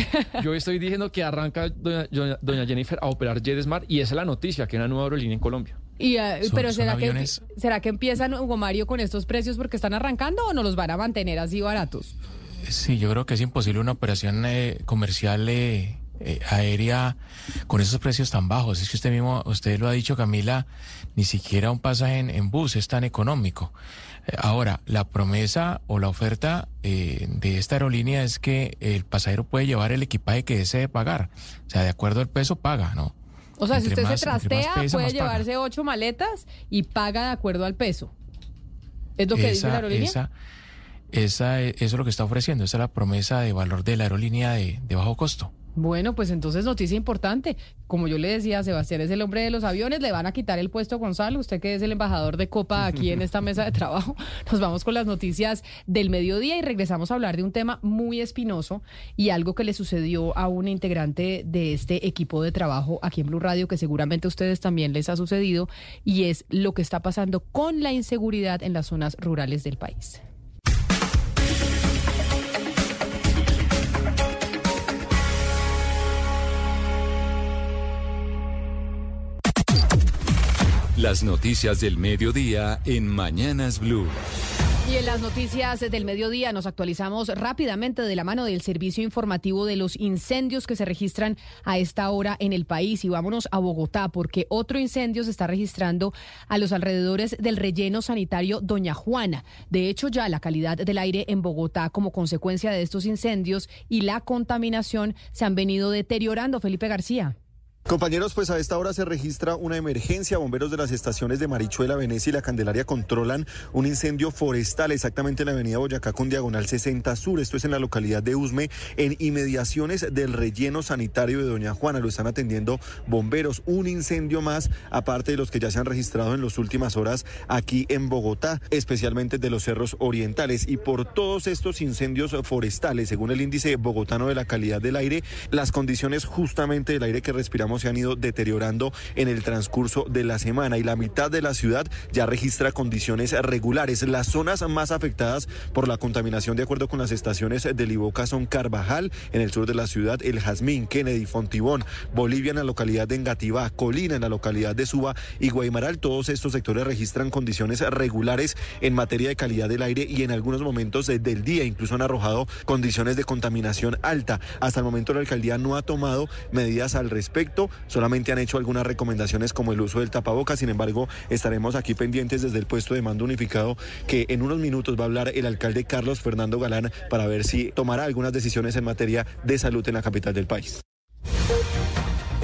Speaker 2: yo estoy diciendo que arranca doña, doña- Jennifer a operar JetSmart y esa es la noticia, que hay una nueva aerolínea en Colombia.
Speaker 1: Y, eh,
Speaker 5: Son-
Speaker 1: pero
Speaker 5: son
Speaker 1: será que será que empiezan Hugo Mario con estos precios porque están arrancando o no los van a mantener así baratos.
Speaker 5: Sí, yo creo que es imposible una operación eh, comercial eh, eh, aérea con esos precios tan bajos. Es que usted mismo, usted lo ha dicho, Camila, ni siquiera un pasaje en, bus es tan económico. Eh, ahora, la promesa o la oferta eh, de esta aerolínea es que el pasajero puede llevar el equipaje que desee pagar. O sea, de acuerdo al peso, paga, ¿no?
Speaker 1: O sea, si usted se trastea, puede llevarse ocho maletas y paga de acuerdo al peso. ¿Es lo que dice la aerolínea?
Speaker 5: Esa, esa, eso es lo que está ofreciendo. Esa es la promesa de valor de la aerolínea de, de bajo costo.
Speaker 1: Bueno, pues entonces noticia importante. Como yo le decía, Sebastián es el hombre de los aviones, le van a quitar el puesto Gonzalo, usted que es el embajador de Copa aquí en esta mesa de trabajo. Nos vamos con las noticias del mediodía y regresamos a hablar de un tema muy espinoso y algo que le sucedió a un integrante de este equipo de trabajo aquí en Blue Radio, que seguramente a ustedes también les ha sucedido, y es lo que está pasando con la inseguridad en las zonas rurales del país.
Speaker 10: Las noticias del mediodía en Mañanas Blue.
Speaker 1: Y en las noticias del mediodía nos actualizamos rápidamente de la mano del servicio informativo de los incendios que se registran a esta hora en el país. Y vámonos a Bogotá porque otro incendio se está registrando a los alrededores del relleno sanitario Doña Juana. De hecho, ya la calidad del aire en Bogotá como consecuencia de estos incendios y la contaminación se han venido deteriorando. Felipe García.
Speaker 11: Compañeros, pues a esta hora se registra una emergencia. Bomberos de las estaciones de Marichuela, Venecia y La Candelaria controlan un incendio forestal exactamente en la avenida Boyacá con diagonal 60 Sur. Esto es en la localidad de Usme, en inmediaciones del relleno sanitario de Doña Juana. Lo están atendiendo bomberos. Un incendio más, aparte de los que ya se han registrado en las últimas horas aquí en Bogotá, especialmente de los cerros orientales. Y por todos estos incendios forestales, según el índice bogotano de la calidad del aire, las condiciones justamente del aire que respiramos se han ido deteriorando en el transcurso de la semana y la mitad de la ciudad ya registra condiciones regulares. Las zonas más afectadas por la contaminación, de acuerdo con las estaciones del Iboca, son Carvajal, en el sur de la ciudad, El Jazmín, Kennedy, Fontibón, Bolivia en la localidad de Engativá, Colina en la localidad de Suba y Guaymaral. Todos estos sectores registran condiciones regulares en materia de calidad del aire y en algunos momentos del día incluso han arrojado condiciones de contaminación alta. Hasta el momento la alcaldía no ha tomado medidas al respecto solamente han hecho algunas recomendaciones como el uso del tapabocas, sin embargo, estaremos aquí pendientes desde el puesto de mando unificado que en unos minutos va a hablar el alcalde Carlos Fernando Galán para ver si tomará algunas decisiones en materia de salud en la capital del país.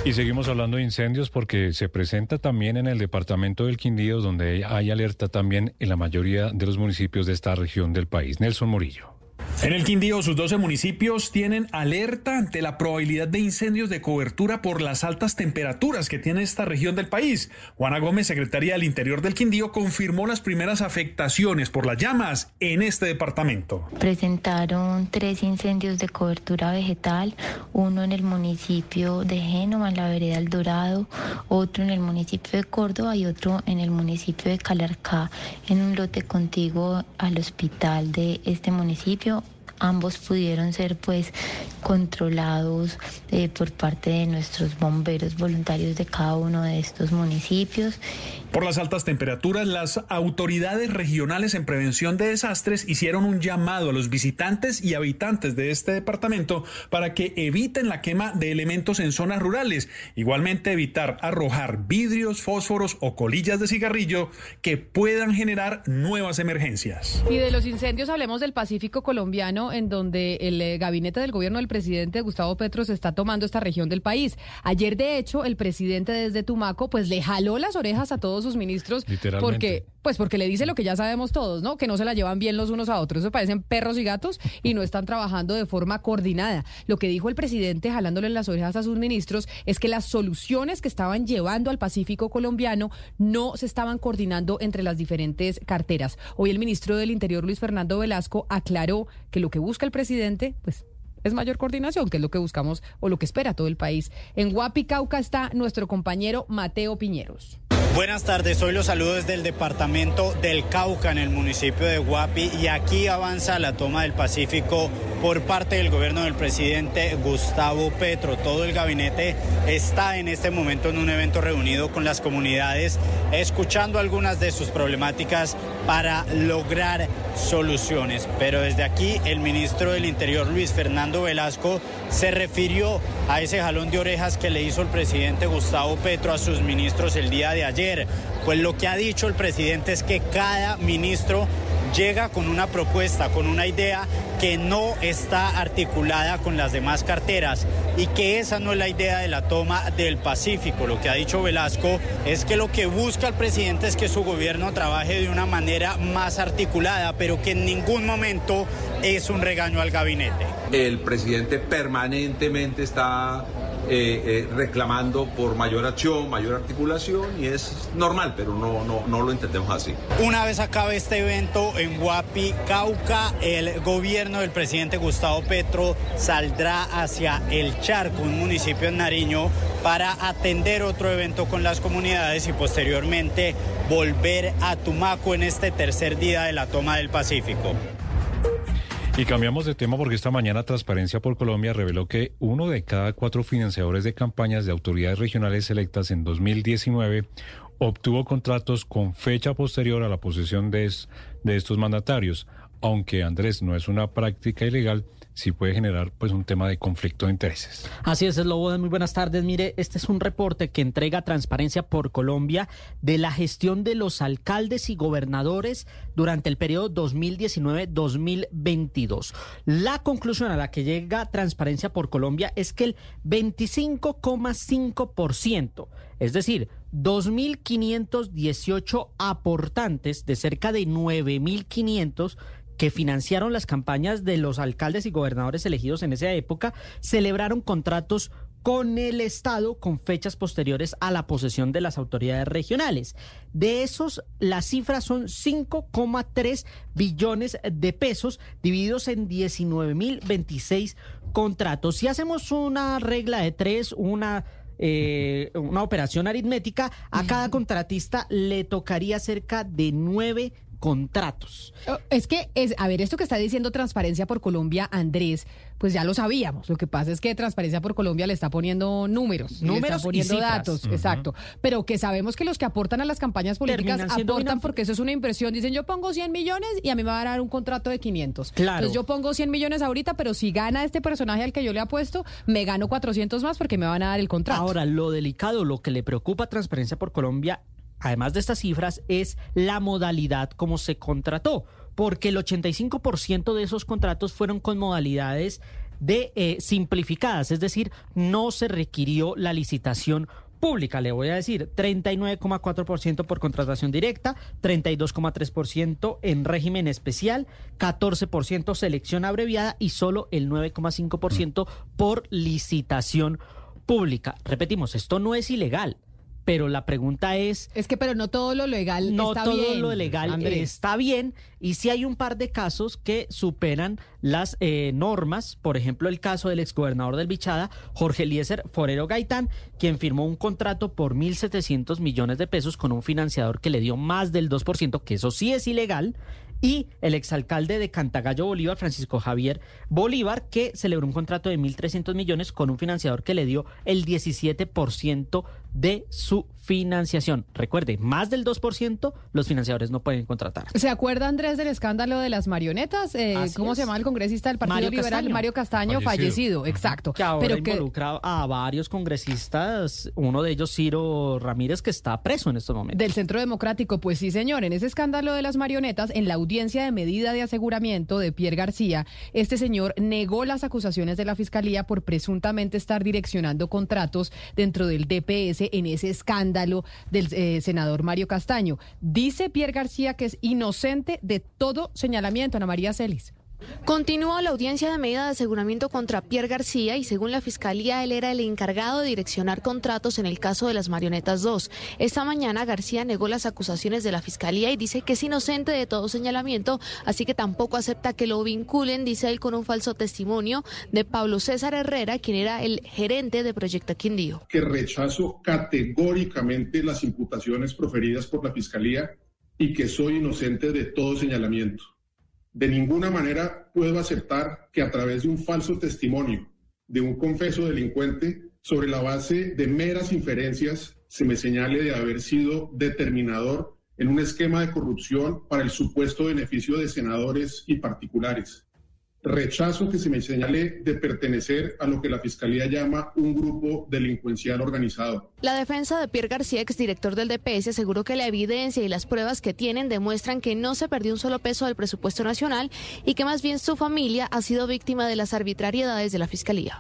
Speaker 12: Y seguimos hablando de incendios porque se presenta también en el departamento del Quindío, donde hay alerta también en la mayoría de los municipios de esta región del país. Nelson Morillo.
Speaker 13: En el Quindío, sus 12 municipios tienen alerta ante la probabilidad de incendios de cobertura por las altas temperaturas que tiene esta región del país. Juana Gómez, secretaria del Interior del Quindío, confirmó las primeras afectaciones por las llamas en este departamento.
Speaker 14: Presentaron tres incendios de cobertura vegetal, uno en el municipio de Génova, en la vereda El Dorado, otro en el municipio de Córdoba y otro en el municipio de Calarcá, en un lote contiguo al hospital de este municipio ambos pudieron ser pues controlados eh, por parte de nuestros bomberos voluntarios de cada uno de estos municipios.
Speaker 13: Por las altas temperaturas, las autoridades regionales en prevención de desastres hicieron un llamado a los visitantes y habitantes de este departamento para que eviten la quema de elementos en zonas rurales. Igualmente evitar arrojar vidrios, fósforos o colillas de cigarrillo que puedan generar nuevas emergencias.
Speaker 1: Y de los incendios hablemos del Pacífico colombiano en donde el eh, gabinete del gobierno del presidente Gustavo Petro se está tomando esta región del país. Ayer, de hecho, el presidente desde Tumaco, pues le jaló las orejas a todos sus ministros porque, pues porque le dice lo que ya sabemos todos, ¿no? Que no se la llevan bien los unos a otros. Eso parecen perros y gatos y no están trabajando de forma coordinada. Lo que dijo el presidente jalándole las orejas a sus ministros es que las soluciones que estaban llevando al Pacífico colombiano no se estaban coordinando entre las diferentes carteras. Hoy el ministro del Interior, Luis Fernando Velasco, aclaró que lo que busca el presidente, pues es mayor coordinación, que es lo que buscamos o lo que espera todo el país. En Guapi, Cauca está nuestro compañero Mateo Piñeros.
Speaker 15: Buenas tardes, hoy los saludo desde el departamento del Cauca en el municipio de Guapi y aquí avanza la toma del Pacífico por parte del gobierno del presidente Gustavo Petro. Todo el gabinete está en este momento en un evento reunido con las comunidades, escuchando algunas de sus problemáticas para lograr soluciones. Pero desde aquí el ministro del Interior, Luis Fernando Velasco, se refirió a ese jalón de orejas que le hizo el presidente Gustavo Petro a sus ministros el día de ayer. Pues lo que ha dicho el presidente es que cada ministro llega con una propuesta, con una idea que no está articulada con las demás carteras y que esa no es la idea de la toma del Pacífico. Lo que ha dicho Velasco es que lo que busca el presidente es que su gobierno trabaje de una manera más articulada, pero que en ningún momento es un regaño al gabinete.
Speaker 16: El presidente permanentemente está eh, eh, reclamando por mayor acción, mayor articulación y es normal, pero no, no, no lo entendemos así.
Speaker 15: Una vez acabe este evento en Guapi, Cauca, el gobierno del presidente Gustavo Petro saldrá hacia El Charco, un municipio en Nariño, para atender otro evento con las comunidades y posteriormente volver a Tumaco en este tercer día de la toma del Pacífico.
Speaker 12: Y cambiamos de tema porque esta mañana Transparencia por Colombia reveló que uno de cada cuatro financiadores de campañas de autoridades regionales electas en 2019 obtuvo contratos con fecha posterior a la posesión de, de estos mandatarios. Aunque Andrés no es una práctica ilegal, sí puede generar pues un tema de conflicto de intereses.
Speaker 17: Así es, Lobo, muy buenas tardes. Mire, este es un reporte que entrega Transparencia por Colombia de la gestión de los alcaldes y gobernadores durante el periodo 2019-2022. La conclusión a la que llega Transparencia por Colombia es que el 25,5%, es decir, 2.518 aportantes de cerca de 9.500 que financiaron las campañas de los alcaldes y gobernadores elegidos en esa época, celebraron contratos con el Estado con fechas posteriores a la posesión de las autoridades regionales. De esos, las cifras son 5,3 billones de pesos divididos en 19.026 contratos. Si hacemos una regla de tres, una eh, una operación aritmética, a cada contratista le tocaría cerca de nueve contratos.
Speaker 1: Oh, es que, es, a ver, esto que está diciendo Transparencia por Colombia, Andrés, pues ya lo sabíamos. Lo que pasa es que Transparencia por Colombia le está poniendo números, números le está poniendo datos, exacto. Pero que sabemos que los que aportan a las campañas políticas aportan porque eso es una impresión. Dicen, yo pongo 100 millones y a mí me va a dar un contrato de 500. Claro. Entonces yo pongo 100 millones ahorita, pero si gana este personaje al que yo le apuesto, me gano 400 más porque me van a dar el contrato.
Speaker 17: Ahora, lo delicado, lo que le preocupa a Transparencia por Colombia además de estas cifras, es la modalidad como se contrató, porque el 85% de esos contratos fueron con modalidades de eh, simplificadas, es decir, no se requirió la licitación pública, le voy a decir, 39,4% por contratación directa, 32,3% en régimen especial, 14% selección abreviada y solo el 9,5% por licitación pública. Repetimos, esto no es ilegal pero la pregunta es...
Speaker 1: Es que, pero no todo lo legal
Speaker 17: no
Speaker 1: está
Speaker 17: todo
Speaker 1: bien.
Speaker 17: lo legal está bien y si hay un par de casos que superan las eh, normas, por ejemplo el caso del exgobernador del Bichada, Jorge Eliezer Forero Gaitán, quien firmó un contrato por 1.700 millones de pesos con un financiador que le dio más del 2%, que eso sí es ilegal, y el exalcalde de Cantagallo Bolívar, Francisco Javier Bolívar, que celebró un contrato de 1.300 millones con un financiador que le dio el 17% de su financiación. Recuerde, más del 2% los financiadores no pueden contratar.
Speaker 1: ¿Se acuerda, Andrés, del escándalo de las marionetas? Eh, ¿Cómo se llama el congresista del Partido Liberal? Mario Castaño, fallecido, exacto.
Speaker 17: Que ahora Pero involucra a varios congresistas, uno de ellos Ciro Ramírez, que está preso en estos momentos.
Speaker 1: Del Centro Democrático, pues sí, señor. En ese escándalo de las marionetas, en la audiencia de medida de aseguramiento de Pierre García, este señor negó las acusaciones de la Fiscalía por presuntamente estar direccionando contratos dentro del DPS en ese escándalo del eh, senador Mario Castaño. Dice Pierre García que es inocente de todo señalamiento, Ana María Celis.
Speaker 18: Continuó la audiencia de medida de aseguramiento contra Pierre García y según la fiscalía él era el encargado de direccionar contratos en el caso de las marionetas 2. Esta mañana García negó las acusaciones de la fiscalía y dice que es inocente de todo señalamiento, así que tampoco acepta que lo vinculen, dice él, con un falso testimonio de Pablo César Herrera, quien era el gerente de Proyecto Quindío.
Speaker 19: Que rechazo categóricamente las imputaciones proferidas por la fiscalía y que soy inocente de todo señalamiento. De ninguna manera puedo aceptar que a través de un falso testimonio de un confeso delincuente, sobre la base de meras inferencias, se me señale de haber sido determinador en un esquema de corrupción para el supuesto beneficio de senadores y particulares. Rechazo que se me señale de pertenecer a lo que la Fiscalía llama un grupo delincuencial organizado.
Speaker 18: La defensa de Pierre García, exdirector del DPS, aseguró que la evidencia y las pruebas que tienen demuestran que no se perdió un solo peso del presupuesto nacional y que más bien su familia ha sido víctima de las arbitrariedades de la Fiscalía.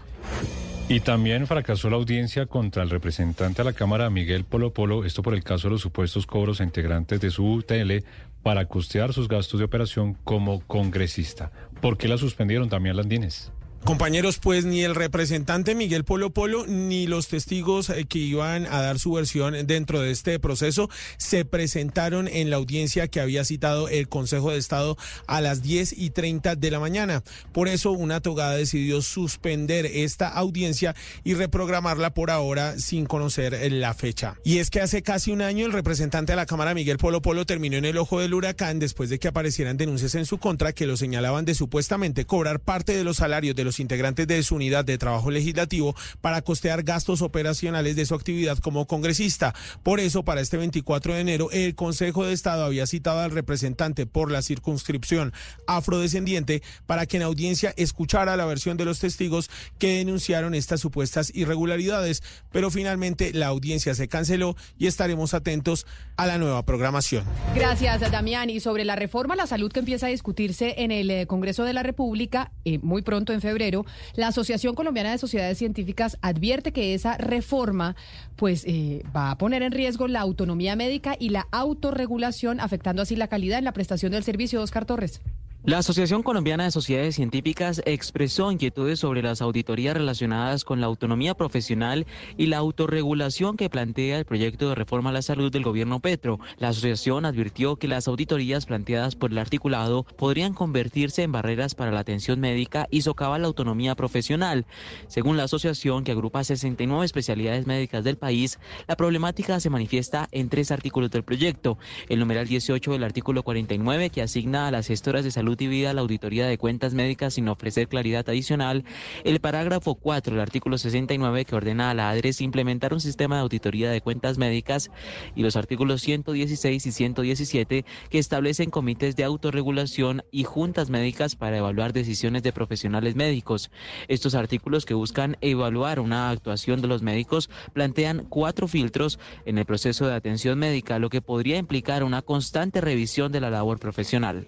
Speaker 12: Y también fracasó la audiencia contra el representante a la Cámara, Miguel Polo Polo, esto por el caso de los supuestos cobros a integrantes de su UTL para costear sus gastos de operación como congresista. ¿Por qué la suspendieron también Landines?
Speaker 20: Compañeros, pues ni el representante Miguel Polo Polo ni los testigos eh, que iban a dar su versión dentro de este proceso se presentaron en la audiencia que había citado el Consejo de Estado a las 10 y 30 de la mañana. Por eso una togada decidió suspender esta audiencia y reprogramarla por ahora sin conocer eh, la fecha. Y es que hace casi un año el representante de la Cámara Miguel Polo Polo terminó en el ojo del huracán después de que aparecieran denuncias en su contra que lo señalaban de supuestamente cobrar parte de los salarios de los integrantes de su unidad de trabajo legislativo para costear gastos operacionales de su actividad como congresista. Por eso, para este 24 de enero, el Consejo de Estado había citado al representante por la circunscripción afrodescendiente para que en audiencia escuchara la versión de los testigos que denunciaron estas supuestas irregularidades, pero finalmente la audiencia se canceló y estaremos atentos a la nueva programación.
Speaker 1: Gracias, Damián. Y sobre la reforma a la salud que empieza a discutirse en el eh, Congreso de la República, eh, muy pronto en febrero, la Asociación Colombiana de Sociedades Científicas advierte que esa reforma pues eh, va a poner en riesgo la autonomía médica y la autorregulación, afectando así la calidad en la prestación del servicio. Oscar Torres.
Speaker 21: La Asociación Colombiana de Sociedades Científicas expresó inquietudes sobre las auditorías relacionadas con la autonomía profesional y la autorregulación que plantea el proyecto de reforma a la salud del gobierno Petro. La asociación advirtió que las auditorías planteadas por el articulado podrían convertirse en barreras para la atención médica y socavar la autonomía profesional. Según la asociación, que agrupa 69 especialidades médicas del país, la problemática se manifiesta en tres artículos del proyecto. El numeral 18 del artículo 49, que asigna a las gestoras de salud Vida la auditoría de cuentas médicas sin ofrecer claridad adicional, el parágrafo 4 del artículo 69 que ordena a la ADRES implementar un sistema de auditoría de cuentas médicas y los artículos 116 y 117 que establecen comités de autorregulación y juntas médicas para evaluar decisiones de profesionales médicos. Estos artículos que buscan evaluar una actuación de los médicos plantean cuatro filtros en el proceso de atención médica, lo que podría implicar una constante revisión de la labor profesional.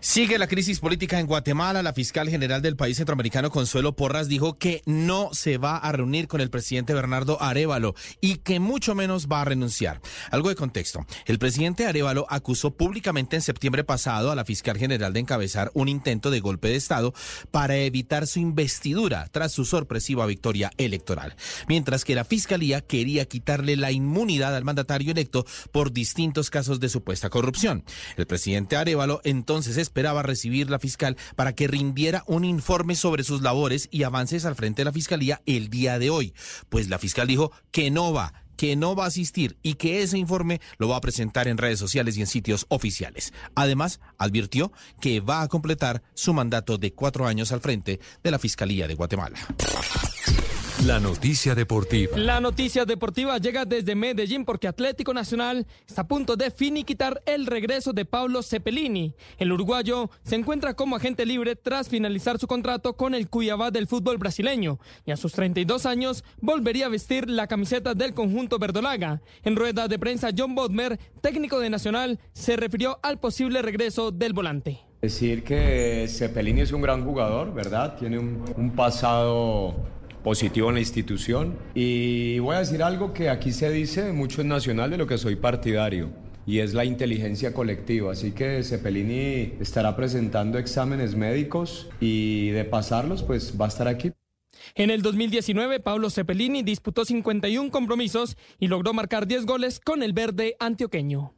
Speaker 22: Sigue la crisis política en Guatemala. La fiscal general del país centroamericano, Consuelo Porras, dijo que no se va a reunir con el presidente Bernardo Arevalo y que mucho menos va a renunciar. Algo de contexto. El presidente Arevalo acusó públicamente en septiembre pasado a la fiscal general de encabezar un intento de golpe de Estado para evitar su investidura tras su sorpresiva victoria electoral. Mientras que la fiscalía quería quitarle la inmunidad al mandatario electo por distintos casos de supuesta corrupción. El presidente Arevalo entonces esperaba recibir la fiscal para que rindiera un informe sobre sus labores y avances al frente de la fiscalía el día de hoy. Pues la fiscal dijo que no va que no va a asistir y que ese informe lo va a presentar en redes sociales y en sitios oficiales. Además, advirtió que va a completar su mandato de cuatro años al frente de la Fiscalía de Guatemala.
Speaker 10: La noticia deportiva.
Speaker 2: La noticia deportiva llega desde Medellín porque Atlético Nacional está a punto de finiquitar el regreso de Pablo Cepelini. El uruguayo se encuentra como agente libre tras finalizar su contrato con el Cuyabá del fútbol brasileño y a sus 32 años volvería a vestir la camiseta del conjunto verdolaga. En rueda de prensa, John Bodmer, técnico de Nacional, se refirió al posible regreso del volante.
Speaker 23: Decir que Cepelini es un gran jugador, ¿verdad? Tiene un, un pasado positivo en la institución. Y voy a decir algo que aquí se dice mucho en Nacional de lo que soy partidario. y es la inteligencia colectiva. Así que Cepelini estará presentando exámenes médicos y de pasarlos, pues va a estar aquí.
Speaker 24: En el 2019, Pablo Cepelini disputó 51 compromisos y logró marcar 10 goles con el verde antioqueño.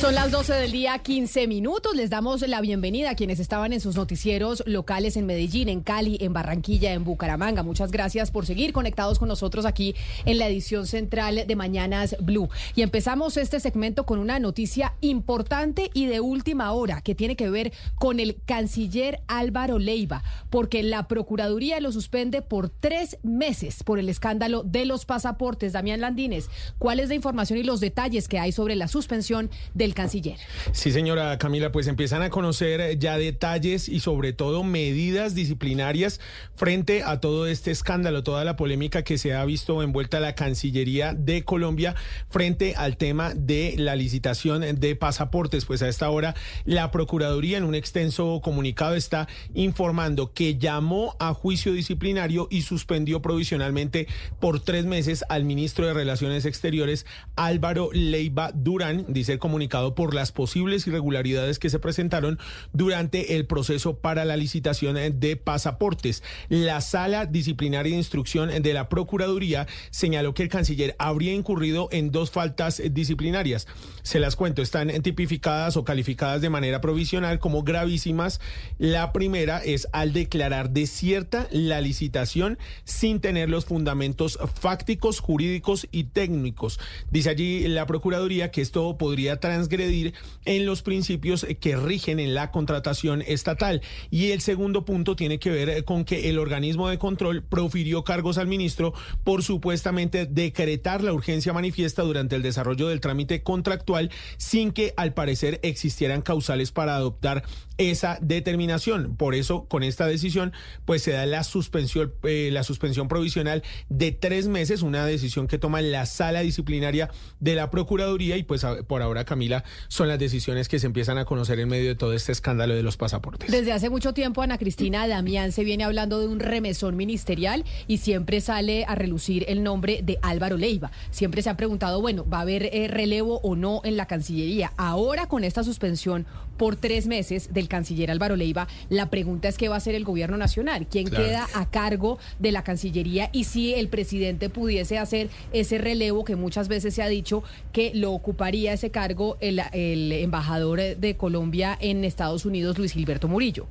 Speaker 1: Son las 12 del día, 15 minutos. Les damos la bienvenida a quienes estaban en sus noticieros locales en Medellín, en Cali, en Barranquilla, en Bucaramanga. Muchas gracias por seguir conectados con nosotros aquí en la edición central de Mañanas Blue. Y empezamos este segmento con una noticia importante y de última hora que tiene que ver con el canciller Álvaro Leiva, porque la Procuraduría lo suspende por tres meses por el escándalo de los pasaportes. Damián Landines, ¿cuál es la información y los detalles que hay sobre la suspensión canciller.
Speaker 20: Sí, señora Camila, pues empiezan a conocer ya detalles y sobre todo medidas disciplinarias frente a todo este escándalo, toda la polémica que se ha visto envuelta la Cancillería de Colombia frente al tema de la licitación de pasaportes. Pues a esta hora la Procuraduría en un extenso comunicado está informando que llamó a juicio disciplinario y suspendió provisionalmente por tres meses al ministro de Relaciones Exteriores Álvaro Leiva Durán, dice el comunicado por las posibles irregularidades que se presentaron durante el proceso para la licitación de pasaportes. La sala disciplinaria de instrucción de la Procuraduría señaló que el canciller habría incurrido en dos faltas disciplinarias. Se las cuento, están tipificadas o calificadas de manera provisional como gravísimas. La primera es al declarar desierta la licitación sin tener los fundamentos fácticos, jurídicos y técnicos. Dice allí la Procuraduría que esto podría transgredir en los principios que rigen en la contratación estatal. Y el segundo punto tiene que ver con que el organismo de control profirió cargos al ministro por supuestamente decretar la urgencia manifiesta durante el desarrollo del trámite contractual sin que al parecer existieran causales para adoptar esa determinación. Por eso, con esta decisión, pues se da la suspensión, eh, la suspensión provisional de tres meses, una decisión que toma la sala disciplinaria de la Procuraduría y pues por ahora, Camila, son las decisiones que se empiezan a conocer en medio de todo este escándalo de los pasaportes.
Speaker 1: Desde hace mucho tiempo, Ana Cristina Damián se viene hablando de un remesón ministerial y siempre sale a relucir el nombre de Álvaro Leiva. Siempre se ha preguntado, bueno, ¿va a haber eh, relevo o no en la Cancillería? Ahora, con esta suspensión por tres meses del canciller Álvaro Leiva, la pregunta es qué va a hacer el gobierno nacional, quién queda a cargo de la Cancillería y si el presidente pudiese hacer ese relevo que muchas veces se ha dicho que lo ocuparía ese cargo el, el embajador de Colombia en Estados Unidos, Luis Gilberto Murillo.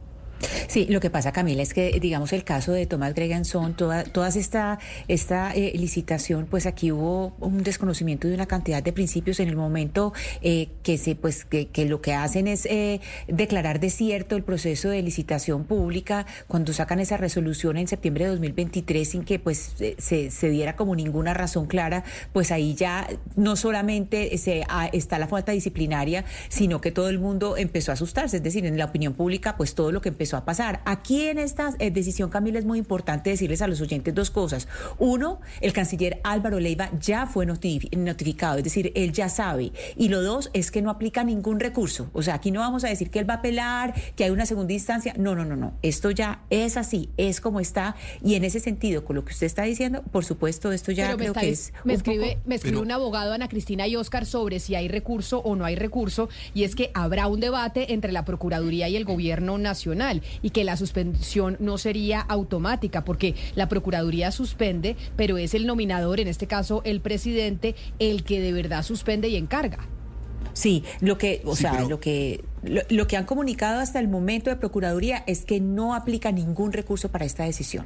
Speaker 6: Sí, lo que pasa, Camila, es que, digamos, el caso de Tomás Greganzón, toda, toda esta, esta eh, licitación, pues aquí hubo un desconocimiento de una cantidad de principios en el momento eh, que se, pues, que, lo que hacen es eh, declarar desierto el proceso de licitación pública cuando sacan esa resolución en septiembre de 2023 sin que, pues, se, se diera como ninguna razón clara, pues ahí ya no solamente se, ah, está la falta disciplinaria, sino que todo el mundo empezó a asustarse, es decir, en la opinión pública, pues todo lo que empezó a pasar. Aquí en esta eh, decisión, Camila, es muy importante decirles a los oyentes dos cosas. Uno, el canciller Álvaro Leiva ya fue notificado, es decir, él ya sabe. Y lo dos es que no aplica ningún recurso. O sea, aquí no vamos a decir que él va a apelar, que hay una segunda instancia. No, no, no, no. Esto ya es así, es como está. Y en ese sentido, con lo que usted está diciendo, por supuesto, esto ya creo que es.
Speaker 1: Me escribe, me escribe un abogado, Ana Cristina y Oscar, sobre si hay recurso o no hay recurso. Y es que habrá un debate entre la Procuraduría y el Gobierno Nacional y que la suspensión no sería automática porque la Procuraduría suspende, pero es el nominador, en este caso el presidente, el que de verdad suspende y encarga.
Speaker 6: Sí, lo que, o sea, lo que lo que han comunicado hasta el momento de Procuraduría es que no aplica ningún recurso para esta decisión.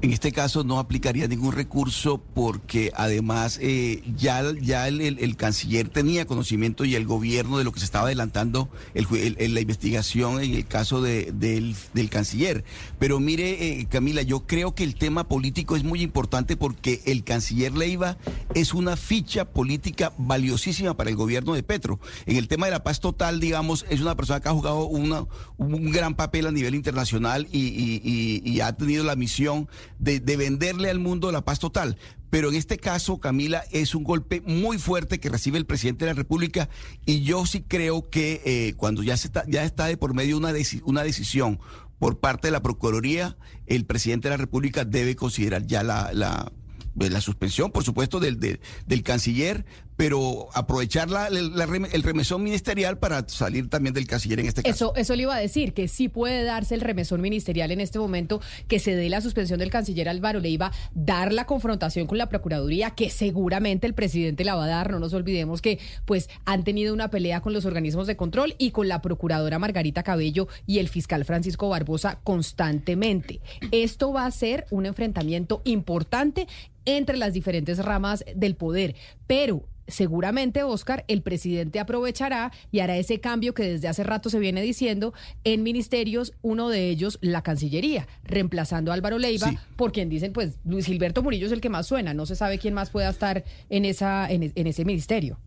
Speaker 25: En este caso no aplicaría ningún recurso porque además eh, ya, ya el, canciller tenía conocimiento y el gobierno de lo que se estaba adelantando en la investigación en el caso de, del, canciller. Pero mire, eh, Camila, yo creo que el tema político es muy importante porque el canciller Leiva es una ficha política valiosísima para el gobierno de Petro. En el tema de la paz total, digamos, es una persona que ha jugado una, un gran papel a nivel internacional y ha tenido la misión
Speaker 4: de, de venderle al mundo la paz total. Pero en este caso, Camila, es un golpe muy fuerte que recibe el presidente de la República y yo sí creo que eh, cuando ya, se está, ya está de por medio una, una decisión por parte de la Procuraduría, el presidente de la República debe considerar ya la, la, la suspensión, por supuesto, del, del, del canciller, pero aprovechar la, la el remesón ministerial para salir también del canciller en este caso.
Speaker 1: Eso, eso le iba a decir, que sí puede darse el remesón ministerial en este momento, que se dé la suspensión del canciller Álvaro Leiva, dar la confrontación con la Procuraduría, que seguramente el presidente la va a dar. No nos olvidemos que pues han tenido una pelea con los organismos de control y con la procuradora Margarita Cabello y el fiscal Francisco Barbosa constantemente. Esto va a ser un enfrentamiento importante entre las diferentes ramas del poder, pero seguramente, Oscar, el presidente aprovechará y hará ese cambio que desde hace rato se viene diciendo en ministerios, uno de ellos la Cancillería, reemplazando a Álvaro Leiva,
Speaker 4: Sí.
Speaker 1: por quien dicen, pues Luis Gilberto Murillo es el que más suena, no se sabe quién más pueda estar en, esa, en, en ese ministerio.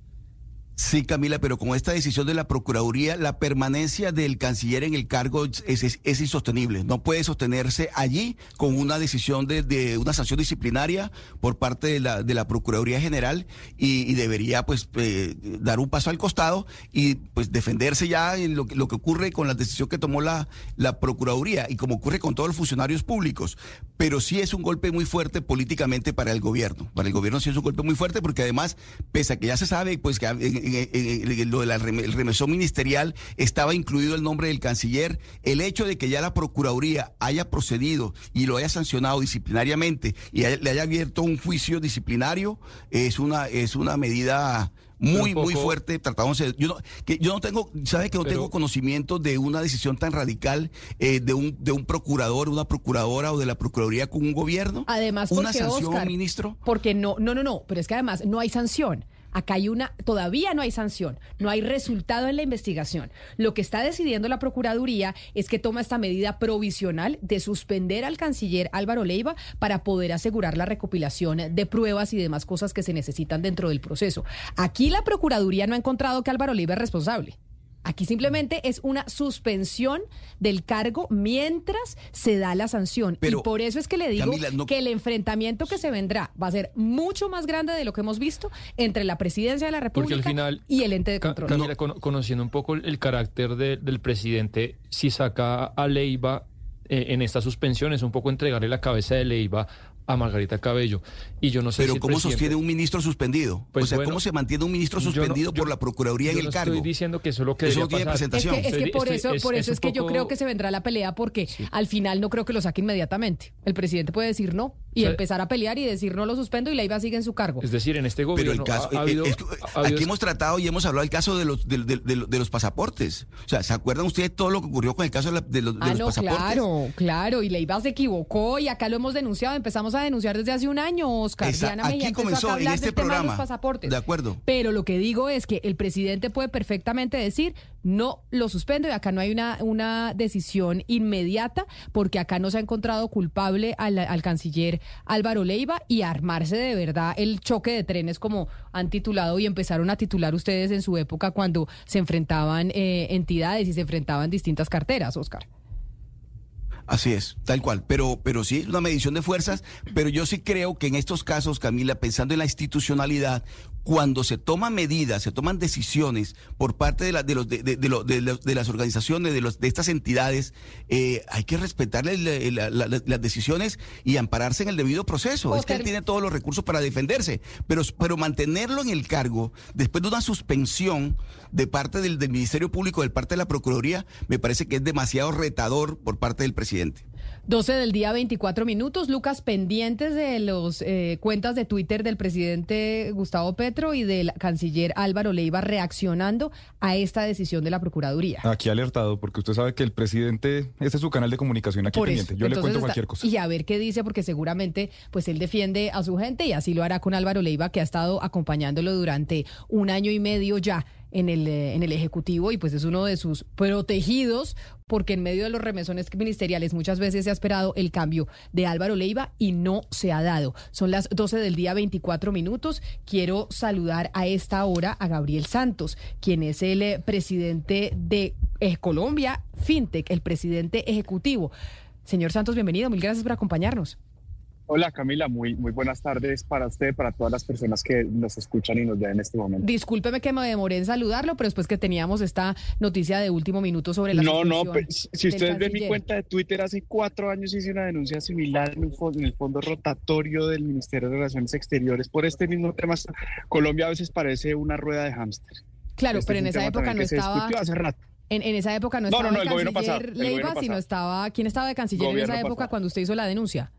Speaker 4: Sí, Camila, pero con esta decisión de la Procuraduría, la permanencia del canciller en el cargo es, es- insostenible. No puede sostenerse allí con una decisión de, de una sanción disciplinaria por parte de la, de la Procuraduría General y, debería pues eh, dar un paso al costado y pues defenderse ya en lo, que- lo que ocurre con la decisión que tomó la, la Procuraduría y como ocurre con todos los funcionarios públicos. Pero sí es un golpe muy fuerte políticamente para el gobierno. Para el gobierno sí es un golpe muy fuerte porque además, pese a que ya se sabe pues que en, en- en- en lo del remesón ministerial estaba incluido el nombre del canciller, el hecho de que ya la Procuraduría haya procedido y lo haya sancionado disciplinariamente y haya- le haya abierto un juicio disciplinario es una, es una medida muy, muy fuerte. Tratándose, yo no, que yo no tengo, sabe que no
Speaker 2: Pero-
Speaker 4: tengo conocimiento de una decisión tan radical eh, de un de un procurador, una procuradora o de la procuraduría con un gobierno.
Speaker 1: Además,
Speaker 4: una sanción,
Speaker 1: Oscar,
Speaker 4: ministro.
Speaker 1: Porque no, no, no, no, pero es que además no hay sanción. Acá hay una, todavía no hay sanción, no hay resultado en la investigación. Lo que está decidiendo la Procuraduría es que toma esta medida provisional de suspender al canciller Álvaro Leiva para poder asegurar la recopilación de pruebas y demás cosas que se necesitan dentro del proceso. Aquí la Procuraduría no ha encontrado que Álvaro Leiva es responsable. Aquí simplemente es una suspensión del cargo mientras se da la sanción.
Speaker 4: Pero,
Speaker 1: y por eso es que le digo
Speaker 4: Camila, no-
Speaker 1: que el enfrentamiento que se vendrá va a ser mucho más grande de lo que hemos visto entre la presidencia de la República
Speaker 2: al final,
Speaker 1: y el ente de
Speaker 2: Ca-
Speaker 1: control.
Speaker 2: Camila, cono- conociendo un poco el, el carácter de- del presidente, si saca a Leiva eh, en esta suspensión, es un poco entregarle la cabeza de Leiva a Margarita Cabello. Y yo no sé
Speaker 4: Pero
Speaker 2: si
Speaker 4: ¿cómo
Speaker 2: presidente-
Speaker 4: sostiene un ministro suspendido?
Speaker 2: Pues
Speaker 4: o sea,
Speaker 2: bueno,
Speaker 4: ¿cómo se mantiene un ministro
Speaker 2: yo no-
Speaker 4: suspendido
Speaker 2: yo-
Speaker 4: por la Procuraduría
Speaker 2: yo
Speaker 4: en
Speaker 2: no
Speaker 4: el cargo?
Speaker 2: Estoy diciendo que eso es lo que
Speaker 4: Eso no tiene
Speaker 2: pasar.
Speaker 4: presentación.
Speaker 1: Es que, es que por
Speaker 2: estoy-
Speaker 1: eso, por eso es que yo creo que se vendrá la pelea porque al final no creo que lo saque inmediatamente. El presidente puede decir no y
Speaker 2: O sea,
Speaker 1: empezar a pelear y decir no lo suspendo y Leiva sigue en su cargo.
Speaker 2: Es decir, en este
Speaker 4: Pero
Speaker 2: gobierno
Speaker 4: el caso,
Speaker 2: ha, ha
Speaker 4: eh,
Speaker 2: habido,
Speaker 4: es-
Speaker 2: ha habido-
Speaker 4: aquí hemos tratado y hemos hablado del caso de los de, de- de- de los pasaportes. O sea, ¿se acuerdan ustedes todo lo que ocurrió con el caso de, la- de los, de
Speaker 1: Ah,
Speaker 4: los
Speaker 1: no,
Speaker 4: pasaportes?
Speaker 1: claro, claro. Y Leiva se equivocó y acá lo hemos denunciado. Empezamos a denunciar desde hace un año, Oscar.
Speaker 4: Esa-
Speaker 1: Diana Mejía
Speaker 4: aquí comenzó
Speaker 1: a
Speaker 4: en este
Speaker 1: de
Speaker 4: programa.
Speaker 1: los pasaportes.
Speaker 4: De acuerdo.
Speaker 1: Pero lo que digo es que el presidente puede perfectamente decir no lo suspendo y acá no hay una, una decisión inmediata porque acá no se ha encontrado culpable al, al canciller Álvaro Leiva y armarse de verdad el choque de trenes como han titulado y empezaron a titular ustedes en su época cuando se enfrentaban eh, entidades y se enfrentaban distintas carteras, Oscar.
Speaker 4: Así es, tal cual. Pero, pero sí, es una medición de fuerzas. Pero yo sí creo que en estos casos, Camila, pensando en la institucionalidad, cuando se toman medidas, se toman decisiones por parte de, la- de, los, de, de- de lo- de los- de las organizaciones, de, los, de estas entidades, eh, hay que respetarles la- la- la- las decisiones y ampararse en el debido proceso. Es que él tiene todos los recursos para defenderse, pero, pero mantenerlo en el cargo después de una suspensión de parte del, del Ministerio Público, de parte de la Procuraduría, me parece que es demasiado retador por parte del presidente.
Speaker 1: 12 del día, 24 minutos. Lucas, pendientes de los eh, cuentas de Twitter del presidente Gustavo Petro y del canciller Álvaro Leiva reaccionando a esta decisión de la Procuraduría.
Speaker 3: Aquí alertado, porque usted sabe que el presidente, este es su canal de comunicación aquí
Speaker 1: Por eso.
Speaker 3: pendiente. Yo le cuento
Speaker 1: está-
Speaker 3: cualquier cosa.
Speaker 1: Y a ver qué dice, porque seguramente pues él defiende a su gente y así lo hará con Álvaro Leiva, que ha estado acompañándolo durante un año y medio ya en el, eh, en el Ejecutivo y pues es uno de sus protegidos, porque en medio de los remesones ministeriales muchas veces se ha esperado el cambio de Álvaro Leiva y no se ha dado. Son las 12 del día, 24 minutos. Quiero saludar a esta hora a Gabriel Santos, quien es el eh, presidente de eh, Colombia FinTech, el presidente ejecutivo. Señor Santos, bienvenido. Mil gracias por acompañarnos.
Speaker 26: Hola Camila, muy, muy buenas tardes para usted, para todas las personas que nos escuchan y nos ven en este momento.
Speaker 1: Discúlpeme que me demoré en saludarlo, pero después que teníamos esta noticia de último minuto sobre la
Speaker 26: No, no, pues, si ustedes ven mi cuenta de Twitter, hace cuatro años hice una denuncia similar en, en el fondo rotatorio del Ministerio de Relaciones Exteriores por este mismo tema. Colombia a veces parece una rueda de hámster.
Speaker 1: Claro, este pero en esa época no estaba...
Speaker 26: Hace rato.
Speaker 1: En, en, esa época no,
Speaker 26: no
Speaker 1: estaba
Speaker 26: no, no,
Speaker 1: el,
Speaker 26: el gobierno
Speaker 1: canciller
Speaker 26: pasado, el
Speaker 1: Leiva, sino estaba... ¿Quién estaba de canciller en esa época
Speaker 26: pasado.
Speaker 1: cuando usted hizo la denuncia?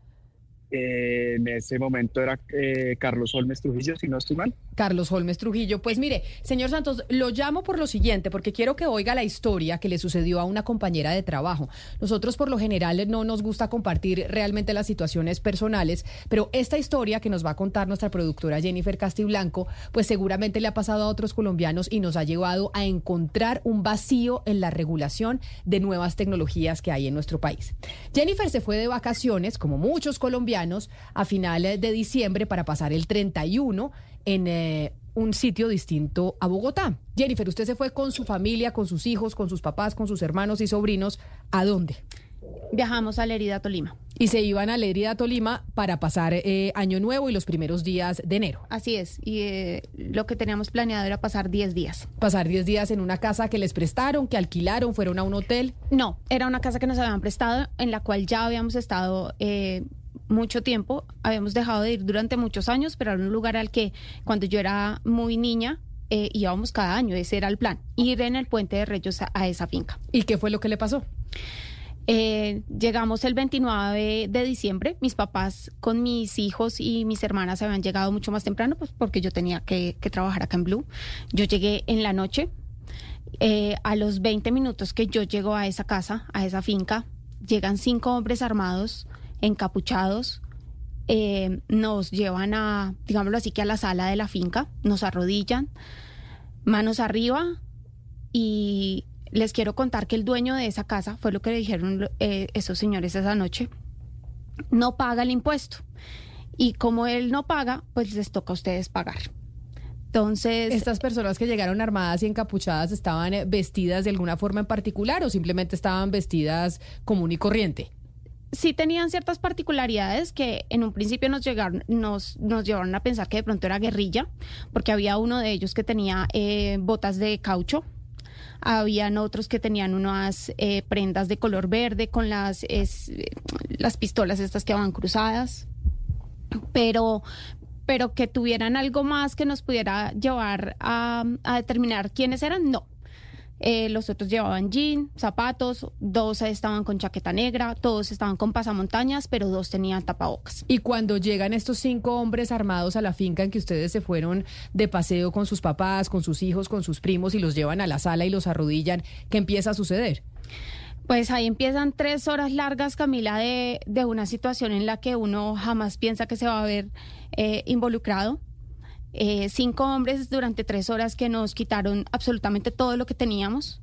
Speaker 26: Eh, en ese momento era eh, Carlos Olmes Trujillo, si no estoy mal.
Speaker 1: Carlos Holmes Trujillo. Pues mire, señor Santos, lo llamo por lo siguiente, porque quiero que oiga la historia que le sucedió a una compañera de trabajo. Nosotros por lo general no nos gusta compartir realmente las situaciones personales, pero esta historia que nos va a contar nuestra productora Jennifer Castiblanco, pues seguramente le ha pasado a otros colombianos y nos ha llevado a encontrar un vacío en la regulación de nuevas tecnologías que hay en nuestro país. Jennifer se fue de vacaciones, como muchos colombianos, a finales de diciembre para pasar el 31 en eh, un sitio distinto a Bogotá. Jennifer, usted se fue con su familia, con sus hijos, con sus papás, con sus hermanos y sobrinos. ¿A dónde?
Speaker 27: Viajamos a Lerida, Tolima.
Speaker 1: Y se iban a Lerida, Tolima para pasar eh, Año Nuevo y los primeros días de enero.
Speaker 27: Así es. Y eh, lo que teníamos planeado era pasar 10 días.
Speaker 1: Pasar 10 días en una casa que les prestaron, que alquilaron, fueron a un hotel.
Speaker 27: No, era una casa que nos habían prestado, en la cual ya habíamos estado eh, mucho tiempo. Habíamos dejado de ir durante muchos años, pero era un lugar al que cuando yo era muy niña eh, íbamos cada año. Ese era el plan, ir en el puente de Reyes a, a esa finca.
Speaker 1: ¿Y qué fue lo que le pasó?
Speaker 27: Eh, llegamos el 29 de diciembre. Mis papás con mis hijos y mis hermanas habían llegado mucho más temprano, pues porque yo tenía que, que trabajar acá en Blue. Yo llegué en la noche. Eh, a los 20 minutos que yo llego a esa casa, a esa finca, llegan cinco hombres armados, encapuchados. eh, nos llevan a, digámoslo así, que a la sala de la finca, nos arrodillan, manos arriba y les quiero contar que el dueño de esa casa, fue lo que le dijeron eh, esos señores esa noche, no paga el impuesto. Y como él no paga, pues les toca a ustedes pagar. Entonces...
Speaker 1: ¿Estas personas que llegaron armadas y encapuchadas estaban eh, vestidas de alguna forma en particular o simplemente estaban vestidas común y corriente?
Speaker 27: Sí tenían ciertas particularidades que en un principio nos llegaron, nos, nos llevaron a pensar que de pronto era guerrilla, porque había uno de ellos que tenía eh, botas de caucho, habían otros que tenían unas eh, prendas de color verde con las, las pistolas estas que van cruzadas, pero, pero que tuvieran algo más que nos pudiera llevar a, a determinar quiénes eran, no. Eh, los otros llevaban jean, zapatos, dos estaban con chaqueta negra, todos estaban con pasamontañas, pero dos tenían tapabocas.
Speaker 1: Y cuando llegan estos cinco hombres armados a la finca en que ustedes se fueron de paseo con sus papás, con sus hijos, con sus primos y los llevan a la sala y los arrodillan, ¿qué empieza a suceder?
Speaker 27: Pues ahí empiezan tres horas largas, Camila, de, de una situación en la que uno jamás piensa que se va a ver eh, involucrado. Eh, cinco hombres durante tres horas que nos quitaron absolutamente todo lo que teníamos.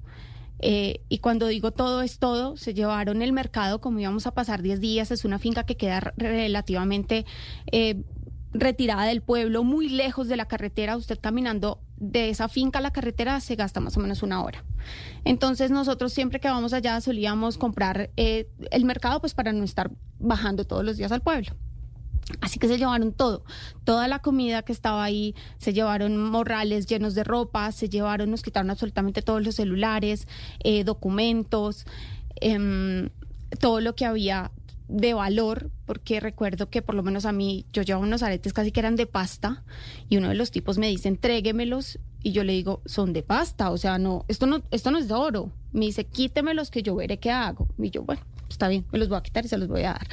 Speaker 27: Eh, y cuando digo todo es todo, se llevaron el mercado, como íbamos a pasar 10 días, es una finca que queda relativamente eh, retirada del pueblo, muy lejos de la carretera. Usted caminando de esa finca a la carretera se gasta más o menos una hora. Entonces nosotros siempre que vamos allá solíamos comprar eh, el mercado pues para no estar bajando todos los días al pueblo. Así que se llevaron todo, toda la comida que estaba ahí, se llevaron morrales llenos de ropa, se llevaron, nos quitaron absolutamente todos los celulares, eh, documentos, eh, todo lo que había de valor, porque recuerdo que por lo menos a mí, yo llevaba unos aretes casi que eran de pasta, y uno de los tipos me dice, entréguemelos, y yo le digo, son de pasta, o sea, no, esto no, esto no es de oro. Me dice, quítemelos que yo veré qué hago. Y yo, bueno, está bien, me los voy a quitar y se los voy a dar.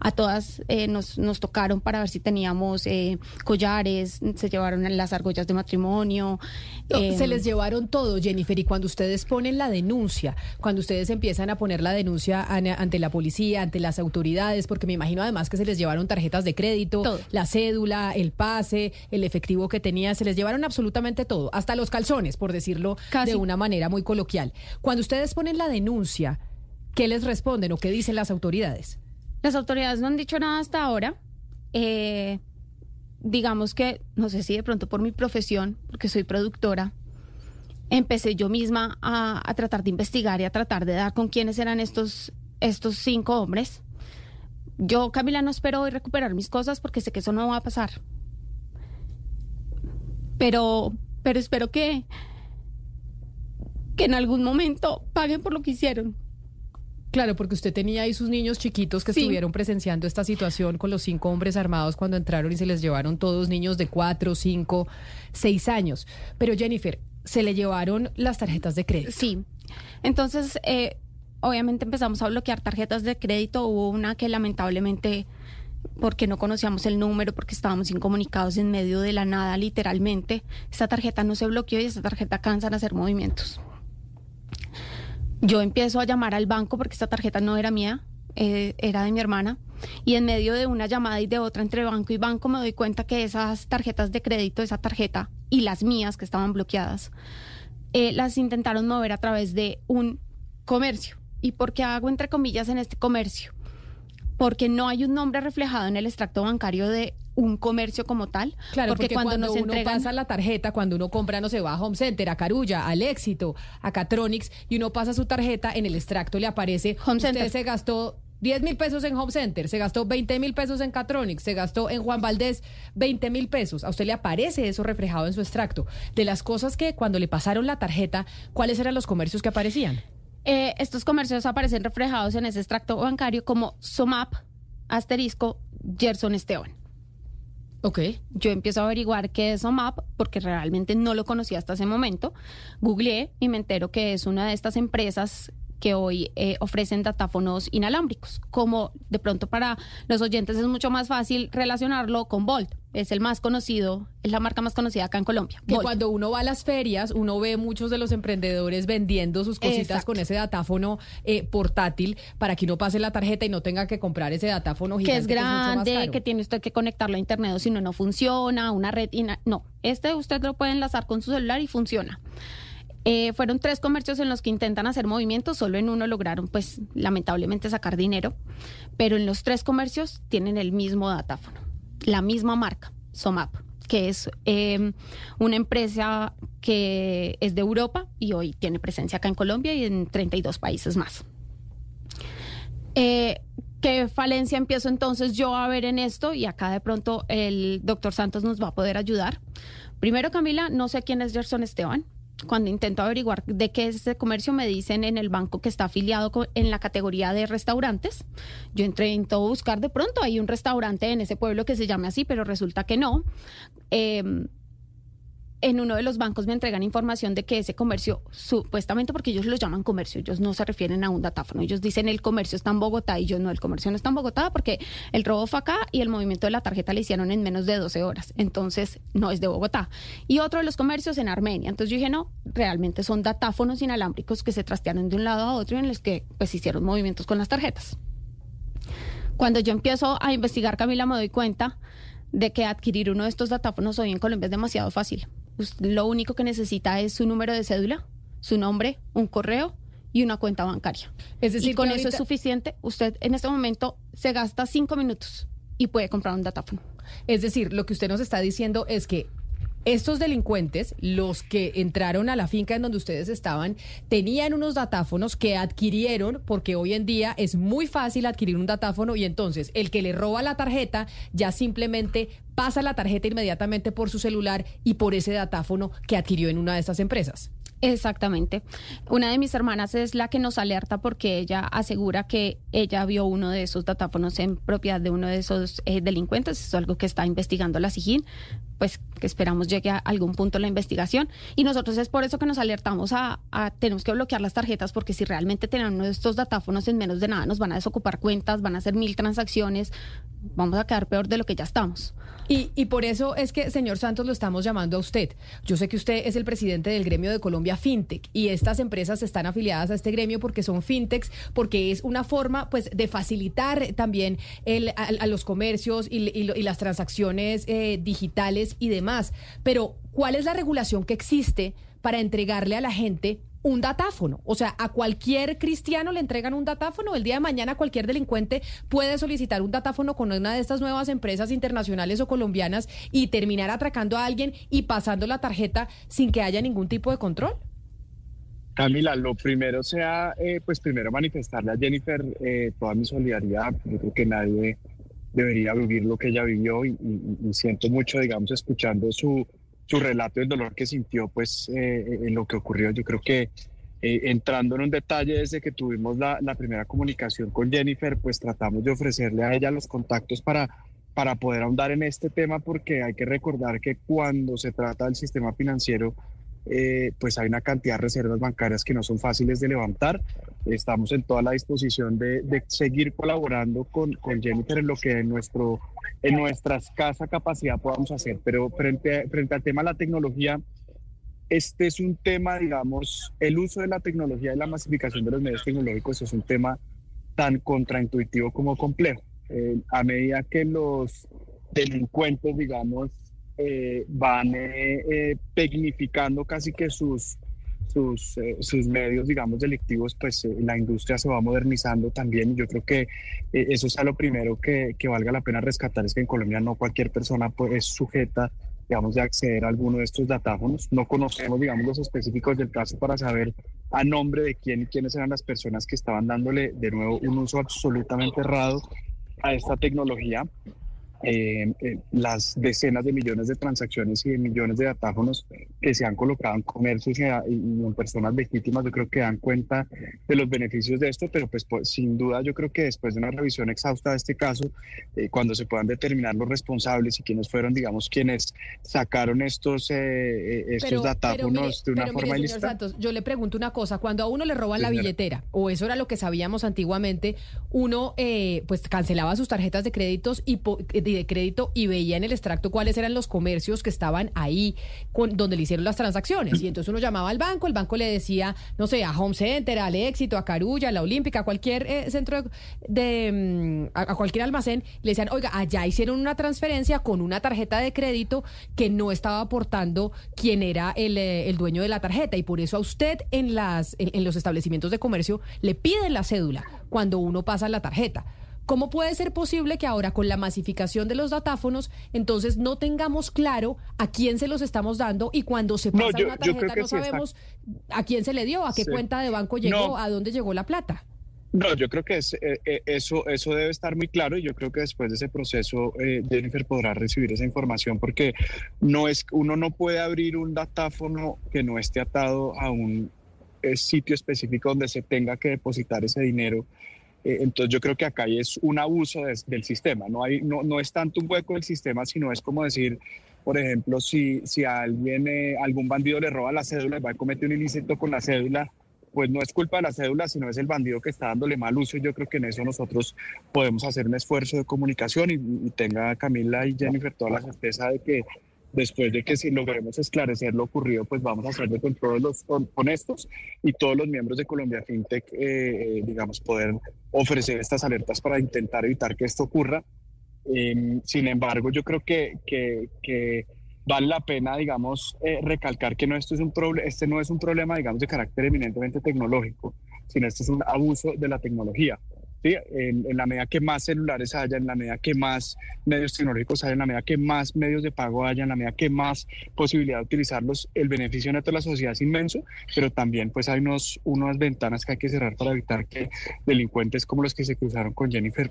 Speaker 27: A todas eh, nos, nos tocaron para ver si teníamos eh, collares, se llevaron las argollas de matrimonio.
Speaker 1: No,
Speaker 27: eh,
Speaker 1: se les llevaron todo, Jennifer, y cuando ustedes ponen la denuncia, cuando ustedes empiezan a poner la denuncia an- ante la policía, ante las autoridades, porque me imagino además que se les llevaron tarjetas de crédito, la cédula, el pase, el efectivo que tenía, se les llevaron absolutamente todo, hasta los calzones, por decirlo de una manera muy coloquial. Cuando ustedes ponen la denuncia, ¿qué les responden o qué dicen las autoridades?
Speaker 27: Las autoridades no han dicho nada hasta ahora. Eh, digamos que, no sé si de pronto por mi profesión, porque soy productora, empecé yo misma a, a tratar de investigar y a tratar de dar con quiénes eran estos, estos cinco hombres. Yo, Camila, no espero hoy recuperar mis cosas porque sé que eso no va a pasar. Pero, pero espero que, que en algún momento paguen por lo que hicieron.
Speaker 1: Claro, porque usted tenía ahí sus niños chiquitos que estuvieron presenciando esta situación con los cinco hombres armados cuando entraron y se les llevaron todos niños de cuatro, cinco, seis años. Pero Jennifer, se le llevaron las tarjetas de crédito.
Speaker 27: Sí. Entonces, eh, obviamente empezamos a bloquear tarjetas de crédito. Hubo una que lamentablemente, porque no conocíamos el número, porque estábamos incomunicados en medio de la nada, literalmente, esta tarjeta no se bloqueó y esta tarjeta cansan a hacer movimientos. Yo empiezo a llamar al banco porque esta tarjeta no era mía, eh, era de mi hermana. Y en medio de una llamada y de otra entre banco y banco me doy cuenta que esas tarjetas de crédito, esa tarjeta y las mías que estaban bloqueadas, eh, las intentaron mover a través de un comercio. ¿Y por qué hago entre comillas en este comercio? Porque no hay un nombre reflejado en el extracto bancario de un comercio como tal.
Speaker 1: Claro, porque, cuando, nos uno pasa la tarjeta, cuando uno compra, no se va a Home Center, a Carulla, al Éxito, a Catronics, y uno pasa su tarjeta, en el extracto le aparece, Home usted Center. se gastó 10 mil pesos en Home Center, se gastó 20 mil pesos en Catronics, se gastó en Juan Valdés 20 mil pesos. A usted le aparece eso reflejado en su extracto. De las cosas que cuando le pasaron la tarjeta, ¿cuáles eran los comercios que aparecían?
Speaker 27: Eh, estos comercios aparecen reflejados en ese extracto bancario como Somap, asterisco, Gerson Esteban.
Speaker 1: Ok.
Speaker 27: Yo empiezo a averiguar qué es OMAP porque realmente no lo conocía hasta ese momento. Googleé y me entero que es una de estas empresas que hoy eh, ofrecen datáfonos inalámbricos. Como de pronto para los oyentes es mucho más fácil relacionarlo con Volt. Es el más conocido, es la marca más conocida acá en Colombia.
Speaker 1: Que cuando uno va a las ferias, uno ve muchos de los emprendedores vendiendo sus cositas con ese datáfono eh, portátil para que no pase la tarjeta y no tenga que comprar ese datáfono
Speaker 27: gigante. Que es grande, que, tiene usted que conectarlo a internet o si no, no funciona, una red. No, este usted lo puede enlazar con su celular y funciona. Eh, fueron tres comercios en los que intentan hacer movimientos, solo en uno lograron, pues, lamentablemente sacar dinero, pero en los tres comercios tienen el mismo datáfono, la misma marca, Somap, que es em, una empresa que es de Europa y hoy tiene presencia acá en Colombia y en 32 países más. Eh, ¿Qué falencia empiezo entonces yo a ver en esto? Y acá de pronto el doctor Santos nos va a poder ayudar. Primero, Camila, no sé quién es Gerson Esteban cuando intento averiguar de qué es ese comercio, me dicen en el banco que está afiliado en la categoría de restaurantes. Yo intento buscar de pronto, hay un restaurante en ese pueblo que se llame así, pero resulta que no. Eh, en uno de los bancos me entregan información de que ese comercio, supuestamente porque ellos lo llaman comercio, ellos no se refieren a un datáfono, ellos dicen el comercio está en Bogotá y yo no, el comercio no está en Bogotá porque el robo fue acá y el movimiento de la tarjeta le hicieron en menos de 12 horas, entonces no es de Bogotá. Y otro de los comercios en Armenia, entonces yo dije, no, realmente son datáfonos inalámbricos que se trastearon de un lado a otro y en los que pues hicieron movimientos con las tarjetas. Cuando yo empiezo a investigar, Camila, me doy cuenta de que adquirir uno de estos datáfonos hoy en Colombia es demasiado fácil lo único que necesita es su número de cédula, su nombre, un correo y una cuenta bancaria. Es decir, y con eso es suficiente. Usted en este momento se gasta cinco minutos y puede comprar un datáfono.
Speaker 1: Es decir, lo que usted nos está diciendo es que estos delincuentes, los que entraron a la finca en donde ustedes estaban, tenían unos datáfonos que adquirieron, porque hoy en día es muy fácil adquirir un datáfono y entonces el que le roba la tarjeta ya simplemente pasa la tarjeta inmediatamente por su celular y por ese datáfono que adquirió en una de estas empresas.
Speaker 27: Exactamente. Una de mis hermanas es la que nos alerta porque ella asegura que ella vio uno de esos datáfonos en propiedad de uno de esos eh, delincuentes. Es algo que está investigando la SIGIN, pues que esperamos llegue a algún punto la investigación. Y nosotros es por eso que nos alertamos a, a tenemos que bloquear las tarjetas porque si realmente tienen uno de estos datáfonos en menos de nada nos van a desocupar cuentas, van a hacer mil transacciones, vamos a quedar peor de lo que ya estamos.
Speaker 1: Y, y por eso es que, señor Santos, lo estamos llamando a usted. Yo sé que usted es el presidente del gremio de Colombia FinTech y estas empresas están afiliadas a este gremio porque son FinTechs, porque es una forma pues de facilitar también el, a, los comercios y, y, las transacciones eh, digitales y demás. Pero, ¿cuál es la regulación que existe para entregarle a la gente un datáfono. O sea, a cualquier cristiano le entregan un datáfono. El día de mañana cualquier delincuente puede solicitar un datáfono con una de estas nuevas empresas internacionales o colombianas y terminar atracando a alguien y pasando la tarjeta sin que haya ningún tipo de control.
Speaker 26: Camila, lo primero sea, eh, pues primero manifestarle a Jennifer eh, toda mi solidaridad. Yo creo que nadie debería vivir lo que ella vivió y, siento mucho, digamos, escuchando su, su relato del dolor que sintió, pues, eh, en lo que ocurrió. Yo creo que entrando en un detalle desde que tuvimos la, la, primera comunicación con Jennifer, pues tratamos de ofrecerle a ella los contactos para, para poder ahondar en este tema, porque hay que recordar que cuando se trata del sistema financiero, eh, pues hay una cantidad de reservas bancarias que no son fáciles de levantar. Estamos en toda la disposición de, seguir colaborando con, con, Jennifer en lo que en, nuestro, en nuestra escasa capacidad podamos hacer. Pero frente, frente al tema de la tecnología, este es un tema, digamos, el uso de la tecnología y la masificación de los medios tecnológicos es un tema tan contraintuitivo como complejo. Eh, a medida que los delincuentes, digamos, eh, van eh, eh, casi que sus, sus, sus medios, digamos, delictivos, pues la industria se va modernizando también. Yo creo que eso es lo primero que, que, valga la pena rescatar, es que en Colombia no cualquier persona pues, es sujeta, digamos, de acceder a alguno de estos datáfonos. No conocemos, digamos, los específicos del caso para saber a nombre de quién y quiénes eran las personas que estaban dándole de nuevo un uso absolutamente errado a esta tecnología. Eh, eh, las decenas de millones de transacciones y de millones de datáfonos que se han colocado en comercios y, en personas legítimas, yo creo que dan cuenta de los beneficios de esto, pero pues, pues sin duda yo creo que después de una revisión exhausta de este caso, eh, cuando se puedan determinar los responsables y quiénes fueron, digamos, quienes sacaron estos, estos datáfonos de una forma ilícita.
Speaker 1: yo le pregunto una cosa, cuando a uno le roban la billetera, o eso era lo que sabíamos antiguamente, uno pues cancelaba sus tarjetas de créditos y de crédito y veía en el extracto cuáles eran los comercios que estaban ahí con, donde le hicieron las transacciones. Y entonces uno llamaba al banco, el banco le decía, no sé, a Home Center, al Éxito, a Carulla, a la Olímpica, a cualquier eh, centro de, mm, a, cualquier almacén, le decían, oiga, allá hicieron una transferencia con una tarjeta de crédito que no estaba aportando quién era el, eh, el dueño de la tarjeta. Y por eso a usted en, las, en los establecimientos de comercio le piden la cédula cuando uno pasa la tarjeta. ¿Cómo puede ser posible que ahora con la masificación de los datáfonos, entonces no tengamos claro a quién se los estamos dando y cuando se pasa una tarjeta no sabemos a quién se le dio, a qué cuenta de banco llegó, a dónde llegó la plata?
Speaker 26: No, yo creo que es, eh, eh, eso, eso debe estar muy claro y yo creo que después de ese proceso eh, Jennifer podrá recibir esa información porque no es, uno no puede abrir un datáfono que no esté atado a un sitio específico donde se tenga que depositar ese dinero eh, entonces yo creo que acá es un abuso del sistema, no, hay, no, no es tanto un hueco del sistema, sino es como decir, por ejemplo, si, si a alguien, eh, algún bandido le roba la cédula y va a cometer un ilícito con la cédula, pues no es culpa de la cédula, sino es el bandido que está dándole mal uso. Y yo creo que en eso nosotros podemos hacer un esfuerzo de comunicación y, y tenga Camila y Jennifer toda la certeza de que después de que si logremos esclarecer lo ocurrido, pues vamos a hacer de control los honestos y todos los miembros de Colombia FinTech, eh, eh, digamos, poder ofrecer estas alertas para intentar evitar que esto ocurra. Em, sin embargo, yo creo que, que, vale la pena, digamos, eh, recalcar que no, esto es un este no es un problema, digamos, de carácter eminentemente tecnológico, sino este es un abuso de la tecnología. En, la medida que más celulares haya, en la medida que más medios tecnológicos haya, en la medida que más medios de pago haya, en la medida que más posibilidad de utilizarlos, el beneficio neto de la sociedad es inmenso, pero también pues hay unos, unas ventanas que hay que cerrar para evitar que delincuentes como los que se cruzaron con Jennifer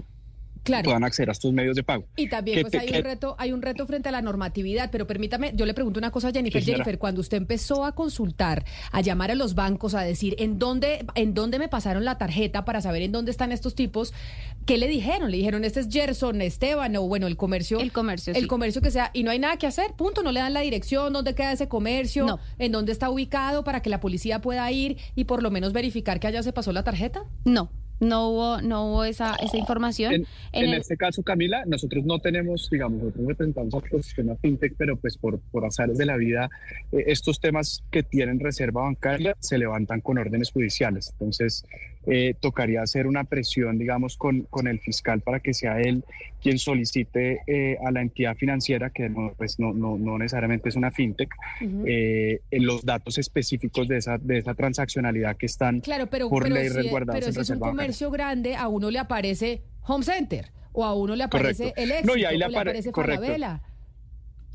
Speaker 26: claro. puedan acceder a estos medios de pago.
Speaker 1: Y también pues, hay un reto, hay un reto frente a la normatividad, pero permítame, yo le pregunto una cosa a Jennifer, Jennifer, cuando usted empezó a consultar, a llamar a los bancos, a decir en dónde, en dónde me pasaron la tarjeta para saber en dónde están estos tipos, ¿qué le dijeron? Le dijeron, este es Gerson, Esteban, o bueno, el comercio.
Speaker 27: El comercio,
Speaker 1: El comercio que sea, y no hay nada que hacer, punto, no le dan la dirección, dónde queda ese comercio, en dónde está ubicado para que la policía pueda ir y por lo menos verificar que allá se pasó la tarjeta.
Speaker 27: No, no hubo, no hubo esa, esa información.
Speaker 26: En, este caso, Camila, nosotros no tenemos, digamos, nosotros representamos a posición a FinTech, pero pues por, por azares de la vida, eh, estos temas que tienen reserva bancaria se levantan con órdenes judiciales. Entonces, eh, tocaría hacer una presión, digamos, con, con el fiscal para que sea él quien solicite eh, a la entidad financiera, que no, pues no, no, no necesariamente es una fintech, eh, en los datos específicos de esa, de esa transaccionalidad que están
Speaker 1: claro, pero, por ley resguardados. Pero si es un comercio grande, a uno le aparece Home Center o a uno le aparece el éxito, no, y ahí le, aparece Falabella.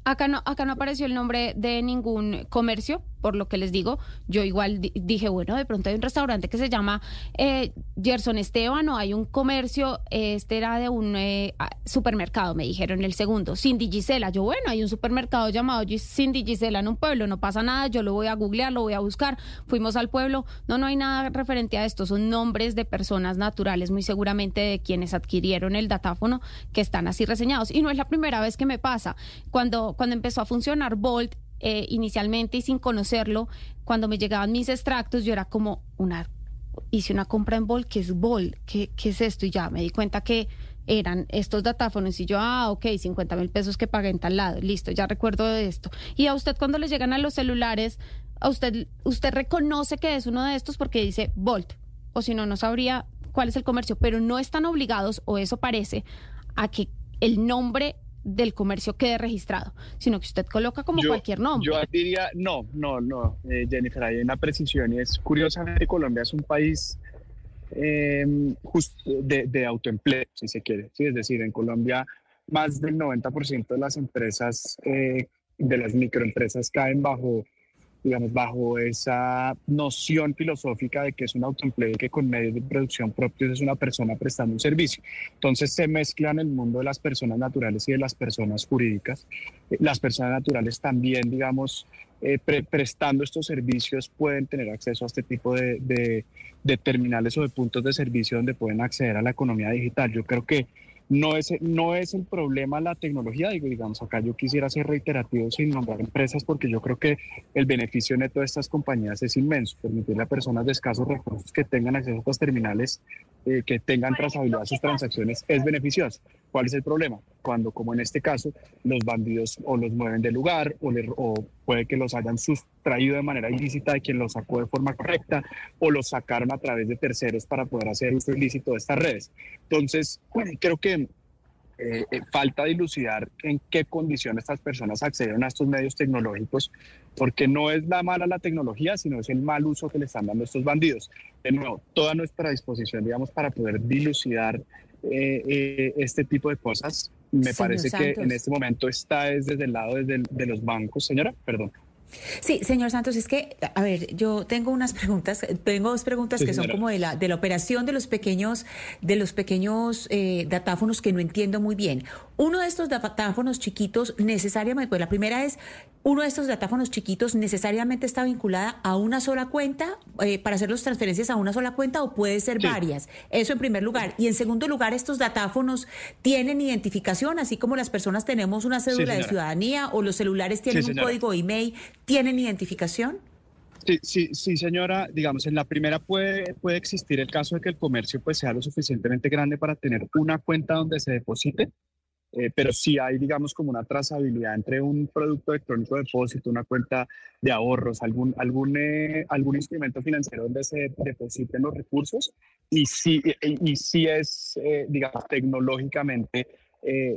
Speaker 27: Acá no, acá no apareció el nombre de ningún comercio por lo que les digo, yo igual dije, bueno, de pronto hay un restaurante que se llama eh, Gerson Esteban o hay un comercio, este era de un eh, supermercado, me dijeron el segundo, Cindy Gisela. Yo, bueno, hay un supermercado llamado Cindy Gisela en un pueblo, no pasa nada, yo lo voy a googlear, lo voy a buscar. Fuimos al pueblo, no, no hay nada referente a esto, son nombres de personas naturales, muy seguramente de quienes adquirieron el datáfono que están así reseñados. Y no es la primera vez que me pasa. Cuando, cuando empezó a funcionar Bolt, eh, inicialmente y sin conocerlo, cuando me llegaban mis extractos, yo era como una, hice una compra en Bol, ¿qué es Bol? ¿Qué, ¿Qué es esto? Y ya me di cuenta que eran estos datáfonos y yo, ah, ok, 50 mil pesos que pagué en tal lado, listo, ya recuerdo esto. Y a usted cuando le llegan a los celulares, a usted, usted reconoce que es uno de estos porque dice Volt, o si no, no sabría cuál es el comercio, pero no están obligados, o eso parece, a que el nombre del comercio quede registrado, sino que usted coloca como cualquier nombre.
Speaker 26: Yo diría, no, no, no, eh, Jennifer, hay una precisión y es curiosamente Colombia es un país eh, de, de, autoempleo, si se quiere, ¿sí? es decir, en Colombia más del 90% de las empresas, eh, de las microempresas caen bajo digamos, bajo esa noción filosófica de que es un autoempleo que con medios de producción propios es una persona prestando un servicio. Entonces se mezclan el mundo de las personas naturales y de las personas jurídicas. Eh, las personas naturales también, digamos, eh, prestando estos servicios pueden tener acceso a este tipo de, de, de terminales o de puntos de servicio donde pueden acceder a la economía digital. Yo creo que no es, no es el problema la tecnología, digo, digamos, acá yo quisiera ser reiterativo sin nombrar empresas porque yo creo que el beneficio neto de estas compañías es inmenso, permitirle a personas de escasos recursos que tengan acceso a estas terminales, eh, que tengan trazabilidad de sus transacciones, es beneficioso. ¿Cuál es el problema? Cuando, como en este caso, los bandidos o los mueven del lugar o, o puede que los hayan sustraído de manera ilícita de quien los sacó de forma correcta o los sacaron a través de terceros para poder hacer uso ilícito de estas redes. Entonces, creo que eh, eh, falta dilucidar en qué condiciones estas personas acceden a estos medios tecnológicos, porque no es la mala la tecnología, sino es el mal uso que le están dando estos bandidos. De nuevo, toda nuestra disposición, digamos, para poder dilucidar eh, este tipo de cosas, me parece que en este momento está desde el lado de los bancos. Señora, perdón.
Speaker 6: Sí, señor Santos, es que, a ver, yo tengo unas preguntas, tengo dos preguntas que son como de la, de la operación de los pequeños, de los pequeños eh, datáfonos que no entiendo muy bien. Uno de estos datáfonos chiquitos necesariamente, pues la primera es, uno de estos datáfonos chiquitos necesariamente está vinculada a una sola cuenta eh, para hacer las transferencias a una sola cuenta o puede ser varias. Eso en primer lugar. Y en segundo lugar, estos datáfonos tienen identificación, así como las personas tenemos una cédula de ciudadanía o los celulares tienen un código email ¿Tienen identificación?
Speaker 26: Sí, sí, sí, señora. Digamos, en la primera puede, puede existir el caso de que el comercio pues, sea lo suficientemente grande para tener una cuenta donde se deposite, eh, pero sí hay, digamos, como una trazabilidad entre un producto electrónico de depósito, una cuenta de ahorros, algún, algún, eh, algún instrumento financiero donde se depositen los recursos y sí, y, sí es, eh, digamos, tecnológicamente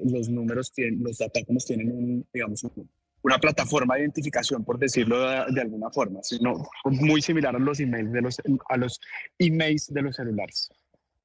Speaker 26: los números tienen, los datos tienen un, digamos, un, una plataforma de identificación, por decirlo de, alguna forma, sino muy similar a los emails de los, a los emails de los celulares.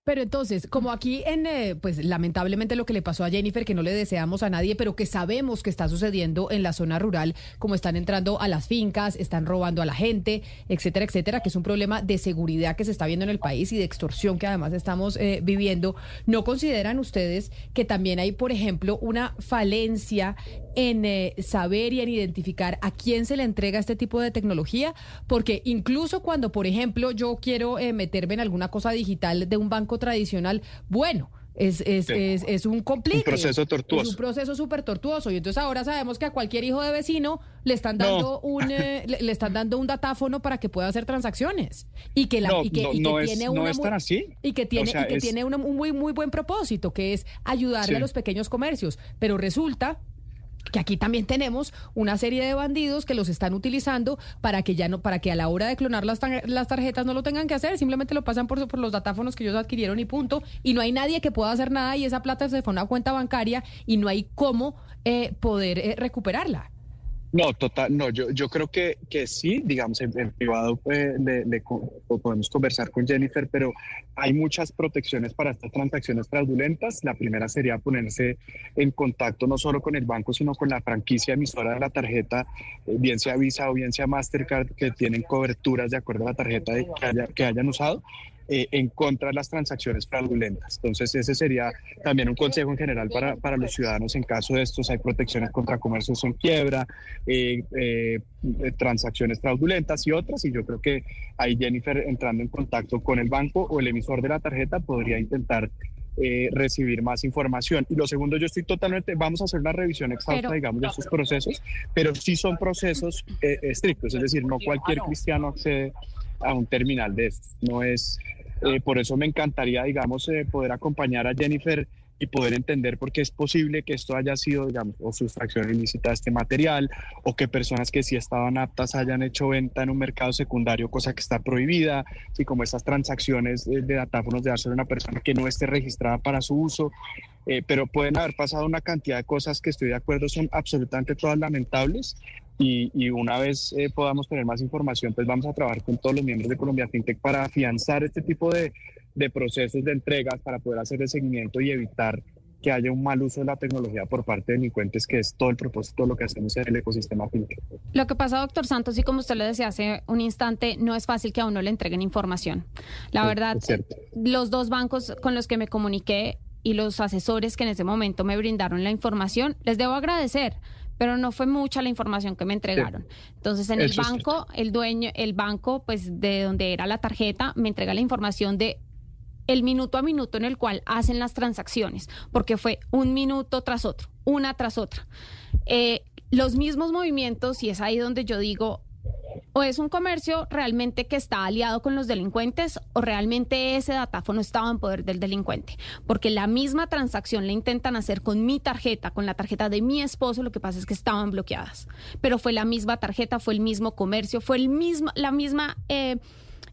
Speaker 1: Pero entonces, como aquí en, eh, pues lamentablemente lo que le pasó a Jennifer, que no le deseamos a nadie, pero que sabemos que está sucediendo en la zona rural, como están entrando a las fincas, están robando a la gente, etcétera, etcétera, que es un problema de seguridad que se está viendo en el país y de extorsión que además estamos eh, viviendo, ¿no consideran ustedes que también hay, por ejemplo, una falencia en eh, saber y en identificar a quién se le entrega este tipo de tecnología? Porque incluso cuando, por ejemplo, yo quiero meterme en alguna cosa digital de un banco tradicional, bueno, es, es, es, es, un complique.
Speaker 26: Un proceso tortuoso.
Speaker 1: Es un proceso súper tortuoso. Y entonces ahora sabemos que a cualquier hijo de vecino le están dando un eh, le, están dando un datáfono para que pueda hacer transacciones. Y que, la, y que, tiene una Y que tiene, y que tiene un muy, muy buen propósito, que es ayudarle a los pequeños comercios. Pero resulta que aquí también tenemos una serie de bandidos que los están utilizando para que ya no, para que a la hora de clonar las, las tarjetas no lo tengan que hacer, simplemente lo pasan por, por los datáfonos que ellos adquirieron y punto, y no hay nadie que pueda hacer nada y esa plata se fue a una cuenta bancaria y no hay cómo eh, poder eh, recuperarla.
Speaker 26: No, total, no, yo, yo creo que, que sí, digamos, en, privado eh, le, podemos conversar con Jennifer, pero hay muchas protecciones para estas transacciones fraudulentas. La primera sería ponerse en contacto no solo con el banco, sino con la franquicia emisora de la tarjeta, eh, bien sea Visa o bien sea Mastercard, que tienen coberturas de acuerdo a la tarjeta que hayan usado. Eh, en contra de las transacciones fraudulentas. Entonces, ese sería también un consejo en general para, para los ciudadanos en caso de estos. Hay protecciones contra comercios en quiebra, eh, eh, transacciones fraudulentas y otras. Y yo creo que ahí Jennifer, entrando en contacto con el banco o el emisor de la tarjeta, podría intentar recibir más información. Y lo segundo, yo estoy totalmente, vamos a hacer una revisión exhausta, digamos, de estos procesos, pero sí son procesos estrictos, es decir, no cualquier cristiano accede a un terminal de estos. No es, eh, por eso me encantaría, digamos, eh, poder acompañar a Jennifer y poder entender por qué es posible que esto haya sido, digamos, o sustracción ilícita de este material, o que personas que sí estaban aptas hayan hecho venta en un mercado secundario, cosa que está prohibida, y como esas transacciones de, datáfonos de darse a una persona que no esté registrada para su uso. Eh, pero pueden haber pasado una cantidad de cosas que estoy de acuerdo son absolutamente todas lamentables y, una vez eh, podamos tener más información, pues vamos a trabajar con todos los miembros de Colombia FinTech para afianzar este tipo de, procesos de entregas, para poder hacer el seguimiento y evitar que haya un mal uso de la tecnología por parte de delincuentes, que es todo el propósito de lo que hacemos en el ecosistema FinTech.
Speaker 27: Lo que pasa, doctor Santos, y como usted lo decía hace un instante, no es fácil que a uno le entreguen información. La verdad, los dos bancos con los que me comuniqué y los asesores que en ese momento me brindaron la información, les debo agradecer pero no fue mucha la información que me entregaron. Entonces, en el banco, el dueño, el banco, pues de donde era la tarjeta, me entrega la información de el minuto a minuto en el cual hacen las transacciones, porque fue un minuto tras otro, una tras otra. Eh, los mismos movimientos, y es ahí donde yo digo, o es un comercio realmente que está aliado con los delincuentes o realmente ese datáfono estaba en poder del delincuente. Porque la misma transacción la intentan hacer con mi tarjeta, con la tarjeta de mi esposo, lo que pasa es que estaban bloqueadas. Pero fue la misma tarjeta, fue el mismo comercio, fue el mismo, la misma, eh,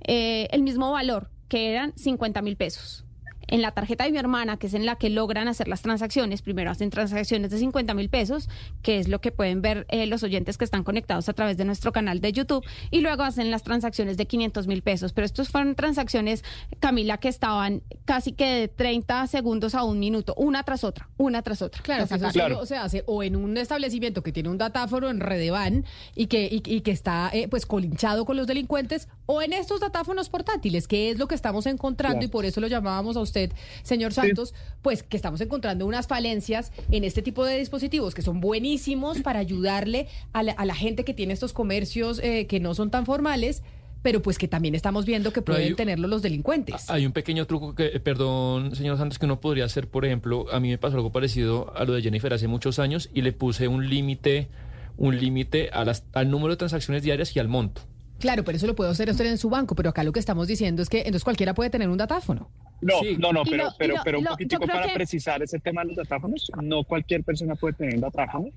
Speaker 27: eh, el mismo valor, que eran 50 mil pesos en la tarjeta de mi hermana, que es en la que logran hacer las transacciones, primero hacen transacciones de 50 mil pesos, que es lo que pueden ver eh, los oyentes que están conectados a través de nuestro canal de YouTube, y luego hacen las transacciones de 500 mil pesos. Pero estos fueron transacciones, Camila, que estaban casi que de 30 segundos a un minuto, una tras otra, una tras otra.
Speaker 1: Claro, eso se hace o en un establecimiento que tiene un datáfono en Redevan y que, y, que está eh, pues colinchado con los delincuentes, o en estos datáfonos portátiles, que es lo que estamos encontrando y por eso lo llamábamos a usted señor Santos, pues que estamos encontrando unas falencias en este tipo de dispositivos que son buenísimos para ayudarle a la, gente que tiene estos comercios eh, que no son tan formales pero pues que también estamos viendo que pueden tenerlo los delincuentes.
Speaker 2: Hay un pequeño truco que, eh, perdón, señor Santos, que uno podría hacer, por ejemplo, a mí me pasó algo parecido a lo de Jennifer hace muchos años y le puse un límite un límite al número de transacciones diarias y al monto.
Speaker 1: Claro, pero eso lo puede hacer usted en su banco, pero acá lo que estamos diciendo es que entonces cualquiera puede tener un datáfono.
Speaker 26: No, no, no, pero, pero, pero un poquitico para precisar ese tema de los datáfonos, no cualquier persona puede tener un datáfono.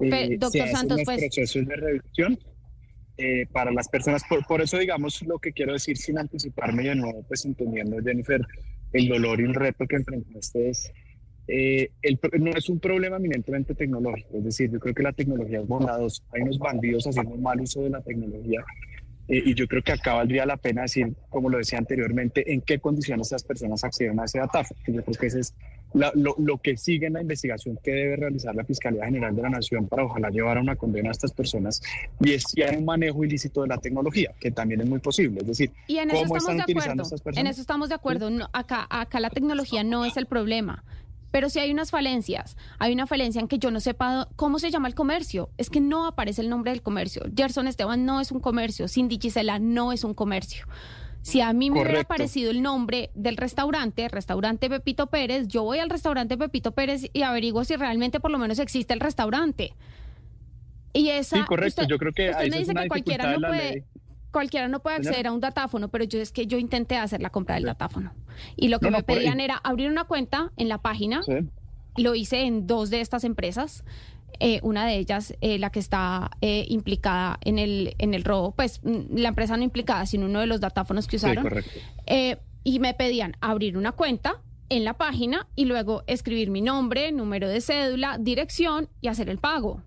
Speaker 27: Eh, doctor Santos, pues...
Speaker 26: procesos de revisión eh, para las personas, por, eso digamos lo que quiero decir sin anticiparme de nuevo, pues entendiendo Jennifer el dolor y el reto que enfrentaste es, eh, el, no es un problema eminentemente tecnológico, es decir, yo creo que la tecnología es bondadosa, hay unos bandidos haciendo mal uso de la tecnología eh, y yo creo que acá valdría la pena decir, como lo decía anteriormente, en qué condiciones esas personas acceden a ese datáfono. Yo creo que ese es lo, que sigue en la investigación que debe realizar la Fiscalía General de la Nación para ojalá llevar a una condena a estas personas y es si hay un manejo ilícito de la tecnología, que también es muy posible. Es decir,
Speaker 27: y en eso estamos de acuerdo. En eso estamos de acuerdo. acá, acá la tecnología no es el problema. Pero si hay unas falencias, hay una falencia en que yo no sepa cómo se llama el comercio. Es que no aparece el nombre del comercio. Gerson Esteban no es un comercio. Cindy Gisela no es un comercio. Si a mí me hubiera aparecido el nombre del restaurante, restaurante Pepito Pérez, yo voy al restaurante Pepito Pérez y averiguo si realmente por lo menos existe el restaurante. Y esa,
Speaker 26: sí, correcto. yo creo que
Speaker 27: usted me dice que cualquiera no puede, cualquiera no puede acceder a un datáfono, pero yo es que yo intenté hacer la compra del datáfono. Y lo que me pedían era abrir una cuenta en la página. Lo hice en dos de estas empresas. Eh, una de ellas, eh, la que está eh, implicada en el, en el robo, pues mm, la empresa no implicada, sino uno de los datáfonos que usaron. y me pedían abrir una cuenta en la página y luego escribir mi nombre, número de cédula, dirección y hacer el pago.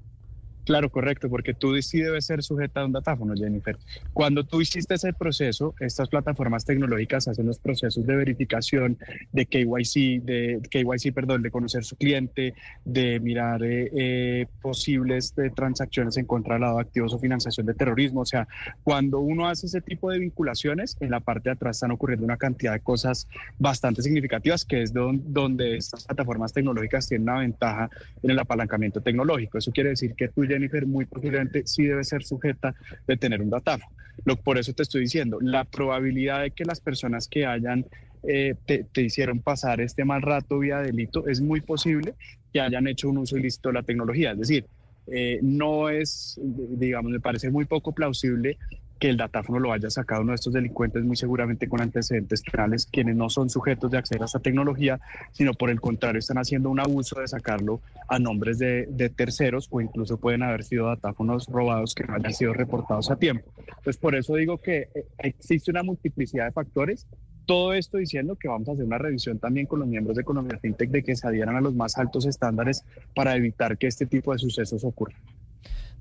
Speaker 26: Claro, correcto, porque tú sí debes ser sujeta a un datáfono, Jennifer. Cuando tú hiciste ese proceso, estas plataformas tecnológicas hacen los procesos de verificación de KYC, de KYC, perdón, de conocer su cliente, de mirar eh, eh, posibles de transacciones en contra de lado de activos o financiación de terrorismo. O sea, cuando uno hace ese tipo de vinculaciones, en la parte de atrás están ocurriendo una cantidad de cosas bastante significativas, que es donde, estas plataformas tecnológicas tienen una ventaja en el apalancamiento tecnológico. Eso quiere decir que tú, muy posiblemente sí debe ser sujeta de tener un datáfono. Lo, por eso te estoy diciendo, la probabilidad de que las personas que hayan eh, te, hicieron pasar este mal rato vía delito es muy posible que hayan hecho un uso ilícito de la tecnología. Es decir, eh, no es, digamos, me parece muy poco plausible que el datáfono lo haya sacado uno de estos delincuentes muy seguramente con antecedentes penales, quienes no son sujetos de acceder a esta tecnología, sino por el contrario están haciendo un abuso de sacarlo a nombres de, terceros o incluso pueden haber sido datáfonos robados que no hayan sido reportados a tiempo. Entonces, por eso digo que eh, existe una multiplicidad de factores todo esto diciendo que vamos a hacer una revisión también con los miembros de Economía FinTech de que se adhieran a los más altos estándares para evitar que este tipo de sucesos ocurran.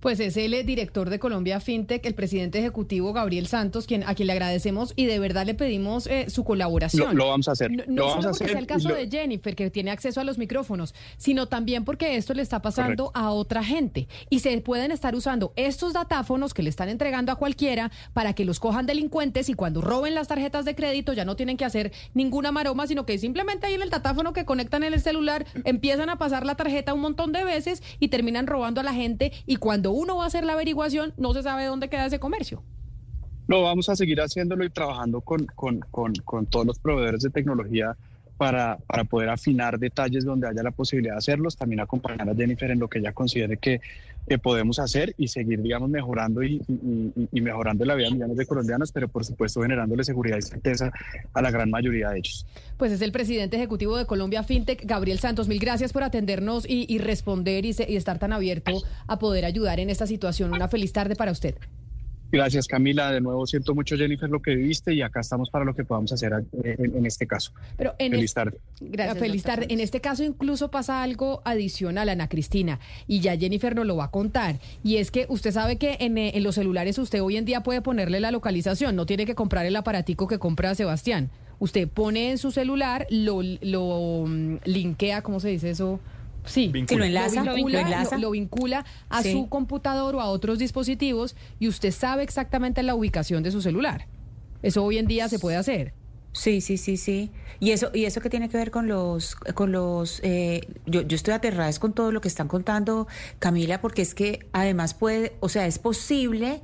Speaker 1: Pues es el director de Colombia FinTech, el presidente ejecutivo Gabriel Santos, quien, a quien le agradecemos y de verdad le pedimos eh, su colaboración.
Speaker 26: Lo, vamos a hacer.
Speaker 1: No, solo porque sea el caso de Jennifer, que tiene acceso a los micrófonos, sino también porque esto le está pasando a otra gente. Y se pueden estar usando estos datáfonos que le están entregando a cualquiera para que los cojan delincuentes y cuando roben las tarjetas de crédito ya no tienen que hacer ninguna maroma, sino que simplemente ahí en el datáfono que conectan en el celular empiezan a pasar la tarjeta un montón de veces y terminan robando a la gente y cuando uno va a hacer la averiguación, no se sabe dónde queda ese comercio.
Speaker 26: No, vamos a seguir haciéndolo y trabajando con, con, con, con todos los proveedores de tecnología para, para, poder afinar detalles donde haya la posibilidad de hacerlos, también acompañar a Jennifer en lo que ella considere que, podemos hacer y seguir, digamos, mejorando y, y, mejorando la vida de millones de colombianos, pero por supuesto generándole seguridad y certeza a la gran mayoría de ellos.
Speaker 1: Pues es el presidente ejecutivo de Colombia FinTech, Gabriel Santos. Mil gracias por atendernos y, responder y estar tan abierto a poder ayudar en esta situación. Una feliz tarde para usted.
Speaker 26: Gracias Camila, de nuevo siento mucho Jennifer lo que viviste y acá estamos para lo que podamos hacer eh, en, este caso.
Speaker 1: Pero feliz tarde. Gracias. Feliz tarde. En este caso incluso pasa algo adicional, Ana Cristina, y ya Jennifer nos lo va a contar. Y es que usted sabe que en, eh, en los celulares usted hoy en día puede ponerle la localización, no tiene que comprar el aparatico que compra Sebastián. Usted pone en su celular, lo, lo mm, linkea, ¿cómo se dice eso? Sí,
Speaker 6: que lo enlaza,
Speaker 1: lo vincula, a su computador o a otros dispositivos y usted sabe exactamente la ubicación de su celular. Eso hoy en día se puede hacer.
Speaker 6: Sí, sí, sí, sí. Y eso, y eso que tiene que ver con los, con los, eh, yo, yo estoy aterrada con todo lo que están contando, Camila, porque es que además puede, o sea, es posible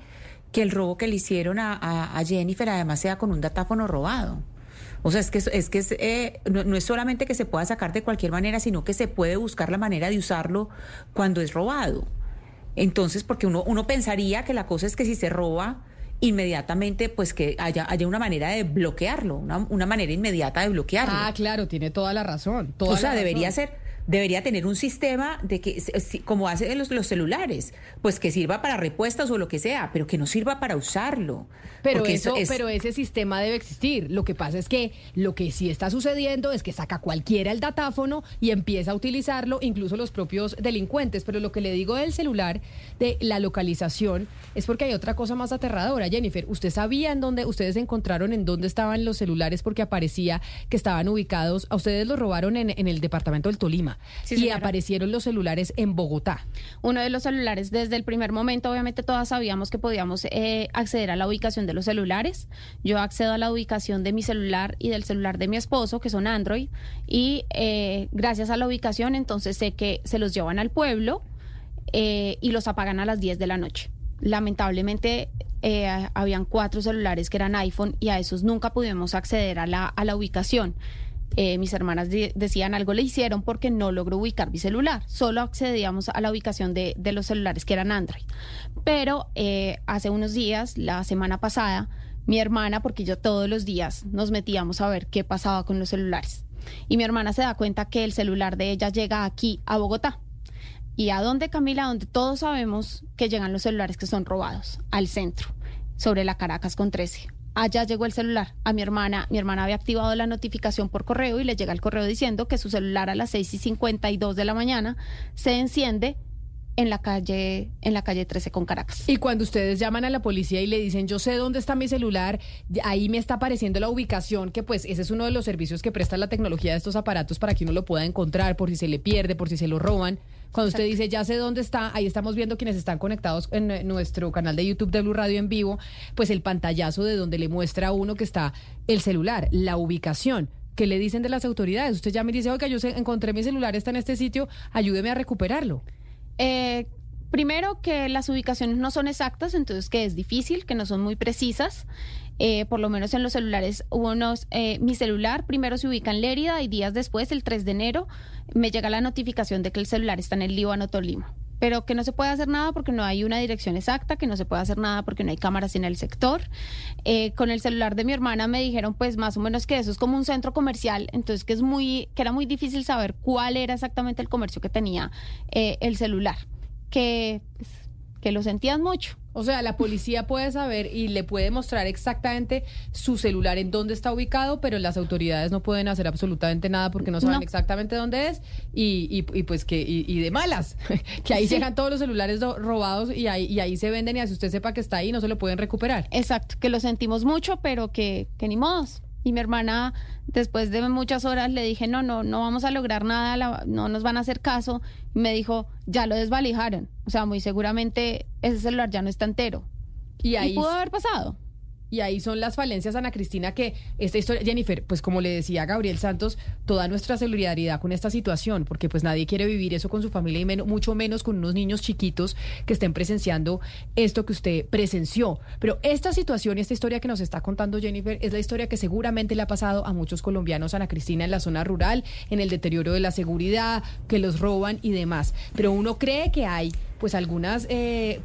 Speaker 6: que el robo que le hicieron a, a Jennifer además sea con un datáfono robado. O sea, es que, es que eh, no, es solamente que se pueda sacar de cualquier manera, sino que se puede buscar la manera de usarlo cuando es robado. Entonces, porque uno, uno pensaría que la cosa es que si se roba, inmediatamente pues que haya, haya una manera de bloquearlo, una, manera inmediata de bloquearlo.
Speaker 1: Ah, claro, tiene toda la razón.
Speaker 6: o sea, debería ser debería tener un sistema de que, como hacen los, los celulares, pues que sirva para repuestas o lo que sea, pero que no sirva para usarlo.
Speaker 1: Pero, eso, pero ese sistema debe existir. Lo que pasa es que lo que sí está sucediendo es que saca cualquiera el datáfono y empieza a utilizarlo, incluso los propios delincuentes. Pero lo que le digo del celular, de la localización, es porque hay otra cosa más aterradora. Jennifer, ¿usted sabía en dónde, ustedes encontraron en dónde estaban los celulares porque aparecía que estaban ubicados, a ustedes los robaron en, en el departamento del Tolima? Y aparecieron los celulares en Bogotá.
Speaker 27: Uno de los celulares, desde el primer momento, obviamente todas sabíamos que podíamos eh, acceder a la ubicación de los celulares. Yo accedo a la ubicación de mi celular y del celular de mi esposo, que son Android, y eh, gracias a la ubicación, entonces sé que se los llevan al pueblo eh, y los apagan a las 10 de la noche. Lamentablemente habían cuatro celulares que eran iPhone y a esos nunca pudimos acceder a la, a la ubicación. Eh, mis hermanas decían algo le hicieron porque no logró ubicar mi celular. Solo accedíamos a la ubicación de, los celulares que eran Android. Pero eh, hace unos días, la semana pasada, mi hermana, porque yo todos los días nos metíamos a ver qué pasaba con los celulares. Y mi hermana se da cuenta que el celular de ella llega aquí a Bogotá. ¿Y a dónde, Camila? Donde todos sabemos que llegan los celulares que son robados, al centro, sobre la Caracas con 13 allá llegó el celular a mi hermana. Mi hermana había activado la notificación por correo y le llega el correo diciendo que su celular a las 6 y 52 de la mañana se enciende en la calle en la calle 13 con Caracas.
Speaker 1: Y cuando ustedes llaman a la policía y le dicen, "Yo sé dónde está mi celular", ahí me está apareciendo la ubicación, que pues ese es uno de los servicios que presta la tecnología de estos aparatos para que uno lo pueda encontrar por si se le pierde, por si se lo roban. Cuando usted dice, "Ya sé dónde está", ahí estamos viendo quienes están conectados en eh, nuestro canal de YouTube de Blue Radio en vivo, pues el pantallazo de donde le muestra a uno que está el celular, la ubicación. ¿Qué le dicen de las autoridades? Usted ya me dice, oiga, yo encontré mi celular, está en este sitio, ayúdeme a recuperarlo.
Speaker 27: Eh, primero que las ubicaciones no son exactas, entonces que es difícil, que no son muy precisas. Eh, por lo menos en los celulares, unos, eh, mi celular primero se ubica en Lérida y días después, el 3 de enero, me llega la notificación de que el celular está en el Líbano Tolima. Pero que no se puede hacer nada porque no hay una dirección exacta, que no se puede hacer nada porque no hay cámaras en el sector. Eh, con el celular de mi hermana me dijeron, pues más o menos que eso es como un centro comercial, entonces que es muy, que era muy difícil saber cuál era exactamente el comercio que tenía eh, el celular, que, pues, que lo sentían mucho.
Speaker 1: O sea, la policía puede saber y le puede mostrar exactamente su celular en dónde está ubicado, pero las autoridades no pueden hacer absolutamente nada porque no saben
Speaker 27: No.
Speaker 1: exactamente dónde es y, y- y pues que y, y de malas, que ahí
Speaker 27: Sí.
Speaker 1: llegan todos los celulares do- robados y ahí, y ahí se venden y así usted sepa que está ahí no se lo pueden recuperar.
Speaker 27: Exacto, que lo sentimos mucho, pero que, que ni modos. Y mi hermana, después de muchas horas, le dije, no, no, no vamos a lograr nada, la- no nos van a hacer caso. Y me dijo, ya lo desvalijaron. O sea, muy seguramente ese celular ya no está entero.
Speaker 1: Y ahí
Speaker 27: pudo haber pasado.
Speaker 1: Y ahí son las falencias, Ana Cristina, que esta historia, Jennifer, pues como le decía Gabriel Santos, toda nuestra solidaridad con esta situación, porque pues nadie quiere vivir eso con su familia y mucho menos con unos niños chiquitos que estén presenciando esto que usted presenció. Pero esta situación y esta historia que nos está contando Jennifer es la historia que seguramente le ha pasado a muchos colombianos, Ana Cristina, en la zona rural, en el deterioro de la seguridad, que los roban y demás. Pero uno cree que hay pues algunos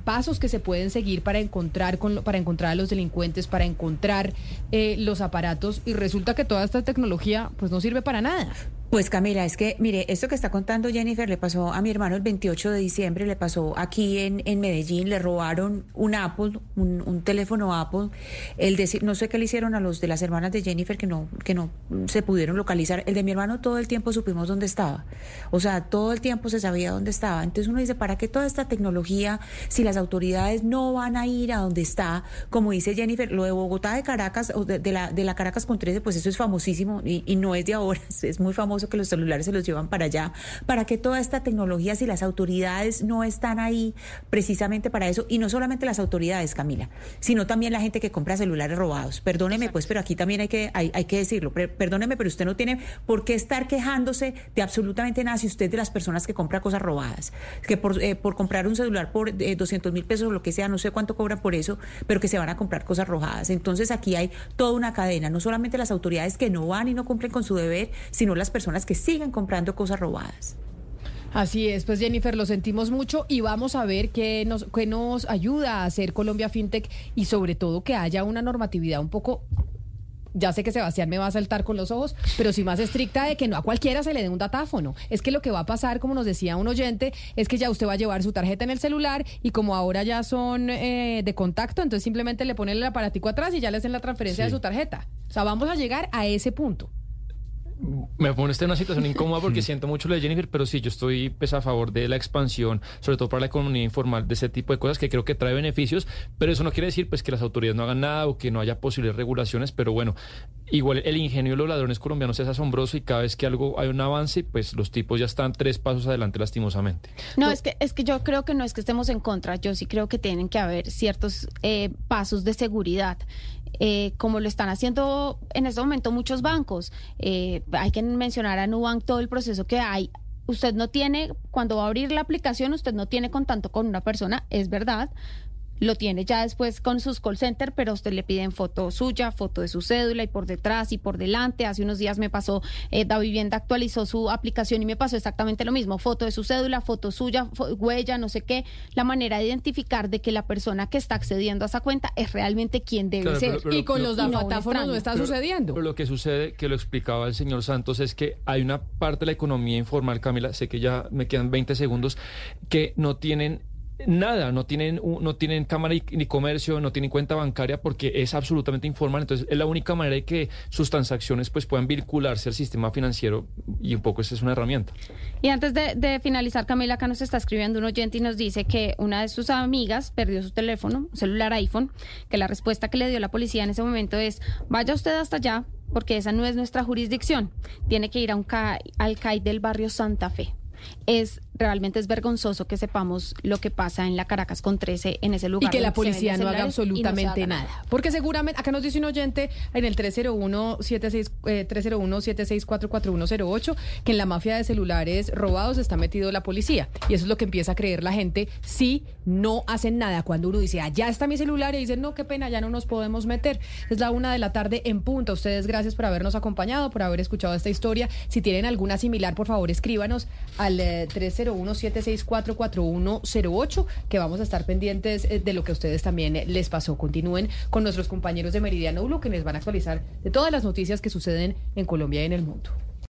Speaker 1: pasos que se pueden seguir para encontrar con para encontrar a los delincuentes, para encontrar eh, los aparatos y resulta que toda esta tecnología pues no sirve para nada.
Speaker 6: Pues Camila, es que, mire, esto que está contando Jennifer le pasó a mi hermano el 28 de diciembre, le pasó aquí en, en Medellín, le robaron un Apple, un, un teléfono Apple. El de, no sé qué le hicieron a los de las hermanas de Jennifer que no, que no se pudieron localizar. El de mi hermano todo el tiempo supimos dónde estaba. O sea, todo el tiempo se sabía dónde estaba. Entonces uno dice, ¿para qué toda esta tecnología si las autoridades no van a ir a donde está? Como dice Jennifer, lo de Bogotá de Caracas, o de, la, de la Caracas con 13, pues eso es famosísimo y, y no es de ahora, es muy famoso que los celulares se los llevan para allá. ¿Para qué toda esta tecnología si las autoridades no están ahí precisamente para eso? Y no solamente las autoridades, Camila, sino también la gente que compra celulares robados. Perdóneme, pues, pero aquí también hay que, hay, hay que decirlo. Perdóneme, pero usted no tiene por qué estar quejándose de absolutamente nada si usted es de las personas que compra cosas robadas. Que por, eh, por comprar un celular por eh, 200 mil pesos o lo que sea, no sé cuánto cobran por eso, pero que se van a comprar cosas robadas. Entonces aquí hay toda una cadena, no solamente las autoridades que no van y no cumplen con su deber, sino las personas que siguen comprando cosas robadas.
Speaker 1: Así es, pues Jennifer, lo sentimos mucho y vamos a ver qué nos, qué nos ayuda a hacer Colombia FinTech y sobre todo que haya una normatividad un poco ya sé que Sebastián me va a saltar con los ojos, pero sí más estricta de que no a cualquiera se le dé un datáfono. Es que lo que va a pasar, como nos decía un oyente, es que ya usted va a llevar su tarjeta en el celular y como ahora ya son eh, de contacto, entonces simplemente le ponen el aparatico atrás y ya le hacen la transferencia
Speaker 2: Sí.
Speaker 1: de su tarjeta. O sea, vamos a llegar a ese punto.
Speaker 2: Me pone usted en una situación incómoda porque siento mucho lo de Jennifer, pero sí, yo estoy pues, a favor de la expansión, sobre todo para la economía informal, de ese tipo de cosas que creo que trae beneficios, pero eso no quiere decir pues que las autoridades no hagan nada o que no haya posibles regulaciones, pero bueno, igual el ingenio de los ladrones colombianos es asombroso y cada vez que algo hay un avance, pues los tipos ya están tres pasos adelante lastimosamente.
Speaker 27: No, es que, es que yo creo que no es que estemos en contra, yo sí creo que tienen que haber ciertos eh, pasos de seguridad. Eh, como lo están haciendo en este momento muchos bancos. Eh, hay que mencionar a Nubank todo el proceso que hay. Usted no tiene, cuando va a abrir la aplicación, usted no tiene contacto con una persona, es verdad. Lo tiene ya después con sus call center, pero a usted le piden foto suya, foto de su cédula y por detrás y por delante. Hace unos días me pasó, eh, Da Vivienda actualizó su aplicación y me pasó exactamente lo mismo. Foto de su cédula, foto suya, fo- huella, no sé qué. La manera de identificar de que la persona que está accediendo a esa cuenta es realmente quien debe
Speaker 2: Claro,
Speaker 27: ser.
Speaker 2: pero- pero-
Speaker 1: y con
Speaker 2: pero-
Speaker 1: los
Speaker 27: no
Speaker 1: dafatáfonos no,
Speaker 27: extraño.
Speaker 1: está
Speaker 2: Pero-
Speaker 1: sucediendo.
Speaker 2: Pero lo que sucede, que lo explicaba el señor Santos, es que hay una parte de la economía informal, Camila, sé que ya me quedan 20 segundos, que no tienen nada, no tienen, no tienen cámara ni comercio, no tienen cuenta bancaria porque es absolutamente informal. Entonces, es la única manera de que sus transacciones pues puedan vincularse al sistema financiero y un poco esa es una herramienta.
Speaker 27: Y antes de, finalizar, Camila, acá nos está escribiendo un oyente y nos dice que una de sus amigas perdió su teléfono, celular iPhone, que la respuesta que le dio la policía en ese momento es, vaya usted hasta allá, porque esa no es nuestra jurisdicción. Tiene que ir a un al CAI del barrio Santa Fe. Es realmente es vergonzoso que sepamos lo que pasa en la Caracas con 13 en ese lugar.
Speaker 1: Y que la policía no haga absolutamente nada. Porque seguramente, acá nos dice un oyente en el 301-76-44108 eh, que en la mafia de celulares robados está metido la policía. Y eso es lo que empieza a creer la gente si no hacen nada. Cuando uno dice, allá está mi celular y dicen, no, qué pena, ya no nos podemos meter. Es la una de la tarde en punto. Ustedes gracias por habernos acompañado, por haber escuchado esta historia. Si tienen alguna similar, por favor, escríbanos al 301 eh, 0176414108, que vamos a estar pendientes eh, de lo que a ustedes también eh, les pasó. Continúen con nuestros compañeros de Meridiano Blue, que les van a actualizar de todas las noticias que suceden en Colombia y en el mundo.